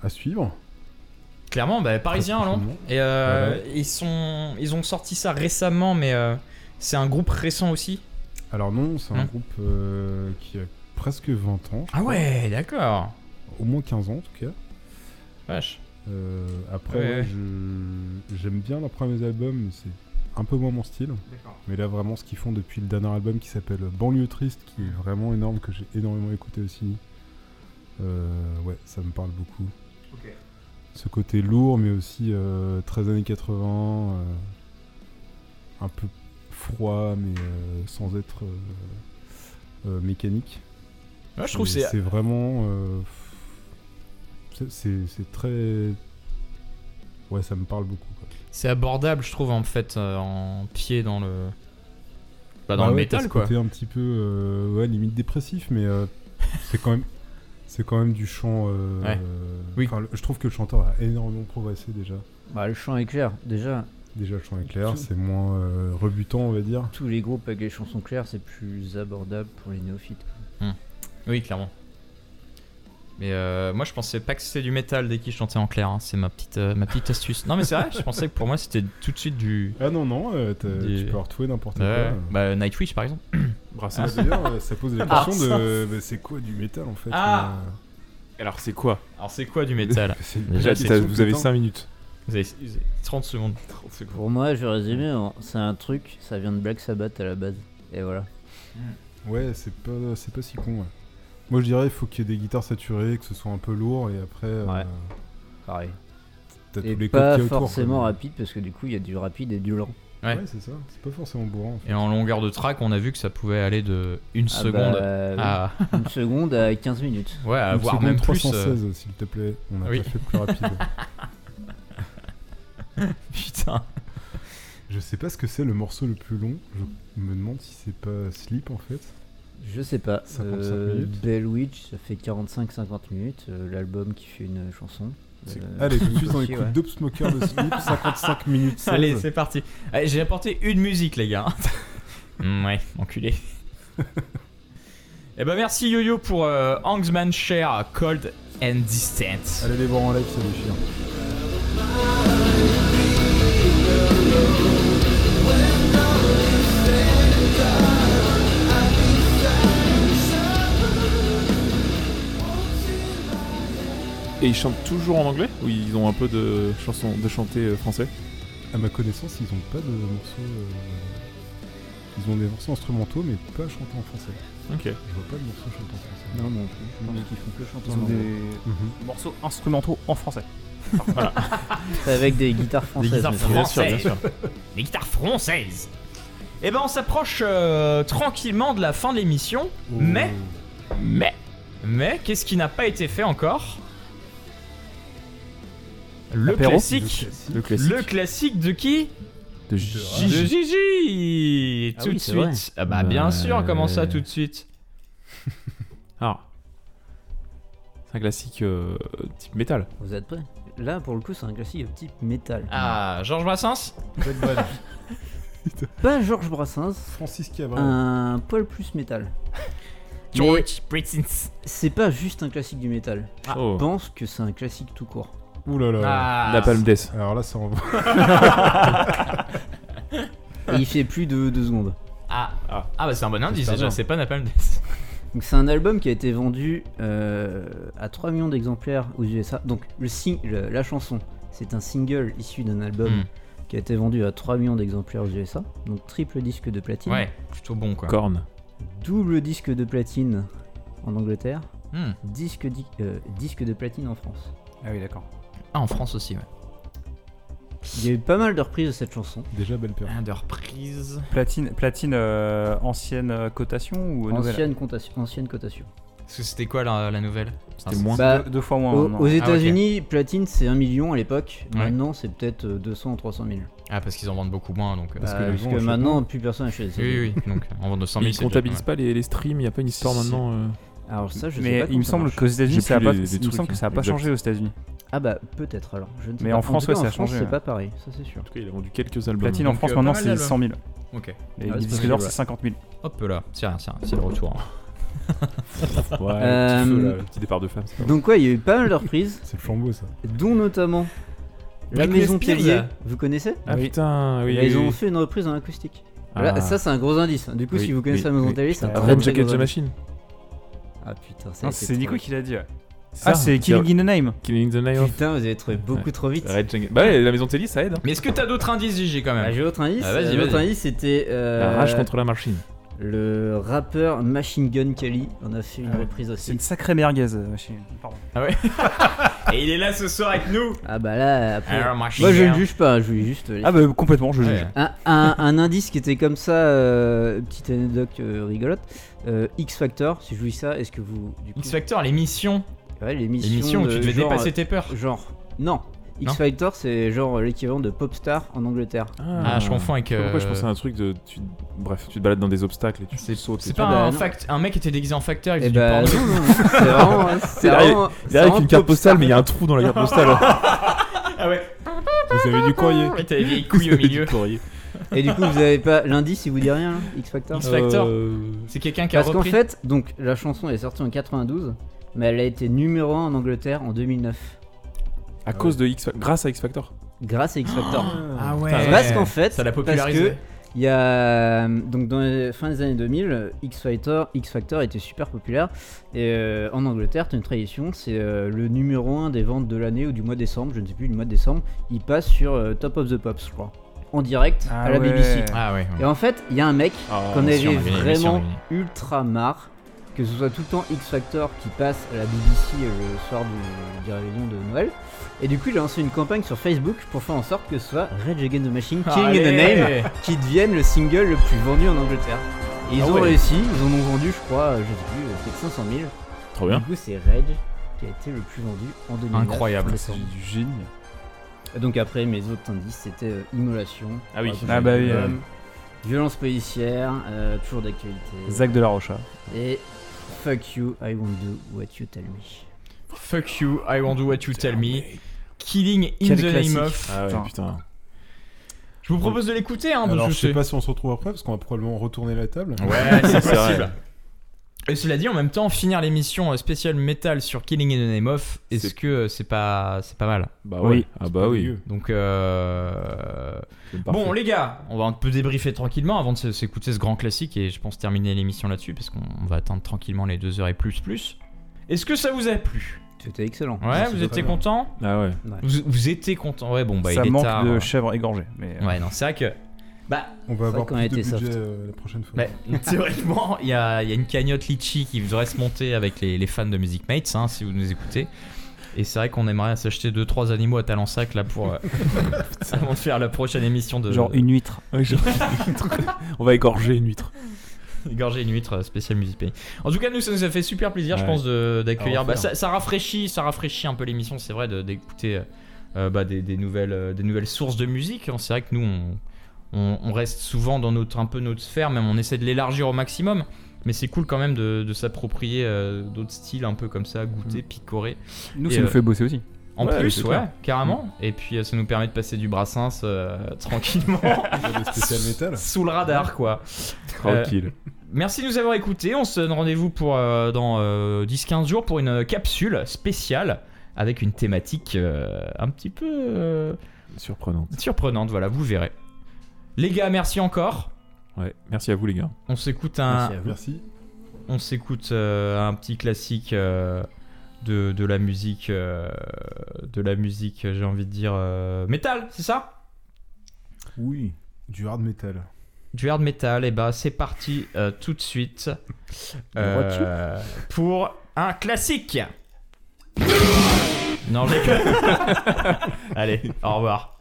à suivre. Clairement, bah, parisien, non. Et euh, ils sont, ils ont sorti ça récemment, mais euh, c'est un groupe récent aussi. Alors non, c'est un Hein groupe qui a presque 20 ans. Ah crois. ouais, d'accord. Au moins 15 ans en tout cas. Vache. Après, Ouais, j'aime bien leurs premiers albums, c'est un peu moins mon style. Mais là, vraiment, ce qu'ils font depuis le dernier album qui s'appelle Banlieue Triste, qui est vraiment énorme, que j'ai énormément écouté aussi. Euh, ouais, ça me parle beaucoup. Ce côté lourd, mais aussi euh, 13 années 80, euh, un peu froid, mais euh, sans être euh, euh, mécanique. Ouais, je trouve c'est- C'est vraiment. euh, c'est très. Ouais, ça me parle beaucoup. C'est abordable, je trouve, en fait, euh, en pied dans le. Bah, dans Bah le ouais, t'as métal, quoi. côté un petit peu, euh, ouais, limite dépressif, mais euh, [LAUGHS] c'est quand même, c'est quand même du chant. euh, Ouais. euh, Oui. le- je trouve que le chanteur a énormément progressé déjà. Bah, le chant est clair, déjà. Déjà, le chant est clair, c'est moins euh, rebutant, on va dire. Tous les groupes avec les chansons claires, c'est plus abordable pour les néophytes. quoi. Hmm. Oui, clairement. Mais euh, moi, je pensais pas que c'était du métal dès qu'ils chantaient en clair. hein. C'est ma petite, euh, ma petite astuce. Non, mais c'est vrai, je pensais que pour moi, c'était tout de suite du. Ah non, non, euh, t'as- du- tu peux retrouver n'importe Ouais. quoi. Bah, Nightwish, par exemple. [COUGHS] Brassens. Ah, D'ailleurs, euh, ça pose la Ah, question de bah, c'est quoi du métal en fait Ah. Alors, c'est quoi? Alors, c'est quoi du métal? [LAUGHS] C'est une Déjà, question, Vous avez putain. 5 minutes. Vous avez, vous avez 30 [LAUGHS] secondes. Pour moi, je vais résumer, en- c'est un truc, ça vient de Black Sabbath à la base. Et voilà. Ouais, c'est pas, c'est pas si con. ouais. Moi, je dirais il faut qu'il y ait des guitares saturées, que ce soit un peu lourd, et après. euh, Ouais. Pareil. T'as Et tous les codes pas qu'il y a autour, forcément quoi. rapide, parce que du coup, il y a du rapide et du lent. Ouais. Ouais, c'est ça. C'est pas forcément bourrant. en fait. Et en longueur de track, on a vu que ça pouvait aller de une Ah seconde bah, à. [LAUGHS] Une seconde à 15 minutes. Ouais, à Une voire même plus. 316, euh, s'il te plaît. On a oui. pas fait plus rapide. [LAUGHS] Putain. je sais pas ce que c'est le morceau le plus long. Je me demande si c'est pas Sleep en fait. Je sais pas. 55 Euh, minutes. Bell Witch, ça fait 45-50 minutes. euh, L'album qui fait une chanson. C'est- Euh, Allez, tout de suite, [LAUGHS] on écoute ouais. Dope Smoker de Sleep, [LAUGHS] 55 minutes 16. Allez, c'est parti. Allez, J'ai apporté une musique, les gars. [LAUGHS] Mm, ouais, enculé. Eh ben merci Yo-Yo pour euh, Angsman Share Cold and Distant. Allez les voir en live, ça déchire. Et ils chantent toujours en anglais Ou ils ont un peu de chansons de chanter euh, français? À ma connaissance, ils ont pas de morceaux. euh, Ils ont des morceaux instrumentaux, mais pas chantés en français. Ok. Je vois pas de morceaux chantés en français. Non, non plus. Pense qu'ils font que chanter Ils en ont des Mhm. morceaux instrumentaux en français. [LAUGHS] Voilà. Avec des guitares Des françaises. guitares monsieur. françaises. Des guitares françaises. Eh ben on s'approche euh, tranquillement de la fin de l'émission, Oh. mais mais mais qu'est-ce qui n'a pas été fait encore? Le Apéro classique. Le classique. Le classique de qui De De Gigi. Ah Tout oui, de vrai. suite. Ah bah bien Euh, sûr, comment ça tout de suite [LAUGHS] Alors. C'est un classique euh, type métal. Vous êtes prêts? Là, pour le coup, c'est un classique type métal. Ah, Georges Brassens? [LAUGHS] Pas Georges Brassens, Francis Cabrel. un poil plus métal. George Brassens. c'est pas juste un classique du métal. Je pense que c'est un classique tout court. Ouh là là. Ah, Napalm Death. Alors là, ça envoie. Et [LAUGHS] il fait plus de 2 secondes. ah, Ah. ah bah c'est un bon indice déjà, c'est pas Napalm Death. [LAUGHS] Donc c'est un album qui a été vendu euh, à 3 millions d'exemplaires aux USA. Donc le sing- le- la chanson, c'est un single issu d'un album Hmm. qui a été vendu à 3 millions d'exemplaires aux USA. Donc triple disque de platine. Ouais, plutôt bon quoi. Double disque de platine en Angleterre. Hmm. Disque, di- euh, disque de platine en France. Ah oui, d'accord. Ah, en France aussi, ouais. Il y a eu pas mal de reprises de cette chanson. Déjà belle paire. Un de reprise. Platine, platine euh, ancienne euh, cotation ou nouvelle Ancienne, cotation, ancienne cotation. Parce que c'était quoi la, la nouvelle? C'était Ah, moins. Bah, deux, deux fois moins. Au- aux États-Unis, platine c'est 1 million à l'époque. Ouais. Maintenant, c'est peut-être euh, 200 ou 300 000. Ah, parce qu'ils en vendent beaucoup moins donc. euh, Parce que que, parce maintenant, plus personne achète. Oui, oui, oui. Donc en vente de 100 Mais 000. ils déjà comptabilisent pas pas les, les streams, il n'y a pas une histoire maintenant. euh, Alors ça, je sais Mais pas il me semble qu'aux États-Unis, ça pas, il me semble que ça a pas exact. changé aux États-Unis. Ah bah peut-être alors. Je ne sais Mais pas. en France, tout cas, ouais, ça en a France, changé, C'est ouais. pas pareil, ça c'est sûr. En tout cas, il a vendu quelques albums. Platine en Donc, France euh, maintenant pas mal c'est d'albums. 100 000. Ok. Et le c'est possible, d'or ouais. c'est 50 000. Hop là, tiens, tiens, c'est le retour. [LAUGHS] Ouais, Euh, le petit feu, là, le petit départ de femme. c'est pas Donc ouais, il y a eu pas mal de reprises, [LAUGHS] C'est le flambeau ça. dont notamment la Britney Maison Spears. Tellier. Vous connaissez Ah putain, oui. Là, oui, Ils ont oui. fait une reprise en acoustique. Ah. Là, ça c'est un gros indice. Du coup, Oui, si vous connaissez oui, la Maison oui. Tellier, c'est un Putain, très, Red très Jacket gros the indice. Machine. Ah putain, ça a Non, été c'est trop Nico qui l'a dit. ouais. Ça, Ah, c'est Killing in the Name. Killing in the Name. Putain, vous avez trouvé beaucoup Ouais. trop vite. Red. Bah ouais, la maison Telly, ça aide. hein. Mais est-ce que t'as d'autres indices, Gigi, quand Bah, même J'ai autre indice. Ah, vas-y, Euh, L'autre indice c'était euh, La rage contre la machine. le rappeur Machine Gun Kelly. On a fait une Ah ouais. reprise C'est aussi. une sacrée merguez. euh, machine. Pardon. [LAUGHS] Et il est là ce soir avec nous Ah bah là, après. Alors, Machine Moi je ne juge pas, je voulais juste. les- Ah bah complètement, je Ouais. juge. Un, un- un indice qui était comme ça, euh, petite anecdote euh, rigolote. Euh, X Factor, si je vous dis ça, est-ce que vous. Du coup, X Factor, l'émission. Ouais, l'émission. L'émission où de tu devais genre, dépasser tes peurs. euh, Genre. Non. X Non Factor, c'est genre l'équivalent de Popstar en Angleterre. Ah, je confonds avec. Pas Pourquoi je euh, pensais à un truc de. tu- Bref, tu te balades dans des obstacles et tu C'est sautes. C'est et pas Ah bah, un, non. fact... un mec qui était déguisé en facteur, il Et faisait bah du non, porno. non, [LAUGHS] c'est vraiment. C'est derrière- vraiment. c'est avec vraiment une carte postale, mais il y a un trou dans la carte postale. [LAUGHS] Ah ouais. Vous avez du courrier. Et t'as des vieilles couilles au milieu. Et du coup, vous avez pas l'indice, il vous dit rien, là X Factor X Factor. Euh, C'est quelqu'un qui a Parce qu'en repris. fait, donc la chanson est sortie en 92, mais elle a été numéro 1 en Angleterre en 2009. À cause de X Factor. Grâce à X Factor. Grâce à X Factor. Ah ouais. Parce qu'en fait, Ça l'a parce que il y a donc dans les fins des années 2000, X Factor, X Factor était super populaire et euh, en Angleterre, t'as une tradition, c'est euh, le numéro 1 des ventes de l'année ou du mois de décembre, je ne sais plus, du mois de décembre, il passe sur euh, Top of the Pops, je crois, en direct Ah à la ouais. BBC. Ah ouais. Et en fait, il y a un mec Ah, qu'on avait vraiment ultra marre que ce soit tout le temps X Factor qui passe à la BBC euh, le soir du, du réveillon de Noël. Et du coup, il a lancé une campagne sur Facebook pour faire en sorte que ce soit Rage Against the Machine, King in the Allez. Name, qui devienne le single le plus vendu en Angleterre. Et ils Ah ont ouais. réussi, ils en ont vendu, je crois, euh, je sais plus, euh, peut-être 500 000. Trop Du bien. coup, c'est Rage qui a été le plus vendu en 2009. Incroyable. décembre. Du génie. Et Donc après, mes autres indices, c'était euh, Immolation. Ah oui. Ah bah oui, Violence policière, euh, toujours d'actualité. Zach de la Rocha. Et Fuck you, I won't do what you tell me. Fuck you, I won't do what you tell me. Killing in Quel the classique. name of. Ah ouais, Putain. putain. Je vous propose de l'écouter, hein, parce Alors que je sais c'est- pas si on se retrouve après parce qu'on va probablement retourner la table. Ouais, c'est [LAUGHS] possible. Et cela dit, en même temps, finir l'émission euh, spéciale métal sur Killing in the Name of, est-ce C'est- que euh, c'est pas, c'est pas mal? Bah Oui. oui. Ah bah oui. Donc, euh... Bon, les gars, on va un peu débriefer tranquillement avant de s'écouter ce grand classique et je pense terminer l'émission là-dessus parce qu'on on va atteindre tranquillement les deux heures et plus plus. Est-ce que ça vous a plu? C'était excellent. Ouais, c'était vous étiez content? Ah ouais. vous, vous étiez content? Ouais, bon, bah ça il est manque tard. de hein. chèvre égorgée. Mais euh, Ouais, non, c'est vrai que. Bah, On va avoir plus de été budget soft. euh, la prochaine fois. Ouais, [LAUGHS] théoriquement, il y a, il y a une cagnotte litchi qui devrait se monter avec les, les fans de Music Mates, hein, si vous nous écoutez. Et c'est vrai qu'on aimerait s'acheter 2-3 animaux à Talensac là pour. euh, [LAUGHS] avant de faire la prochaine émission de. genre une huître. [LAUGHS] Ouais, genre- On va égorger une huître. Égorger une huître euh, spéciale Music Pays. En tout cas, nous, ça nous a fait super plaisir, je pense, de- d'accueillir. À Bah, ça, ça rafraîchit, ça rafraîchit un peu l'émission, c'est vrai, de- d'écouter euh, bah, des, des nouvelles, euh, des nouvelles sources de musique. C'est vrai que nous, on, on- on reste souvent dans notre, un peu notre sphère, même on essaie de l'élargir au maximum. Mais c'est cool quand même de, de s'approprier euh, d'autres styles un peu comme ça, goûter, picorer. Nous, Et, ça nous euh, fait bosser aussi. En Ouais, plus, ouais, clair. carrément. Et puis euh, ça nous permet de passer du brassens euh, [LAUGHS] tranquillement [LAUGHS] [LAUGHS] sous le radar, quoi. Tranquille. Merci de nous avoir écoutés. On se donne rendez-vous pour euh, dans euh, 10-15 jours pour une capsule spéciale avec une thématique euh, un petit peu euh, Surprenante. surprenante. Voilà, vous verrez. Les gars, merci encore. Ouais. Merci à vous les gars. On s'écoute un, Merci à vous. Merci. on s'écoute euh, un petit classique euh, de, de la musique, euh, de la musique, j'ai envie de dire euh, métal, c'est ça? Oui. Du hard metal. Du hard metal, et bah c'est parti euh, tout de suite [LAUGHS] euh, pour un classique. Non, j'ai [LAUGHS] [LAUGHS] Allez, au revoir.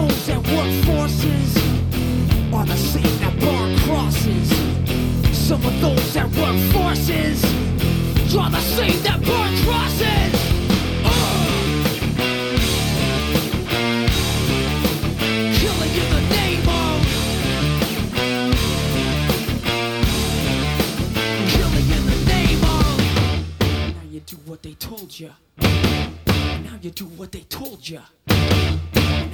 Some of those that work forces are the same that burn crosses. Some of those that work forces draw the same that burn crosses. Killing in the name of. Killing in the name of. Now you do what they told ya. Now you do what they told ya